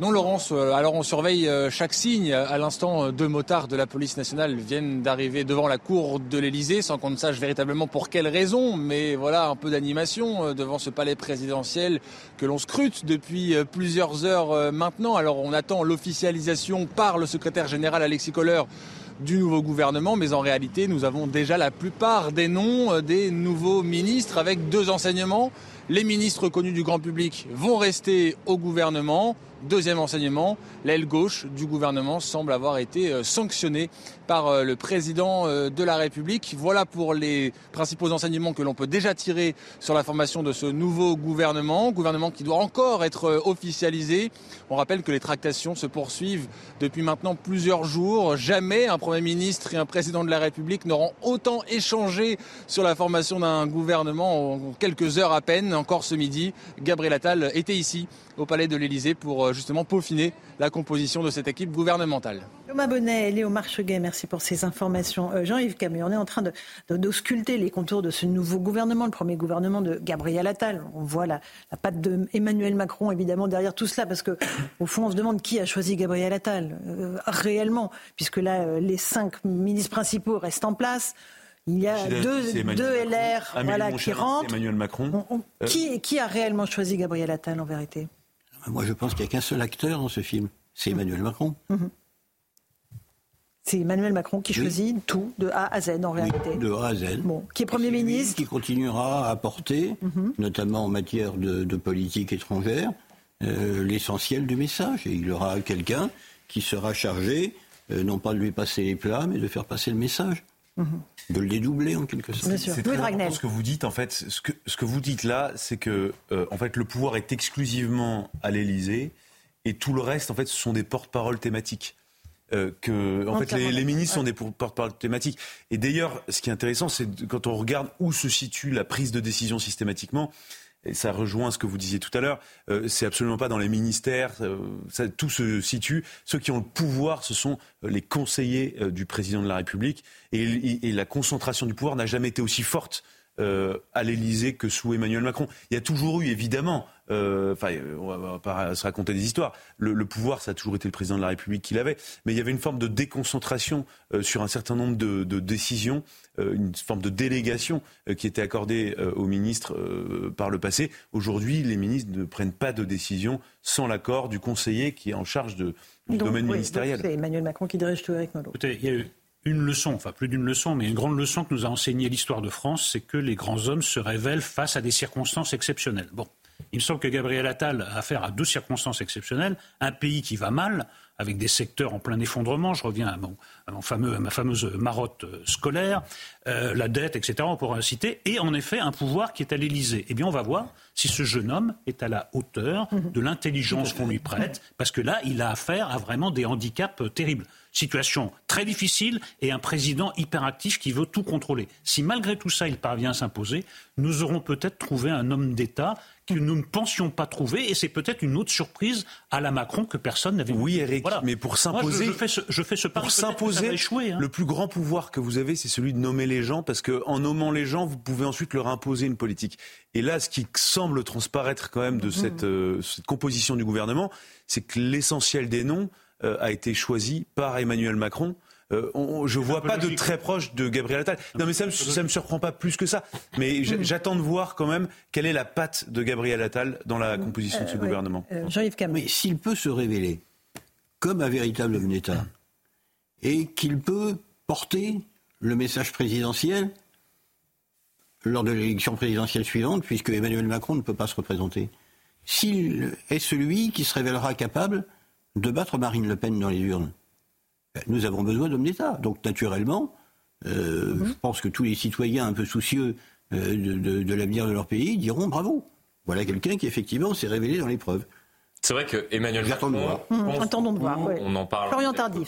Non, Laurence, euh, alors on surveille euh, chaque signe. À l'instant, euh, deux motards de la police nationale viennent d'arriver devant la cour de l'Elysée sans qu'on ne sache véritablement pour quelle raison. Mais voilà, un peu d'animation devant ce palais présidentiel que l'on scrute depuis plusieurs heures maintenant. Alors on attend l'officialisation par le secrétaire général Alexis Kohler du nouveau gouvernement, mais en réalité, nous avons déjà la plupart des noms des nouveaux ministres avec deux enseignements. Les ministres connus du grand public vont rester au gouvernement. Deuxième enseignement, l'aile gauche du gouvernement semble avoir été euh, sanctionnée par euh, le président euh, de la République. Voilà pour les principaux enseignements que l'on peut déjà tirer sur la formation de ce nouveau gouvernement, gouvernement qui doit encore être officialisé. On rappelle que les tractations se poursuivent depuis maintenant plusieurs jours. Jamais un Premier ministre et un président de la République n'auront autant échangé sur la formation d'un gouvernement en quelques heures à peine. Encore ce midi, Gabriel Attal était ici au palais de l'Elysée pour euh, justement peaufiner la composition de cette équipe gouvernementale. Thomas Bonnet et Léo Marcheguet, merci pour ces informations. Euh, Jean-Yves Camus, on est en train de, les contours de ce nouveau gouvernement, le premier gouvernement de Gabriel Attal. On voit la, patte d'Emmanuel Macron évidemment derrière tout cela, parce que au fond on se demande qui a choisi Gabriel Attal euh, réellement, puisque là les cinq ministres principaux restent en place. Il y a deux, deux LR voilà, qui rentrent. Emmanuel Macron. qui, qui a réellement choisi Gabriel Attal en vérité? Moi, je pense qu'il n'y a qu'un seul acteur dans ce film. C'est Emmanuel Macron. Mhm. C'est Emmanuel Macron qui choisit tout de A à Z en réalité. de A à Z. Bon, qui est Premier ministre. Qui continuera à apporter, mhm. notamment en matière de, politique étrangère, euh, l'essentiel du message. Et il y aura quelqu'un qui sera chargé, euh, non pas de lui passer les plats, mais de faire passer le message. De le dédoubler en quelque sorte. C'est très important ce que vous dites en fait. Ce que, ce que vous dites là, c'est que euh, en fait le pouvoir est exclusivement à l'Élysée et tout le reste en fait ce sont des porte-paroles thématiques. Euh, que en fait les, ministres sont des porte-parole thématiques. Et d'ailleurs, ce qui est intéressant, c'est quand on regarde où se situe la prise de décision systématiquement, et ça rejoint ce que vous disiez tout à l'heure, euh, c'est absolument pas dans les ministères, euh, ça, tout se situe. Ceux qui ont le pouvoir, ce sont euh, les conseillers du président de la République, et, et la concentration du pouvoir n'a jamais été aussi forte à l'Élysée que sous Emmanuel Macron. Il y a toujours eu, évidemment, euh, enfin, euh, on va pas se raconter des histoires. Le, pouvoir, ça a toujours été le président de la République qui l'avait, mais il y avait une forme de déconcentration euh, sur un certain nombre de, décisions, une forme de délégation qui était accordée aux ministres par le passé. Aujourd'hui, les ministres ne prennent pas de décision sans l'accord du conseiller qui est en charge de, du domaine ministériel. C'est Emmanuel Macron qui dirige tout avec Molo. Il y a eu une leçon, enfin plus d'une leçon, mais une grande leçon que nous a enseigné l'histoire de France, c'est que les grands hommes se révèlent face à des circonstances exceptionnelles. Bon, il me semble que Gabriel Attal a affaire à deux circonstances exceptionnelles. Un pays qui va mal, avec des secteurs en plein effondrement. Je reviens à, mon, fameux, ma fameuse marotte euh, scolaire, euh, la dette, etc. On pourra citer. Et en effet, un pouvoir qui est à l'Élysée. Eh bien, on va voir si ce jeune homme est à la hauteur de l'intelligence qu'on lui prête, parce que là, il a affaire à vraiment des handicaps euh, terribles. Situation très difficile et un président hyperactif qui veut tout contrôler. Si malgré tout ça, il parvient à s'imposer, nous aurons peut-être trouvé un homme d'État que nous ne pensions pas trouver, et c'est peut-être une autre surprise à la Macron que personne n'avait Oui, Eric, mais pour s'imposer, je, fais ce, je fais ce pour s'imposer, hein. le plus grand pouvoir que vous avez, c'est celui de nommer les gens, parce que en nommant les gens, vous pouvez ensuite leur imposer une politique. Et là, ce qui semble transparaître quand même de cette, euh, cette composition du gouvernement, c'est que l'essentiel des noms euh, a été choisi par Emmanuel Macron. euh, je ne vois pas de très proche de Gabriel Attal. Non, mais ça ne me surprend pas plus que ça. Mais j'attends de voir quand même quelle est la patte de Gabriel Attal dans la composition de ce gouvernement. Jean-Yves Mais s'il peut se révéler comme un véritable homme d'État et qu'il peut porter le message présidentiel lors de l'élection présidentielle suivante, puisque Emmanuel Macron ne peut pas se représenter. S'il est celui qui se révélera capable de battre Marine Le Pen dans les urnes, ben, nous avons besoin d'hommes d'État. Donc naturellement, euh, mhm. je pense que tous les citoyens un peu soucieux euh, de, de l'avenir de leur pays diront bravo. Voilà quelqu'un qui effectivement s'est révélé dans l'épreuve. C'est vrai que Emmanuel Macron, mmh, attendons de voir. On en parle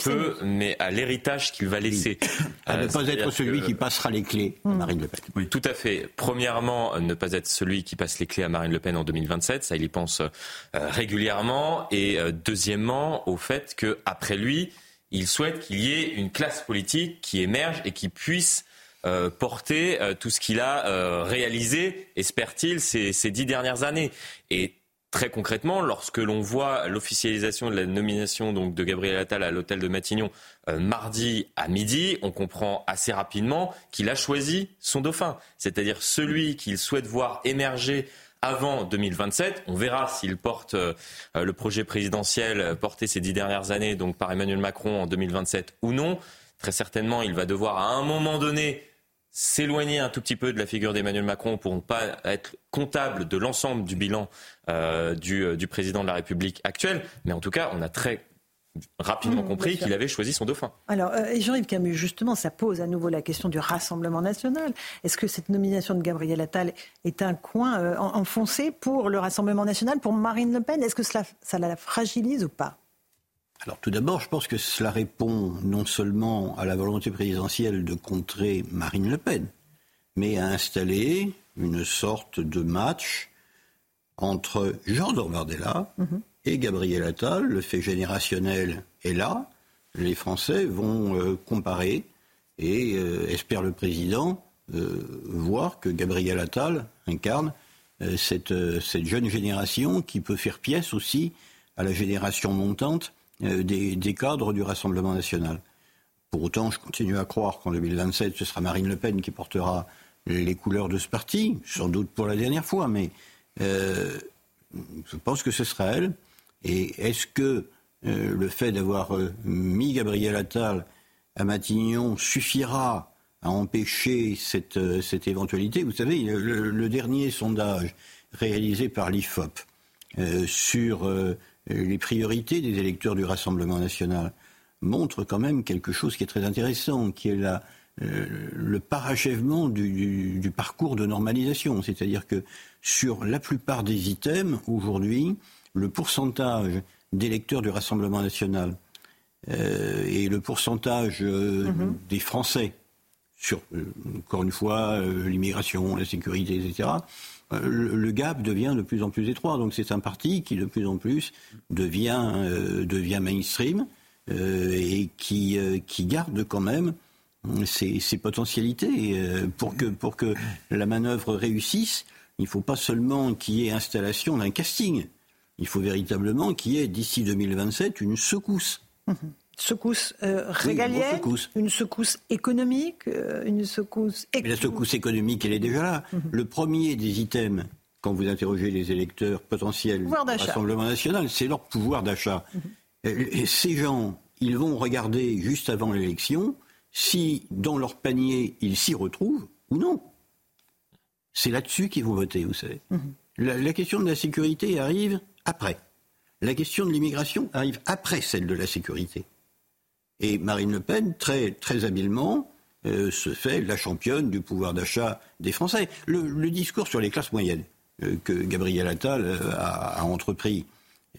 peu, mais à l'héritage qu'il va laisser. À ne pas être celui qui passera les clés à mmh. Marine Le Pen. Oui. Tout à fait. Premièrement, ne pas être celui qui passe les clés à Marine Le Pen en 2027, ça il y pense euh, régulièrement. Et euh, deuxièmement, au fait qu'après lui, il souhaite qu'il y ait une classe politique qui émerge et qui puisse euh, porter tout ce qu'il a réalisé, espère-t-il, ces, ces dix dernières années. Et Très concrètement, lorsque l'on voit l'officialisation de la nomination donc de Gabriel Attal à l'hôtel de Matignon euh, mardi à midi, on comprend assez rapidement qu'il a choisi son dauphin, c'est-à-dire celui qu'il souhaite voir émerger avant 2027. On verra s'il porte euh, le projet présidentiel porté ces dix dernières années donc par Emmanuel Macron en 2027 ou non. Très certainement, il va devoir à un moment donné s'éloigner un tout petit peu de la figure d'Emmanuel Macron pour ne pas être comptable de l'ensemble du bilan euh, euh, du, président de la République actuel. Mais en tout cas, on a très rapidement mmh, compris qu'il avait choisi son dauphin. Alors, euh, Jean-Yves Camus, justement, ça pose à nouveau la question du Rassemblement national. Est-ce que cette nomination de Gabriel Attal est un coin enfoncé pour le Rassemblement national, pour Marine Le Pen? Est-ce que cela, ça la fragilise ou pas? Alors tout d'abord, je pense que cela répond non seulement à la volonté présidentielle de contrer Marine Le Pen, mais à installer une sorte de match entre Jean Bardella mhm. et Gabriel Attal. Le fait générationnel est là. Les Français vont euh, comparer et, euh, espère le président, euh, voir que Gabriel Attal incarne cette, cette jeune génération qui peut faire pièce aussi à la génération montante euh, des, cadres du Rassemblement national. Pour autant, je continue à croire qu'en 2027, ce sera Marine Le Pen qui portera les couleurs de ce parti, sans doute pour la dernière fois, mais euh, je pense que ce sera elle. Et est-ce que euh, le fait d'avoir mis Gabriel Attal à Matignon suffira à empêcher cette, éventualité? Vous savez, le, dernier sondage réalisé par l'IFOP sur les priorités des électeurs du Rassemblement national montrent quand même quelque chose qui est très intéressant, qui est la, euh, le parachèvement du, parcours de normalisation. C'est-à-dire que sur la plupart des items, aujourd'hui, le pourcentage d'électeurs du Rassemblement national euh, et le pourcentage mm-hmm. des Français sur, encore une fois, l'immigration, la sécurité, etc., le gap devient de plus en plus étroit. Donc c'est un parti qui de plus en plus devient, euh, devient mainstream euh, et qui, euh, qui garde quand même ses, potentialités. pour, que, pour que la manœuvre réussisse, il ne faut pas seulement qu'il y ait installation d'un casting. Il faut véritablement qu'il y ait d'ici 2027 une secousse. Secousse euh, régalienne, une secousse économique, euh, une secousse... Mais la secousse économique, elle est déjà là. Mhm. Le premier des items, quand vous interrogez les électeurs potentiels du Rassemblement national, c'est leur pouvoir d'achat. Mhm. Et ces gens, ils vont regarder juste avant l'élection si dans leur panier ils s'y retrouvent ou non. C'est là-dessus qu'ils vont voter, vous savez. Mhm. la question de la sécurité arrive après. La question de l'immigration arrive après celle de la sécurité. Et Marine Le Pen, très, habilement, euh, se fait la championne du pouvoir d'achat des Français. Le, discours sur les classes moyennes euh, que Gabriel Attal euh, a, entrepris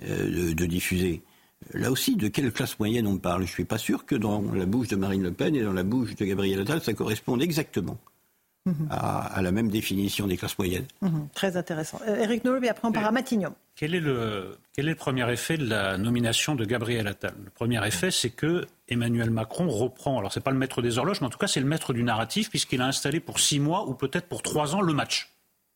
de, diffuser, là aussi, de quelle classe moyenne on parle? Je ne suis pas sûr que dans la bouche de Marine Le Pen et dans la bouche de Gabriel Attal, ça corresponde exactement. Mhm. À, la même définition des classes moyennes. Mhm. très intéressant. Eric Nolot, et après on part à Matignon. Quel est, le, quel est le premier effet de la nomination de Gabriel Attal? Le premier effet, c'est que Emmanuel Macron reprend, alors c'est pas le maître des horloges, mais en tout cas c'est le maître du narratif, puisqu'il a installé pour six mois ou peut-être pour trois ans le match.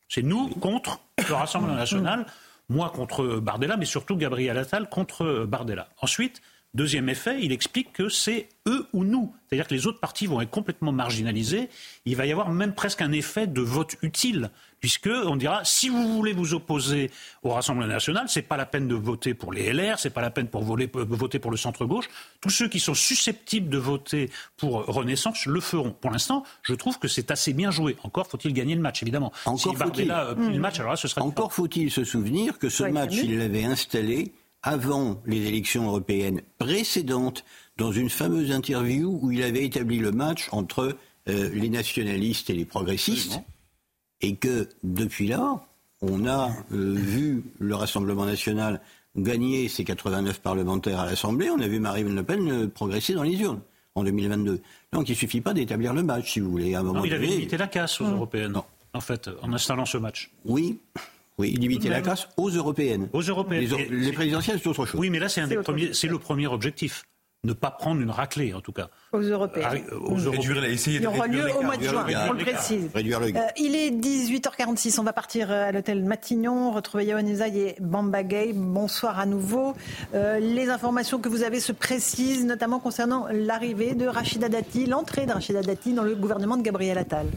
C'est nous contre le Rassemblement national, moi contre Bardella, mais surtout Gabriel Attal contre Bardella. Ensuite, Deuxième effet, il explique que c'est eux ou nous. C'est-à-dire que les autres partis vont être complètement marginalisés. Il va y avoir même presque un effet de vote utile, puisque on dira si vous voulez vous opposer au Rassemblement national, c'est pas la peine de voter pour les LR, c'est pas la peine pour voter pour le centre gauche. Tous ceux qui sont susceptibles de voter pour Renaissance le feront. Pour l'instant, je trouve que c'est assez bien joué. Encore faut-il gagner le match, évidemment. Encore faut-il. Euh, le match, alors là, ce Encore faut-il se souvenir que ce match, il l'avait installé avant les élections européennes précédentes dans une fameuse interview où il avait établi le match entre euh, les nationalistes et les progressistes, et que depuis là, on a euh, vu le Rassemblement national gagner ses 89 parlementaires à l'Assemblée, on a vu Marine Le Pen euh, progresser dans les urnes en 2022. Donc il ne suffit pas d'établir le match, si vous voulez. À un moment non, il avait limité la casse aux mmh. européennes, en fait, en installant ce match. Oui, oui, limiter la casse aux européennes. Aux européennes. Les, présidentielles, c'est autre chose. Oui, mais là, c'est un des premiers, c'est le premier objectif. Ne pas prendre une raclée, en tout cas. Aux européennes. Ah, aux mmh. réduire, essayer de il aura lieu au mois de juin, on le précise. Réduire le... Euh, il est 18h46, on va partir euh, à l'hôtel Matignon, retrouver Yohann Usaï et Bamba Gay. Bonsoir à nouveau. Euh, les informations que vous avez se précisent, notamment concernant l'arrivée de Rachida Dati, l'entrée de Rachida Dati dans le gouvernement de Gabriel Attal.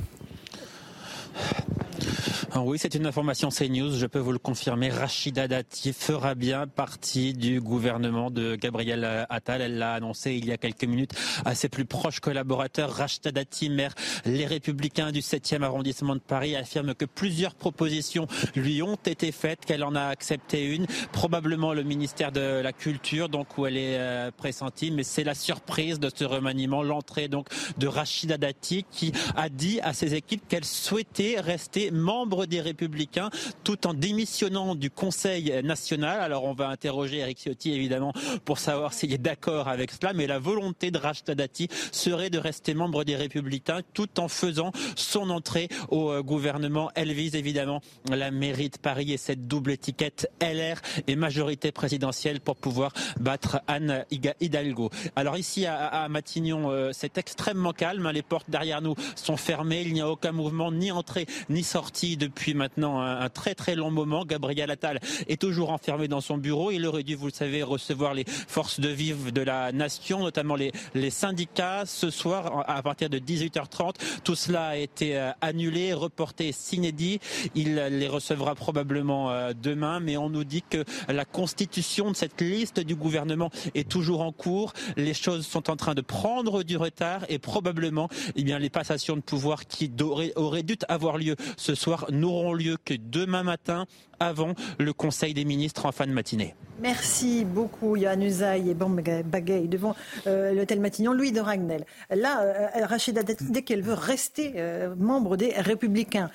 Ah oui, c'est une information CNews, je peux vous le confirmer. Rachida Dati fera bien partie du gouvernement de Gabriel Attal. Elle l'a annoncé il y a quelques minutes à ses plus proches collaborateurs. Rachida Dati, maire Les Républicains du 7e arrondissement de Paris, affirme que plusieurs propositions lui ont été faites, qu'elle en a accepté une, probablement le ministère de la Culture, donc où elle est euh, pressentie. Mais c'est la surprise de ce remaniement, l'entrée donc de Rachida Dati qui a dit à ses équipes qu'elle souhaitait rester membre des Républicains tout en démissionnant du Conseil national. Alors on va interroger Eric Ciotti évidemment pour savoir s'il est d'accord avec cela, mais la volonté de Rachida Dati serait de rester membre des Républicains tout en faisant son entrée au euh, gouvernement. Elle vise évidemment la mairie de Paris et cette double étiquette LR et majorité présidentielle pour pouvoir battre Anne Hidalgo. Alors ici à, Matignon, euh, c'est extrêmement calme. Les portes derrière nous sont fermées. Il n'y a aucun mouvement, ni entrée ni sortie de depuis maintenant un, très très long moment. Gabriel Attal est toujours enfermé dans son bureau. Il aurait dû, vous le savez, recevoir les forces de vivre de la nation, notamment les, les syndicats, ce soir à partir de 18h30. Tout cela a été euh, annulé, reporté, s'inédit. Il les recevra probablement euh, demain, mais on nous dit que la constitution de cette liste du gouvernement est toujours en cours. Les choses sont en train de prendre du retard et probablement eh bien, les passations de pouvoir qui auraient dû avoir lieu ce soir n'auront lieu que demain matin avant le Conseil des ministres en fin de matinée. Merci beaucoup Yann Usaï et Bam Bagay devant euh, l'hôtel Matignon. Louis de Ragnel. Là, euh, Rachida, dès qu'elle veut rester euh, membre des Républicains,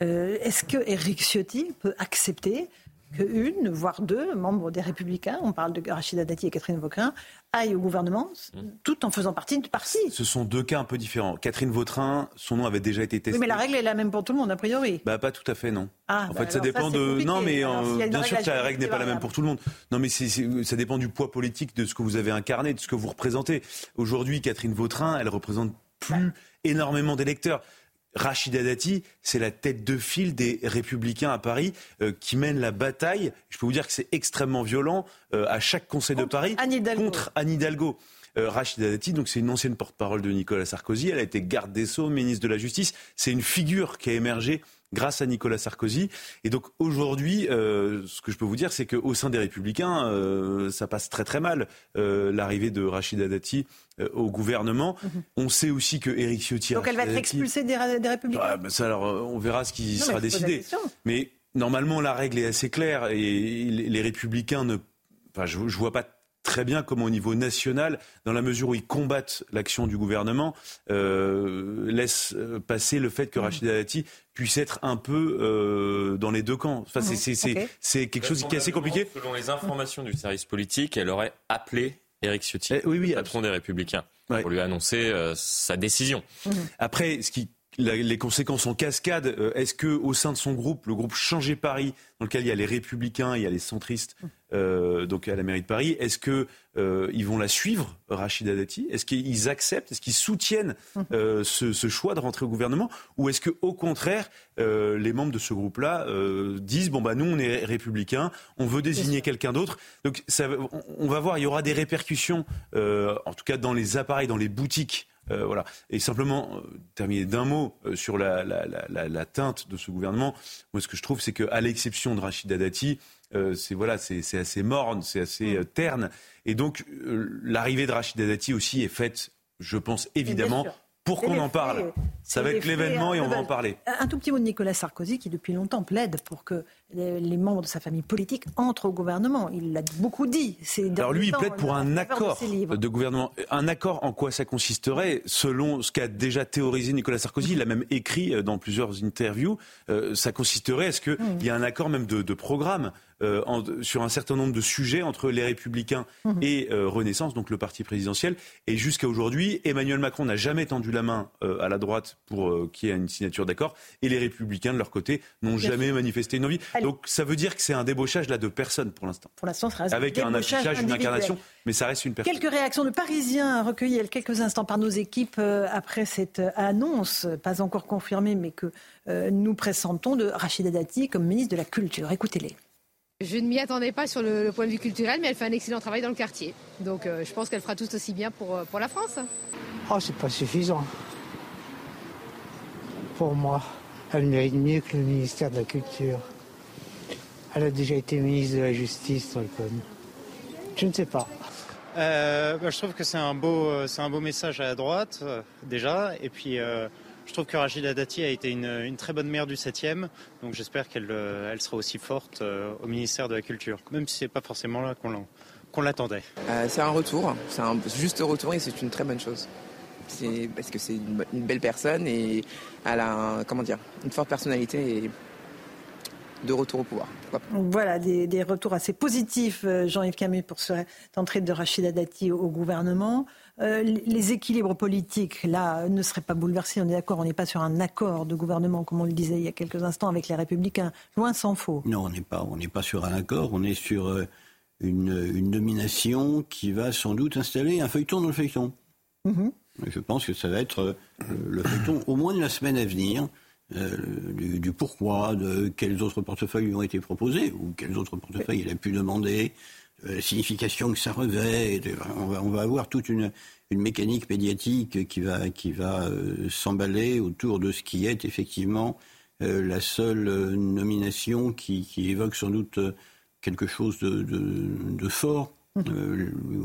est-ce que Eric Ciotti peut accepter qu'une, voire deux membres des Républicains, on parle de Rachida Dati et Catherine Vautrin, aillent au gouvernement mmh. tout en faisant partie de parti. Ce sont deux cas un peu différents. Catherine Vautrin, son nom avait déjà été testé. Oui, mais la règle est la même pour tout le monde, a priori. Bah, pas tout à fait, non. Ah, en bah fait, ça dépend de. Non, mais euh, bien sûr que la règle n'est pas la même pour tout le monde. Non, mais ça dépend du poids politique, de ce que vous avez incarné, de ce que vous représentez. Aujourd'hui, Catherine Vautrin, elle représente plus énormément d'électeurs. Rachida Dati, c'est la tête de file des Républicains à Paris euh, qui mène la bataille. Je peux vous dire que c'est extrêmement violent euh, à chaque Conseil de Paris contre Anne Hidalgo. Euh, Rachida Dati, donc c'est une ancienne porte-parole de Nicolas Sarkozy. Elle a été garde des Sceaux, ministre de la Justice. C'est une figure qui a émergé grâce à Nicolas Sarkozy. Et donc aujourd'hui, euh, ce que je peux vous dire, c'est qu'au sein des Républicains, euh, ça passe très très mal euh, l'arrivée de Rachida Dati au gouvernement. Mhm. On sait aussi que Éric Ciotti. Donc elle va être expulsée des, Républicains? Ah, ça, alors, on verra ce qui sera décidé. Mais normalement, la règle est assez claire et les Républicains ne. Enfin, je, je vois pas très bien comment au niveau national, dans la mesure où ils combattent l'action du gouvernement, euh, laissent euh, passer le fait que mmh. Rachida Dati puisse être un peu euh, dans les deux camps. Enfin, c'est quelque chose qui est assez compliqué. Selon les informations du service politique, elle aurait appelé Éric Ciotti, eh, oui, oui, patron des Républicains, pour lui annoncer sa décision. Mmh. Après, ce qui les conséquences en cascade. Euh, est-ce que au sein de son groupe, le groupe Changer Paris, dans lequel il y a les Républicains, il y a les centristes, euh, donc à la mairie de Paris, est-ce que euh, ils vont la suivre, Rachida Dati? Est-ce qu'ils acceptent, est-ce qu'ils soutiennent ce, choix de rentrer au gouvernement, ou est-ce que au contraire, les membres de ce groupe-là disent bon bah nous on est républicains, on veut désigner quelqu'un d'autre? Donc ça, on va voir, il y aura des répercussions, en tout cas dans les appareils, dans les boutiques euh, voilà. Et simplement, euh, terminer d'un mot euh, sur la, la, teinte de ce gouvernement, moi ce que je trouve, c'est qu'à l'exception de Rachida Dati, c'est voilà, c'est assez morne, c'est assez mm. terne. Et donc, l'arrivée de Rachida Dati aussi est faite, je pense, évidemment, pour qu'on en parle. Ça va être l'événement et on va en parler. Un tout petit mot de Nicolas Sarkozy qui depuis longtemps plaide pour que les membres de sa famille politique entrent au gouvernement. Il l'a beaucoup dit. Alors lui, il plaide pour un accord de, gouvernement. Un accord en quoi ça consisterait Selon ce qu'a déjà théorisé Nicolas Sarkozy, il a même écrit euh, dans plusieurs interviews, euh, ça consisterait à ce qu'il mmh. y ait un accord même de, de programme. Euh, sur un certain nombre de sujets entre les Républicains mmh. et Renaissance, donc le parti présidentiel. Et jusqu'à aujourd'hui, Emmanuel Macron n'a jamais tendu la main à la droite pour qu'il y ait une signature d'accord, et les Républicains de leur côté n'ont jamais manifesté une envie. Donc ça veut dire que c'est un débauchage là de personnes pour l'instant. Pour l'instant, ça reste avec un affichage, une incarnation, mais ça reste une personne. Quelques réactions de Parisiens recueillies il y a quelques instants par nos équipes euh, après cette annonce, pas encore confirmée, mais que euh, nous pressentons de Rachida Dati comme ministre de la Culture. Écoutez-les. Je ne m'y attendais pas sur le, point de vue culturel, mais elle fait un excellent travail dans le quartier. Donc euh, je pense qu'elle fera tout aussi bien pour, pour la France. Oh, c'est pas suffisant. Pour moi, elle mérite mieux que le ministère de la Culture. Elle a déjà été ministre de la Justice, Tolkien. Je ne sais pas. Euh, bah, je trouve que c'est un beau, euh, c'est un beau message à la droite euh, déjà, et puis je trouve que Rachida Dati a été une, très bonne maire du 7e, donc j'espère qu'elle elle sera aussi forte au ministère de la Culture, même si c'est pas forcément là qu'on l'attendait. c'est un retour, c'est un juste retour et c'est une très bonne chose. C'est parce que c'est une, belle personne et elle a comment dire, une forte personnalité et de retour au pouvoir. Voilà, des, retours assez positifs, euh, Jean-Yves Camus, pour cette entrée de Rachida Dati au, gouvernement. Euh, les équilibres politiques, là, ne seraient pas bouleversés. On est d'accord, on n'est pas sur un accord de gouvernement, comme on le disait il y a quelques instants, avec les Républicains. Loin s'en faut. Non, on n'est pas, on pas sur un accord. On est sur euh, une, nomination qui va sans doute installer un feuilleton dans le feuilleton. Mm-hmm. Je pense que ça va être le feuilleton au moins de la semaine à venir. Euh, du, pourquoi, de quels autres portefeuilles lui ont été proposés, ou quels autres portefeuilles il a pu demander, euh, la signification que ça revêt. On va, on va avoir toute une, une, mécanique médiatique qui va, qui va euh, s'emballer autour de ce qui est effectivement la seule nomination qui, qui, évoque sans doute quelque chose de, de, de fort. Mmh.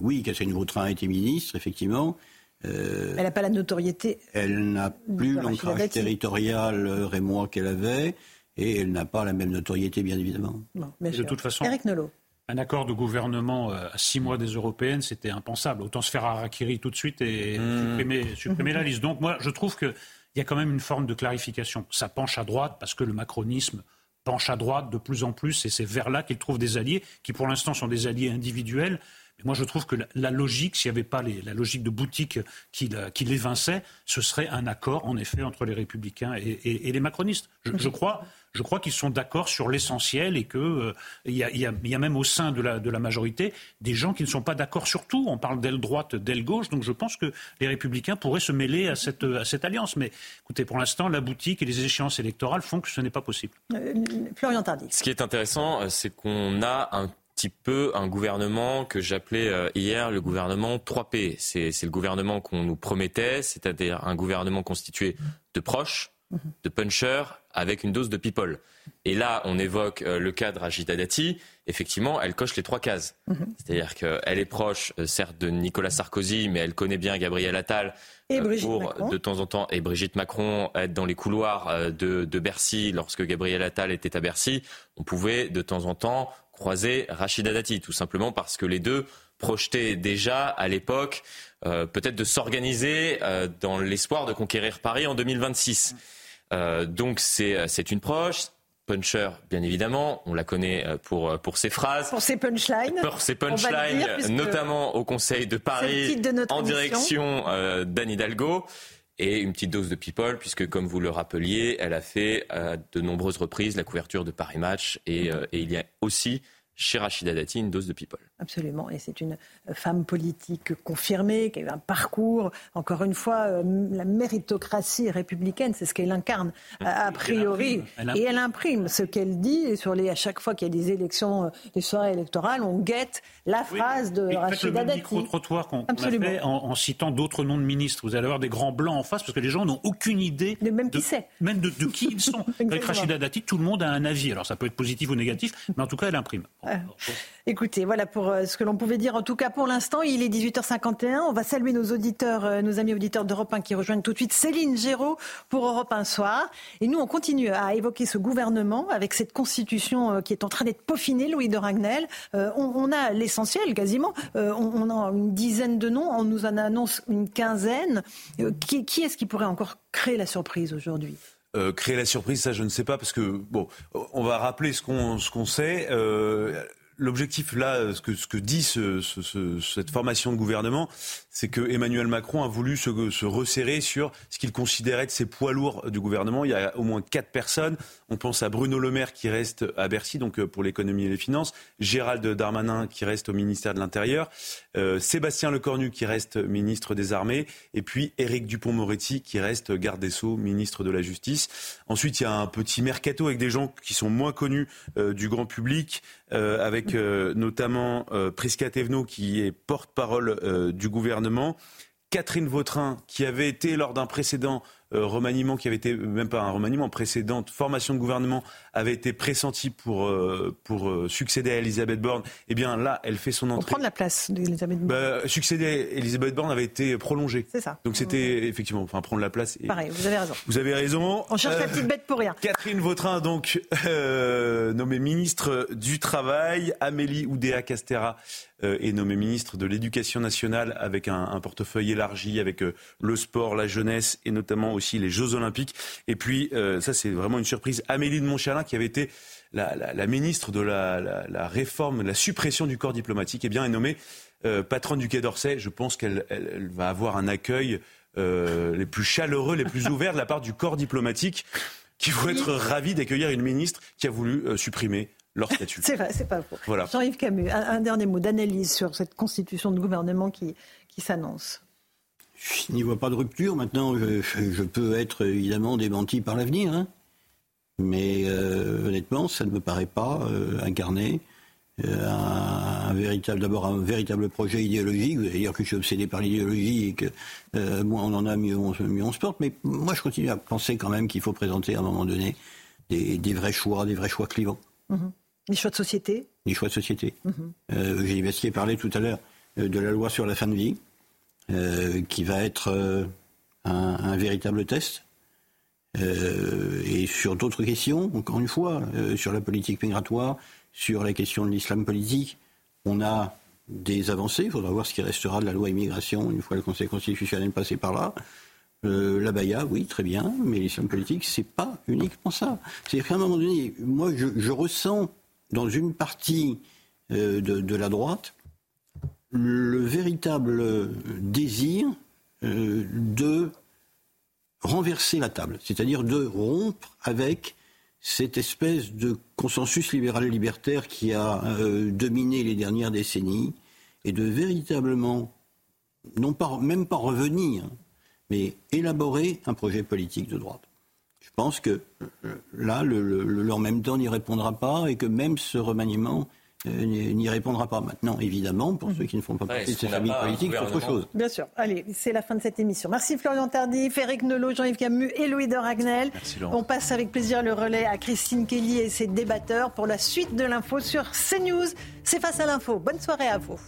oui, Catherine Vautrin a été ministre, effectivement. Euh, elle n'a pas la notoriété. Elle n'a plus l'ancrage territorial euh, rémois qu'elle avait, et elle n'a pas la même notoriété, bien évidemment. de toute façon, Un accord de gouvernement euh, à six mois des européennes, c'était impensable. Autant se faire harakiri tout de suite et mmh. supprimer, la liste. Donc moi, je trouve qu'il y a quand même une forme de clarification. Ça penche à droite parce que le macronisme penche à droite de plus en plus et c'est vers là qu'il trouve des alliés qui pour l'instant sont des alliés individuels moi, je trouve que la, logique, s'il n'y avait pas la logique de boutique qui, qui l'évinçait, ce serait un accord, en effet, entre les républicains et, les macronistes. Je, crois, je crois qu'ils sont d'accord sur l'essentiel et qu'il euh, y, a, même au sein de la, de la majorité des gens qui ne sont pas d'accord sur tout. On parle d'aile droite, d'aile gauche, donc je pense que les républicains pourraient se mêler à cette, à cette alliance. Mais écoutez, pour l'instant, la boutique et les échéances électorales font que ce n'est pas possible. Euh, Florian Tardy. Ce qui est intéressant, euh, c'est qu'on a un petit peu un gouvernement que j'appelais euh, hier le gouvernement 3P. C'est le gouvernement qu'on nous promettait, c'est-à-dire un gouvernement constitué de proches, de punchers, avec une dose de people. Et là, on évoque euh, le cas de Rachida Dati. Effectivement, elle coche les trois cases. C'est-à-dire qu'elle est proche, euh, certes, de Nicolas Sarkozy, mais elle connaît bien Gabriel Attal. Et pour, Macron. de temps en temps, et Brigitte Macron, être dans les couloirs de, de Bercy lorsque Gabriel Attal était à Bercy. On pouvait, de temps en temps, croiser Rachida Dati, tout simplement parce que les deux projetaient déjà à l'époque euh, peut-être de s'organiser euh, dans l'espoir de conquérir Paris en 2026. Euh, donc c'est une proche. Puncher, bien évidemment, on la connaît pour, pour ses phrases. Pour ses punchlines. Pour ses punchlines, notamment au Conseil de Paris, en direction d'Anne Hidalgo. et une petite dose de people, puisque comme vous le rappeliez, elle a fait à de nombreuses reprises la couverture de Paris Match, et, euh, et il y a aussi chez Rachida Dati une dose de people. Absolument, et c'est une femme politique confirmée, qui a eu un parcours, encore une fois, euh, la méritocratie républicaine, c'est ce qu'elle incarne a priori, et elle imprime ce qu'elle dit, sur les, à chaque fois qu'il y a des élections, euh, des soirées électorales, on guette la phrase de Rachida Dati. le micro-trottoir qu'on a fait en, citant d'autres noms de ministres, vous allez avoir des grands blancs en face, parce que les gens n'ont aucune idée de, même, qui même de, qui ils sont. Avec Rachida Dati, tout le monde a un avis, alors ça peut être positif ou négatif, mais en tout cas, elle imprime. Écoutez, voilà pour euh, ce que l'on pouvait dire. En tout cas, pour l'instant, il est 18h51. On va saluer nos auditeurs, euh, nos amis auditeurs d'Europe 1 qui rejoignent tout de suite Céline Géraud pour Europe 1 Soir. Et nous, on continue à évoquer ce gouvernement avec cette constitution euh, qui est en train d'être peaufinée, Louis de Ragnel. On, a l'essentiel quasiment. On, a une dizaine de noms. On nous en annonce une quinzaine. Qui, est-ce qui pourrait encore créer la surprise aujourd'hui? Créer la surprise, ça je ne sais pas, parce que bon, on va rappeler ce qu'on ce sait. L'objectif là, ce que, ce que dit ce, ce, cette formation de gouvernement, c'est que Emmanuel Macron a voulu se, se resserrer sur ce qu'il considérait de ses poids lourds du gouvernement. Il y a au moins quatre personnes. On pense à Bruno Le Maire qui reste à Bercy, donc euh, pour l'économie et les finances, Gérald Darmanin qui reste au ministère de l'Intérieur, euh, Sébastien Lecornu qui reste ministre des Armées, et puis Éric Dupont-Moretti qui reste garde des Sceaux, ministre de la Justice. Ensuite, il y a un petit mercato avec des gens qui sont moins connus euh, du grand public, euh, avec notamment Prisca Thévenot qui est porte-parole du gouvernement, Catherine Vautrin qui avait été lors d'un précédent euh, remaniement qui avait été, même pas un remaniement, précédente formation de gouvernement avait été pressenti pour, euh, pour euh, succéder à Elisabeth Borne, eh bien là, elle fait son entrée. Pour prendre la place d'Elisabeth Borne. Bah, succéder à Elisabeth Borne avait été prolongé. C'est ça. Donc c'était effectivement, enfin prendre la place. Et... Pareil, vous avez raison. Vous avez raison. On cherche la petite bête pour rien. Catherine Vautrin, donc nommée ministre du Travail, Amélie Oudéa Castera est nommée ministre de l'Éducation nationale avec un, un portefeuille élargi avec le sport, la jeunesse et notamment aussi les Jeux Olympiques. Et puis, euh, ça c'est vraiment une surprise, Amélie de Montchalin qui avait été la, ministre de la, réforme, de la suppression du corps diplomatique, eh bien, est nommée euh, patronne du Quai d'Orsay. Je pense qu'elle va avoir un accueil euh, les plus chaleureux, les plus ouverts de la part du corps diplomatique, qui vont être ravis d'accueillir une ministre qui a voulu supprimer leur statut. c'est vrai, c'est pas faux. Jean-Yves Camus, un, dernier mot d'analyse sur cette constitution de gouvernement qui s'annonce. Je n'y vois pas de rupture. Maintenant, je, peux être évidemment démenti par l'avenir. Hein. Mais euh, honnêtement, ça ne me paraît pas euh, incarner euh, un, véritable, d'abord un véritable projet idéologique. Vous allez dire que je suis obsédé par l'idéologie et que moins on en a, mieux on, se porte. Mais moi, je continue à penser quand même qu'il faut présenter à un moment donné des, vrais choix, des vrais choix clivants. Mm-hmm. Des choix de société Des choix de société. Mm-hmm. J'ai parlé tout à l'heure de la loi sur la fin de vie. Qui va être un, véritable test. Euh, et sur d'autres questions, encore une fois, sur la politique migratoire, sur la question de l'islam politique, on a des avancées. Il faudra voir ce qui restera de la loi immigration une fois le Conseil constitutionnel passé par là. la Baïa, oui, très bien, mais l'islam politique, c'est pas uniquement ça. C'est-à-dire qu'à un moment donné, moi, je, ressens dans une partie de, la droite le véritable désir euh, de renverser la table, c'est-à-dire de rompre avec cette espèce de consensus libéral libertaire qui a euh, dominé les dernières décennies et de véritablement, non pas, même pas revenir, mais élaborer un projet politique de droite. Je pense que euh, là, le, en même temps n'y répondra pas et que même ce remaniement n'y répondra pas maintenant, évidemment, pour ceux qui ne font pas partie de ces familles politiques, c'est autre chose. Bien sûr. Allez, c'est la fin de cette émission. Merci Florian Tardif, Eric Nolot, Jean-Yves Camus et Louis de Ragnel. On passe avec plaisir le relais à Christine Kelly et ses débatteurs pour la suite de l'info sur CNews. C'est face à l'info. Bonne soirée à vous.